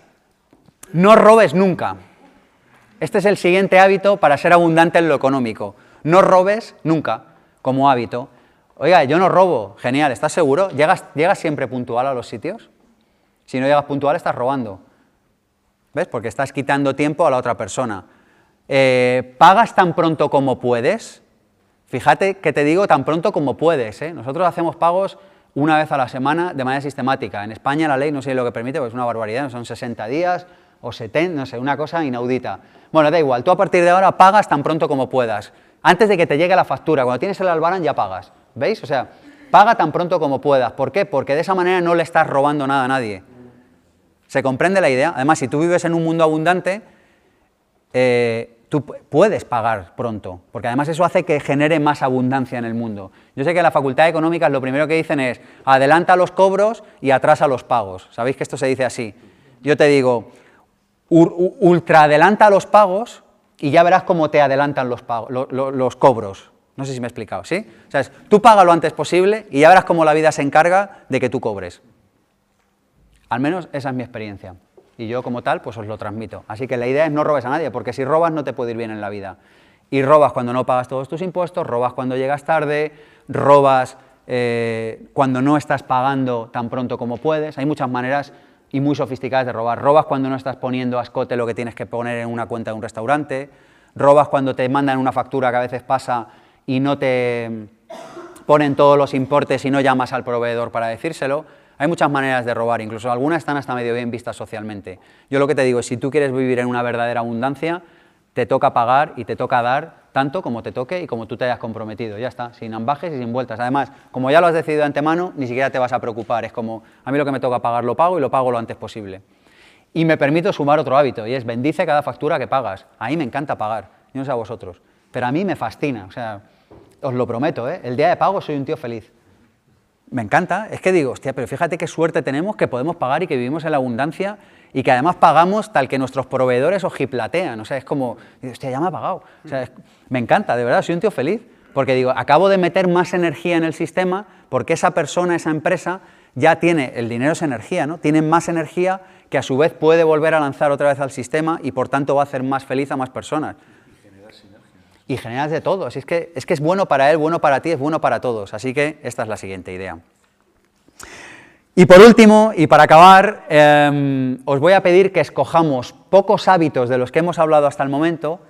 No robes nunca. Este es el siguiente hábito para ser abundante en lo económico. No robes nunca como hábito. Oiga, yo no robo. Genial, ¿estás seguro? ¿Llegas, ¿Llegas siempre puntual a los sitios? Si no llegas puntual, estás robando. ¿Ves? Porque estás quitando tiempo a la otra persona. Eh, ¿Pagas tan pronto como puedes? Fíjate que te digo tan pronto como puedes. ¿eh? Nosotros hacemos pagos una vez a la semana de manera sistemática. En España la ley no sé lo que permite, porque es una barbaridad, son 60 días o 70, no sé, una cosa inaudita. Bueno, da igual, tú a partir de ahora pagas tan pronto como puedas. Antes de que te llegue la factura, cuando tienes el albarán ya pagas. ¿Veis? O sea, paga tan pronto como puedas. ¿Por qué? Porque de esa manera no le estás robando nada a nadie. ¿Se comprende la idea? Además, si tú vives en un mundo abundante, eh, tú puedes pagar pronto, porque además eso hace que genere más abundancia en el mundo. Yo sé que en la Facultad de Económicas lo primero que dicen es adelanta los cobros y atrasa los pagos. ¿Sabéis que esto se dice así? Yo te digo, ultra adelanta los pagos y ya verás cómo te adelantan los, pagos, los cobros. No sé si me he explicado, ¿sí? O sea, tú paga lo antes posible y ya verás cómo la vida se encarga de que tú cobres. Al menos esa es mi experiencia. Y yo como tal, pues os lo transmito. Así que la idea es no robes a nadie, porque si robas no te puede ir bien en la vida. Y robas cuando no pagas todos tus impuestos, robas cuando llegas tarde, robas eh, cuando no estás pagando tan pronto como puedes. Hay muchas maneras y muy sofisticadas de robar. Robas cuando no estás poniendo a escote lo que tienes que poner en una cuenta de un restaurante. Robas cuando te mandan una factura que a veces pasa y no te ponen todos los importes y no llamas al proveedor para decírselo. Hay muchas maneras de robar, incluso algunas están hasta medio bien vistas socialmente. Yo lo que te digo es, si tú quieres vivir en una verdadera abundancia, te toca pagar y te toca dar tanto como te toque y como tú te hayas comprometido. Ya está, sin ambajes y sin vueltas. Además, como ya lo has decidido de antemano, ni siquiera te vas a preocupar. Es como, a mí lo que me toca pagar lo pago y lo pago lo antes posible. Y me permito sumar otro hábito, y es bendice cada factura que pagas. A mí me encanta pagar, yo no sé a vosotros, pero a mí me fascina. O sea, os lo prometo, ¿eh? el día de pago soy un tío feliz. Me encanta, es que digo, hostia, pero fíjate qué suerte tenemos que podemos pagar y que vivimos en la abundancia y que además pagamos tal que nuestros proveedores ojiplatean. O sea, es como, hostia, ya me ha pagado. Me encanta, de verdad, soy un tío feliz. Porque digo, acabo de meter más energía en el sistema porque esa persona, esa empresa, ya tiene, el dinero es energía, ¿no? Tiene más energía que a su vez puede volver a lanzar otra vez al sistema y por tanto va a hacer más feliz a más personas. Y generas de todo. Así es que, es que es bueno para él, bueno para ti, es bueno para todos. Así que esta es la siguiente idea. Y por último, y para acabar, em, os voy a pedir que escojamos pocos hábitos de los que hemos hablado hasta el momento,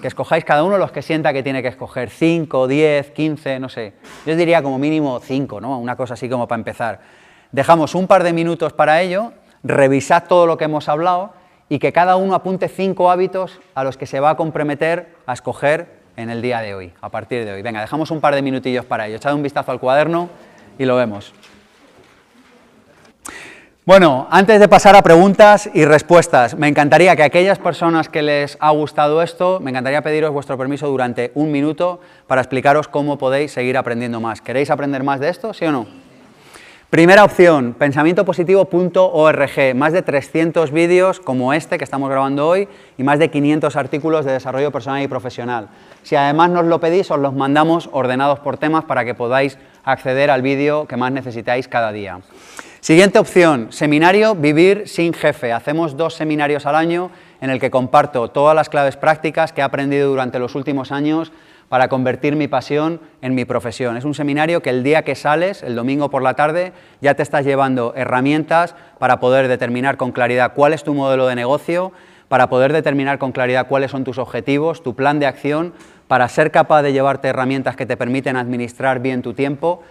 que escojáis cada uno los que sienta que tiene que escoger, 5, 10, 15, no sé. Yo diría como mínimo 5, ¿no? Una cosa así como para empezar. Dejamos un par de minutos para ello, revisad todo lo que hemos hablado y que cada uno apunte 5 hábitos a los que se va a comprometer a escoger en el día de hoy, a partir de hoy. Venga, dejamos un par de minutillos para ello. Echad un vistazo al cuaderno y lo vemos. Bueno, antes de pasar a preguntas y respuestas, me encantaría que aquellas personas que les ha gustado esto, me encantaría pediros vuestro permiso durante un minuto para explicaros cómo podéis seguir aprendiendo más. ¿Queréis aprender más de esto, sí o no? Primera opción, pensamientopositivo.org, más de 300 vídeos como este que estamos grabando hoy y más de 500 artículos de desarrollo personal y profesional. Si además nos lo pedís, os los mandamos ordenados por temas para que podáis acceder al vídeo que más necesitáis cada día. Siguiente opción, seminario Vivir sin jefe. Hacemos dos seminarios al año en el que comparto todas las claves prácticas que he aprendido durante los últimos años para convertir mi pasión en mi profesión. Es un seminario que el día que sales, el domingo por la tarde, ya te estás llevando herramientas para poder determinar con claridad cuál es tu modelo de negocio, para poder determinar con claridad cuáles son tus objetivos, tu plan de acción, para ser capaz de llevarte herramientas que te permiten administrar bien tu tiempo,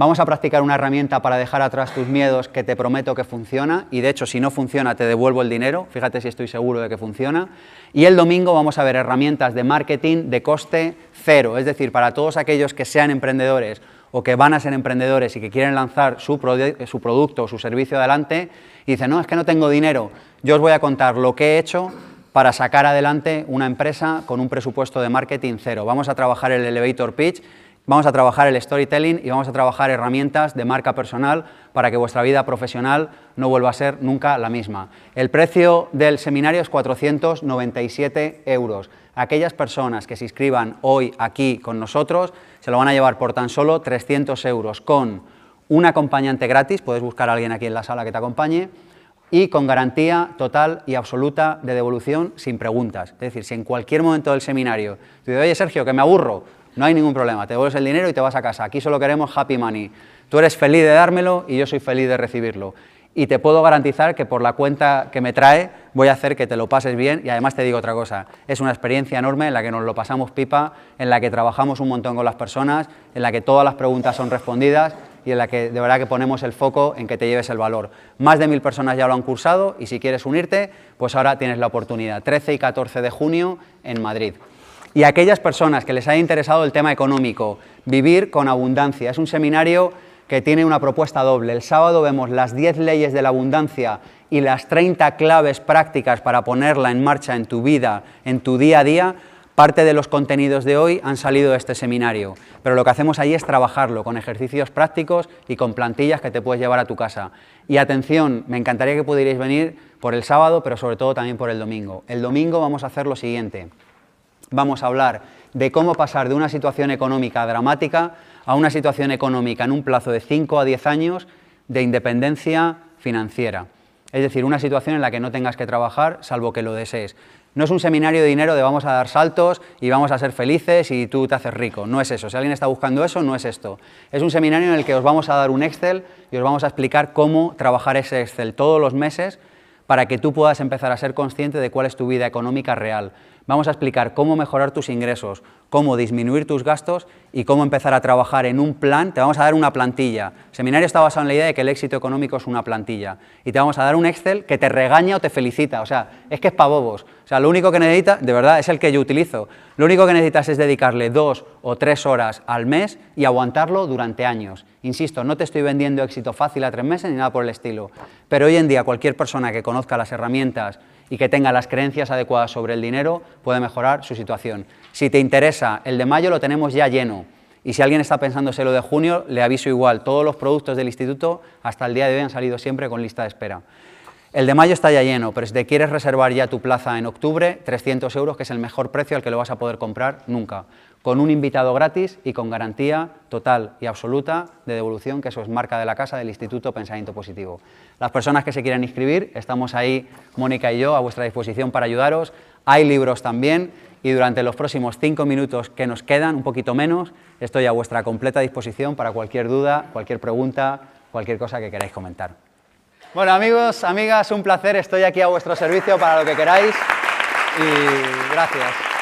Vamos a practicar una herramienta para dejar atrás tus miedos que te prometo que funciona y de hecho si no funciona te devuelvo el dinero, fíjate si estoy seguro de que funciona. Y el domingo vamos a ver herramientas de marketing de coste cero, es decir, para todos aquellos que sean emprendedores o que van a ser emprendedores y que quieren lanzar su, producto o su servicio adelante y dicen, no, es que no tengo dinero, yo os voy a contar lo que he hecho para sacar adelante una empresa con un presupuesto de marketing cero. Vamos a trabajar el elevator pitch Vamos a trabajar el storytelling y vamos a trabajar herramientas de marca personal para que vuestra vida profesional no vuelva a ser nunca la misma. El precio del seminario es 497 euros. Aquellas personas que se inscriban hoy aquí con nosotros se lo van a llevar por tan solo 300 euros con un acompañante gratis, puedes buscar a alguien aquí en la sala que te acompañe, y con garantía total y absoluta de devolución sin preguntas. Es decir, si en cualquier momento del seminario te dices, oye Sergio, que me aburro, no hay ningún problema, te devuelves el dinero y te vas a casa. Aquí solo queremos happy money. Tú eres feliz de dármelo y yo soy feliz de recibirlo. Y te puedo garantizar que por la cuenta que me trae voy a hacer que te lo pases bien y además te digo otra cosa, es una experiencia enorme en la que nos lo pasamos pipa, en la que trabajamos un montón con las personas, en la que todas las preguntas son respondidas y en la que de verdad que ponemos el foco en que te lleves el valor. Más de mil personas ya lo han cursado y si quieres unirte, pues ahora tienes la oportunidad. 13 y 14 de junio en Madrid y aquellas personas que les haya interesado el tema económico, vivir con abundancia. Es un seminario que tiene una propuesta doble. El sábado vemos las 10 leyes de la abundancia y las 30 claves prácticas para ponerla en marcha en tu vida, en tu día a día. Parte de los contenidos de hoy han salido de este seminario, pero lo que hacemos ahí es trabajarlo con ejercicios prácticos y con plantillas que te puedes llevar a tu casa. Y atención, me encantaría que pudierais venir por el sábado, pero sobre todo también por el domingo. El domingo vamos a hacer lo siguiente vamos a hablar de cómo pasar de una situación económica dramática a una situación económica en un plazo de 5 a 10 años de independencia financiera. Es decir, una situación en la que no tengas que trabajar salvo que lo desees. No es un seminario de dinero de vamos a dar saltos y vamos a ser felices y tú te haces rico. No es eso. Si alguien está buscando eso, no es esto. Es un seminario en el que os vamos a dar un Excel y os vamos a explicar cómo trabajar ese Excel todos los meses para que tú puedas empezar a ser consciente de cuál es tu vida económica real. Vamos a explicar cómo mejorar tus ingresos, cómo disminuir tus gastos y cómo empezar a trabajar en un plan. Te vamos a dar una plantilla. El seminario está basado en la idea de que el éxito económico es una plantilla. Y te vamos a dar un Excel que te regaña o te felicita. O sea, es que es para bobos. O sea, lo único que necesitas, de verdad, es el que yo utilizo. Lo único que necesitas es dedicarle dos o tres horas al mes y aguantarlo durante años. Insisto, no te estoy vendiendo éxito fácil a tres meses ni nada por el estilo. Pero hoy en día cualquier persona que conozca las herramientas y que tenga las creencias adecuadas sobre el dinero puede mejorar su situación. Si te interesa, el de mayo lo tenemos ya lleno. Y si alguien está pensándose lo de junio, le aviso igual. Todos los productos del instituto hasta el día de hoy han salido siempre con lista de espera. El de mayo está ya lleno, pero si te quieres reservar ya tu plaza en octubre, 300 euros, que es el mejor precio al que lo vas a poder comprar nunca con un invitado gratis y con garantía total y absoluta de devolución, que eso es marca de la casa del Instituto Pensamiento Positivo. Las personas que se quieran inscribir, estamos ahí, Mónica y yo, a vuestra disposición para ayudaros. Hay libros también y durante los próximos cinco minutos que nos quedan, un poquito menos, estoy a vuestra completa disposición para cualquier duda, cualquier pregunta, cualquier cosa que queráis comentar. Bueno, amigos, amigas, un placer, estoy aquí a vuestro servicio para lo que queráis y gracias.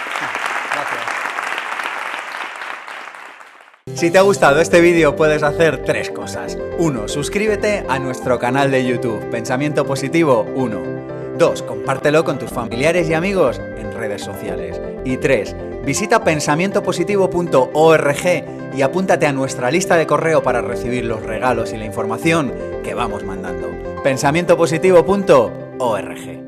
Si te ha gustado este vídeo puedes hacer tres cosas. 1. Suscríbete a nuestro canal de YouTube, Pensamiento Positivo 1. 2. Compártelo con tus familiares y amigos en redes sociales. Y 3. Visita pensamientopositivo.org y apúntate a nuestra lista de correo para recibir los regalos y la información que vamos mandando. pensamientopositivo.org.